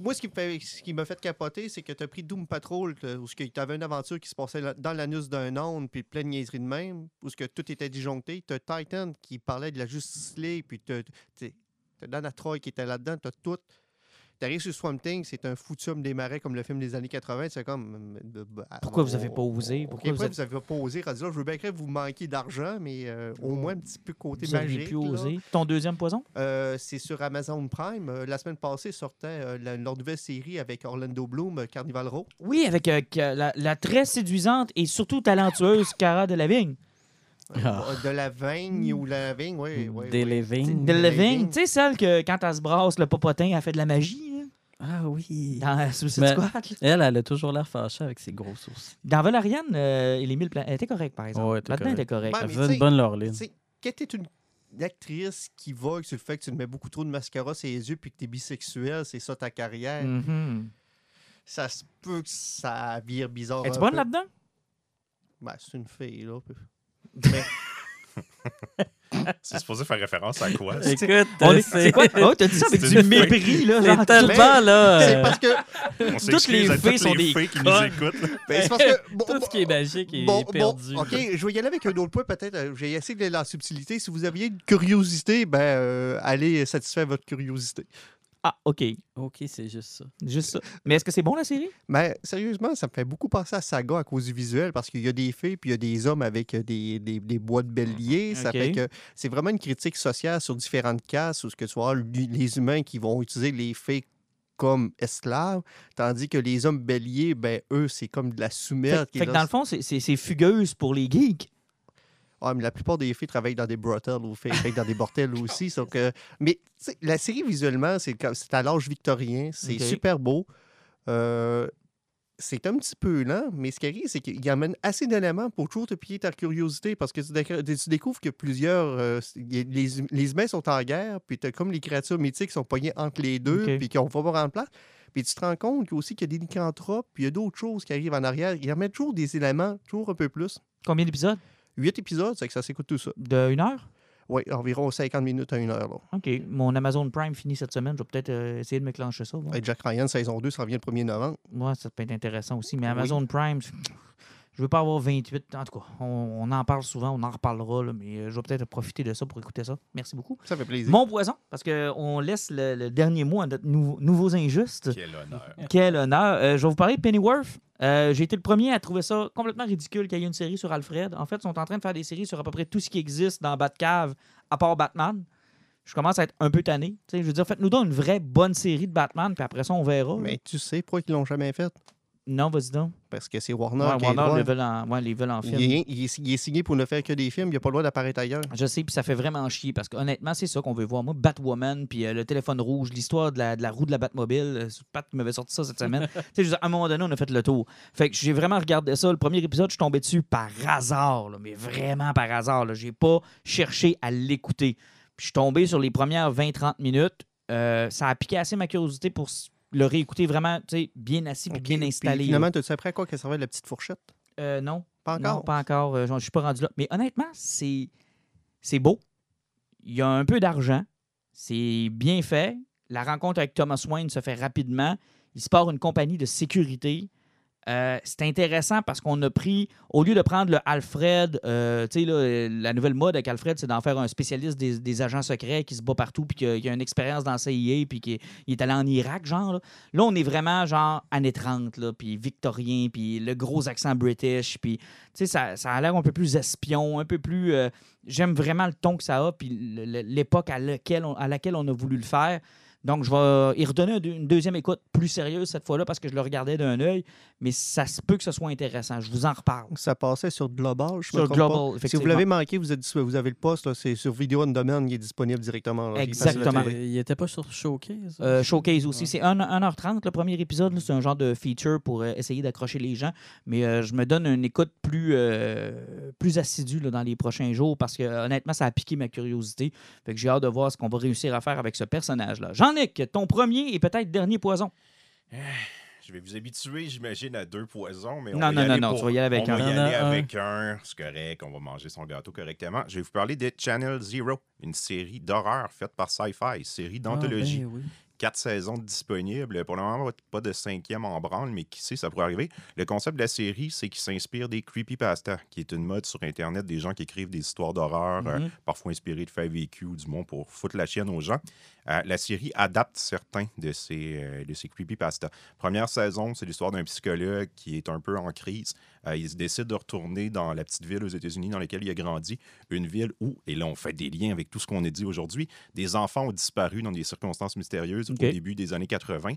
S3: Moi, ce qui me fait- ce qui m'a fait capoter, c'est que tu as pris Doom Patrol, où tu avais une aventure qui se passait dans l'anus d'un onde, puis plein de niaiseries de même, où ce que tout était disjoncté. Tu as Titan qui parlait de la Justice League, puis tu as Dana Troy qui était là-dedans, tu as tout. Tu arrives sur Swamp Thing, c'est un foutu homme des marais comme le film des années 80. C'est comme. euh, bah,
S1: Pourquoi vous avez pas osé? Pourquoi vous
S3: vous avez pas osé? je veux bien que vous manquiez d'argent, mais euh, au moins un petit peu côté
S1: Vous
S3: magique.
S1: pu
S3: là.
S1: oser. Ton deuxième poison?
S3: Euh, c'est sur Amazon Prime. Euh, la semaine passée sortait la- leur nouvelle série avec Orlando Bloom, Carnival Row.
S1: Oui, avec la, la très séduisante et surtout talentueuse Cara Delevingne.
S4: Ah.
S3: De la Vigne ou la Vigne, oui. oui,
S4: Des
S3: oui.
S1: Tu sais, celle que quand elle se brasse le popotin, elle fait de la magie.
S4: Ah oui.
S1: Dans Suicide
S4: Mais-
S1: Squad. là.
S4: Elle, elle a toujours l'air fâchée avec ses gros sourcils.
S1: Dans Valerian, euh, et les mille elle était correcte, par exemple.
S4: Ouais, elle était
S1: Là-dedans, elle était correcte.
S3: Ouais,
S4: Elle
S3: mais
S4: faisait
S3: tu
S4: une
S3: sais,
S4: bonne Laureline.
S3: Tu sais, quand t'es une une actrice qui vogue sur le fait que tu te mets beaucoup trop de mascara sur les yeux puis que t'es bisexuel, c'est ça ta carrière,
S1: Mhm.
S3: ça se peut que ça vire bizarre.
S1: Es-tu
S3: un
S1: bonne
S3: peu.
S1: là-dedans?
S3: Ben, c'est une fille, là.
S5: C'est supposé faire référence à quoi?
S4: Écoute,
S1: On
S4: euh,
S1: est- C'est quoi? Oh, t'as dit ça avec
S5: c'est
S1: du mépris, là.
S4: C'est
S1: genre,
S4: tellement, là.
S3: C'est
S4: euh,
S3: parce que.
S5: On
S1: Toutes les fées
S5: toutes
S1: sont
S5: les
S1: des
S5: qui nous écoutent.
S3: ben, c'est parce que bon,
S4: Tout ce qui est magique est
S3: Bon,
S4: perdu.
S3: bon, OK, je vais y aller avec un autre point, peut-être. euh, J'ai essayé de la subtilité. Si vous aviez une curiosité, ben, euh, allez satisfaire votre curiosité.
S1: Ah, OK.
S4: OK, c'est juste ça.
S1: Juste ça. Mais est-ce que c'est bon, la série?
S3: Mais sérieusement, ça me fait beaucoup penser à Saga à cause du visuel, parce qu'il y a des filles puis il y a des hommes avec euh, des, des, des bois de bélier. Ça fait que c'est vraiment une critique sociale sur différentes castes, où ce que tu vois les humains qui vont utiliser les fées comme esclaves, tandis que les hommes béliers, ben eux, c'est comme de la
S1: Fait,
S3: soumette. qui est
S1: fait que dans le fond, c'est- c'est c'est fugueuse pour les geeks.
S3: Ouais, mais la plupart des filles travaillent dans des brothels ou fait dans des bordels aussi. Donc, euh, mais la série, visuellement, c'est à l'âge victorien. C'est super beau. Euh, c'est un petit peu lent, mais ce qui arrive, c'est qu'il amène assez d'éléments pour toujours te piller ta curiosité parce que tu, déc- tu découvres que plusieurs. euh, les, hum- les humains sont en guerre, puis tu as comme les créatures mythiques qui sont poignées entre les deux,
S1: Ok.
S3: puis qui ont pas en place. Puis tu te rends compte qu'il y a aussi qu'il y a des lycanthropes, puis il y a d'autres choses qui arrivent en arrière. Ils amènent toujours des éléments, toujours un peu plus.
S1: Combien d'épisodes?
S3: Huit épisodes, c'est que ça s'écoute tout ça.
S1: De une heure?
S3: Oui, environ 50 minutes à une heure. Là.
S1: OK. Mon Amazon Prime finit cette semaine. Je vais peut-être euh, essayer de me clencher ça. voir.
S3: Et Jack Ryan, saison 2, ça revient le 1er novembre.
S1: Moi, ça peut être intéressant aussi. Mais
S3: Oui.
S1: Amazon Prime, je veux pas avoir 28. En tout cas, on, on en parle souvent, on en reparlera, là, mais euh, je vais peut-être profiter de ça pour écouter ça. Merci beaucoup.
S3: Ça fait plaisir.
S1: Mon poison, parce qu'on laisse le, le dernier mot à notre nouveau- nouveaux injustes.
S5: Quel honneur.
S1: Quel honneur. Euh, je vais vous parler de Pennyworth. Euh, J'ai été le premier à trouver ça complètement ridicule qu'il y ait une série sur Alfred. En fait, ils sont en train de faire des séries sur à peu près tout ce qui existe dans Batcave, à part Batman. Je commence à être un peu tanné. Tu sais, je veux dire, faites-nous donc une vraie bonne série de Batman, puis après ça, on verra.
S3: Mais tu sais pourquoi ils l'ont jamais fait?
S1: Non, vas-y donc.
S3: Parce que c'est Warner
S1: Ouais,
S3: qui
S1: Warner veulent en, ouais, les veulent en film.
S3: il, est, il est- il est signé pour ne faire que des films. Il n'a pas le droit d'apparaître ailleurs.
S1: Je sais, puis ça fait vraiment chier parce que honnêtement, c'est ça qu'on veut voir. Moi, Batwoman, puis euh, le téléphone rouge, l'histoire de la, de la roue de la Batmobile. euh, Pat m'avait sorti ça cette semaine. tu sais, je à un moment donné, on a fait le tour. Fait que j'ai vraiment regardé ça. Le premier épisode, je suis tombé dessus par hasard, là, mais vraiment par hasard. là. J'ai pas cherché à l'écouter. Puis je suis tombé sur les premières 20-30 minutes. Euh, ça a piqué assez ma curiosité pour le réécouter vraiment, tu sais, bien assis puis
S3: Ok.
S1: bien
S3: Puis
S1: installé. là.
S3: finalement, tu sais après quoi qu'elle servait la petite fourchette?
S1: Euh, non.
S3: Pas
S1: Non,
S3: encore?
S1: pas encore. Euh, Je suis pas rendu là. Mais honnêtement, c'est c'est beau. Il y a un peu d'argent. C'est bien fait. la rencontre avec Thomas Wayne se fait rapidement. Il se part une compagnie de sécurité. Euh, c'est intéressant parce qu'on a pris, au lieu de prendre le Alfred, euh, tu sais, la nouvelle mode avec Alfred, c'est d'en faire un spécialiste des, agents secrets qui se bat partout, puis qui a, une expérience dans la CIA, puis qui est, allé en Irak, genre. Là, on est vraiment genre années 30, là, puis victorien, puis le gros accent british, puis tu sais, ça, ça a l'air un peu plus espion, un peu plus. euh, J'aime vraiment le ton que ça a, puis le- le- l'époque à à laquelle on a voulu le faire. Donc, je vais y redonner une deuxième écoute plus sérieuse cette fois-là parce que je le regardais d'un œil, mais ça se peut que ce soit intéressant. Je vous en reparle.
S3: Ça passait sur Global, je
S1: Sur
S3: me
S1: Global,
S3: pas. Si vous l'avez manqué, vous, êtes, vous avez le post, là, c'est sur Vidéo on Demand, il est disponible directement. là.
S1: Exactement.
S3: Il est-
S4: Il était pas sur Showcase. hein?
S1: Euh, Showcase aussi.
S4: Ouais.
S1: C'est 1, 1h30 le premier épisode. C'est un genre de feature pour euh, essayer d'accrocher les gens. Mais euh, je me donne une écoute plus, euh, plus assidue là, dans les prochains jours parce que honnêtement, ça a piqué ma curiosité. Fait que j'ai hâte de voir ce qu'on va réussir à faire avec ce personnage-là. Jean-Nic, ton premier et peut-être dernier poison.
S5: Je vais vous habituer, j'imagine, à deux poisons, mais on
S1: Non,
S5: va y
S1: non,
S5: aller
S1: non, non,
S5: pour-
S1: tu vas y aller avec
S5: on
S1: un.
S5: va y aller
S4: un.
S5: avec un. C'est correct, on va manger son gâteau correctement. Je vais vous parler de Channel Zero, une série d'horreur faite par Sci-Fi, série d'anthologie.
S4: Ah, ben oui.
S5: Quatre saisons disponibles. Pour le moment, pas de cinquième en branle, mais qui sait, ça pourrait arriver. Le concept de la série, c'est qu'il s'inspire des creepypasta, qui est une mode sur Internet des gens qui écrivent des histoires d'horreur, euh,
S1: Mhm.
S5: parfois inspirées de faits vécus ou du monde pour foutre la chienne aux gens. Euh, la série adapte certains de ces, euh, de ces creepypasta. Première saison, c'est l'histoire d'un psychologue qui est un peu en crise. Euh, il décide de retourner dans la petite ville aux États-Unis dans laquelle il a grandi, une ville où, et là on fait des liens avec tout ce qu'on a dit aujourd'hui, des enfants ont disparu dans des circonstances mystérieuses Au début des années 80,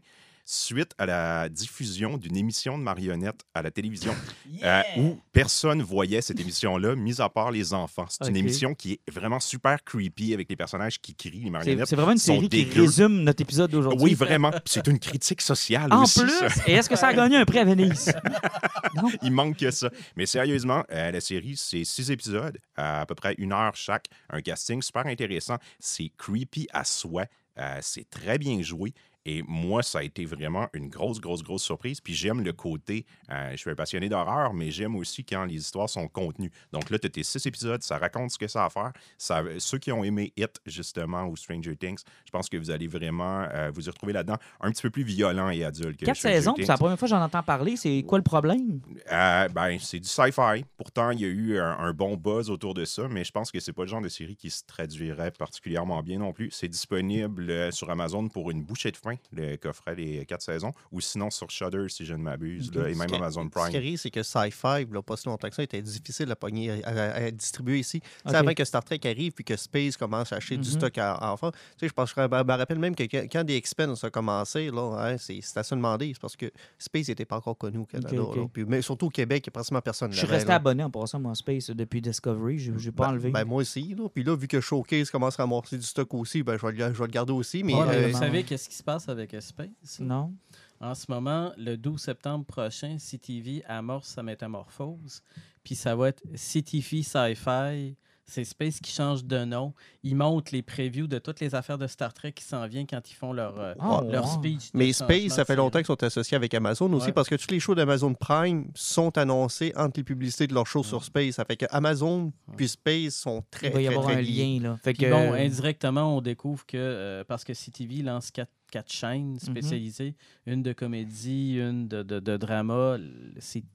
S5: suite à la diffusion d'une émission de marionnettes à la télévision euh, où personne voyait cette émission-là, mis à part les enfants. C'est une émission qui est vraiment super creepy avec les personnages qui crient, les marionnettes.
S1: c'est vraiment une série qui résume notre épisode d'aujourd'hui.
S5: Oui, vraiment. C'est une critique sociale
S1: En
S5: aussi.
S1: plus,
S5: ça.
S1: et est-ce que ça a gagné un prix à Venise? non?
S5: Il manque que ça. Mais sérieusement, euh, la série, c'est six épisodes, à, à peu près une heure chaque. Un casting super intéressant. C'est creepy à soi. Euh, c'est très bien joué. Et moi, ça a été vraiment une grosse, grosse, grosse surprise. Puis j'aime le côté, euh, je suis un passionné d'horreur, mais j'aime aussi quand les histoires sont contenues. Donc là, tu as tes six épisodes, ça raconte ce que ça a à faire. Ça, ceux qui ont aimé It, justement, ou Stranger Things, je pense que vous allez vraiment euh, vous y retrouver là-dedans. Un petit peu plus violent et adulte que
S1: Quatre
S5: Stranger
S1: saisons, c'est la première fois que j'en entends parler. C'est quoi le problème?
S5: Euh, ben, c'est du sci-fi. Pourtant, il y a eu un, un bon buzz autour de ça, mais je pense que c'est pas le genre de série qui se traduirait particulièrement bien non plus. C'est disponible sur Amazon pour une bouchée de faim, le coffret des quatre saisons, ou sinon sur Shudder, si je ne m'abuse, et même Amazon
S3: Ce qui
S5: Prime.
S3: arrive, c'est que Sci-Fi, là, pas si longtemps que ça, était difficile à, pogner, à, à- à distribuer ici. Tu sais,
S1: Ok.
S3: Avant que Star Trek arrive puis que Space commence à acheter du
S1: Mhm.
S3: stock à, enfants, tu sais, je, pense, je me rappelle même que quand, The Expense a commencé, là, hein, c'est c'est à se demander. C'est parce que Space n'était pas encore connu au Canada. Là. Puis, mais surtout au Québec, il y a pratiquement personne
S1: Je suis resté
S3: là.
S1: abonné en passant mon Space depuis Discovery. Je n'ai pas
S3: Ben-
S1: enlevé.
S3: ben, moi aussi. Là. Puis là, vu que Showcase commence à ramasser du stock aussi, ben, je, vais le, je vais le garder aussi. Mais
S4: Ouais, mais
S3: euh,
S4: vous savez qu'est-ce qui se passe avec Space?
S1: non.
S4: En ce moment, le 12 septembre prochain, CTV amorce sa métamorphose. Puis ça va être CTV Sci-Fi. C'est Space qui change de nom. Ils montrent les previews de toutes les affaires de Star Trek qui s'en viennent quand ils font leur, euh,
S1: Ah,
S4: leur speech.
S3: Mais Space, ça fait longtemps qu'ils sont associés avec Amazon aussi
S4: Ouais.
S3: parce que tous les shows d'Amazon Prime sont annoncés entre les publicités de leurs shows sur Space. Ça fait que Amazon puis Space sont très,
S1: Il va y
S3: très,
S1: avoir
S3: très
S1: un
S3: liés.
S1: lien. Là. Fait que,
S4: bon, indirectement, on découvre que euh, parce que CTV lance quatre, quatre chaînes
S1: Mhm.
S4: spécialisées, une de comédie, une de, de, de drama,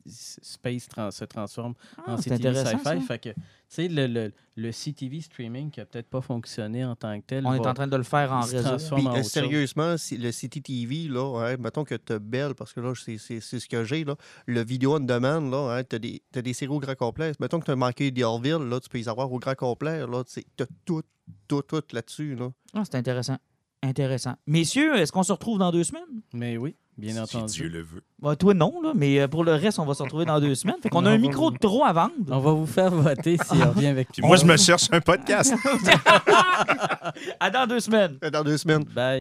S4: Space se transforme
S1: Ah,
S4: en
S1: c'est
S4: CTV
S1: intéressant.
S4: Sci-Fi. Fait que, tu sais, le, le, le CTV streaming qui a peut-être pas fonctionné en tant que tel.
S1: On est en train de le faire en réseau.
S3: Puis,
S4: en
S3: euh, sérieusement, si le CTTV, là, hein, mettons que tu as Belle, parce que là, c'est c'est- c'est ce que j'ai, là, le vidéo on demand, là, hein, tu as, des t'as des séries au grand complet. Mettons que tu as manqué The Orville, là, tu peux les avoir au grand complet. Tu as tout, tout, tout là-dessus. Là.
S1: Ah, c'est intéressant. Intéressant. Messieurs, est-ce qu'on se retrouve dans deux semaines?
S4: Mais oui, bien
S5: Si
S4: entendu.
S5: Dieu le veut.
S1: Bah, toi, non, là, mais euh, pour le reste, on va se retrouver dans deux semaines. Fait qu'on a
S4: On
S1: un micro
S4: vous-
S1: de trop à vendre.
S4: On va vous faire voter s'il revient avec
S5: Puis moi, je me cherche un podcast.
S1: à dans deux semaines.
S3: Dans deux semaines.
S4: Bye.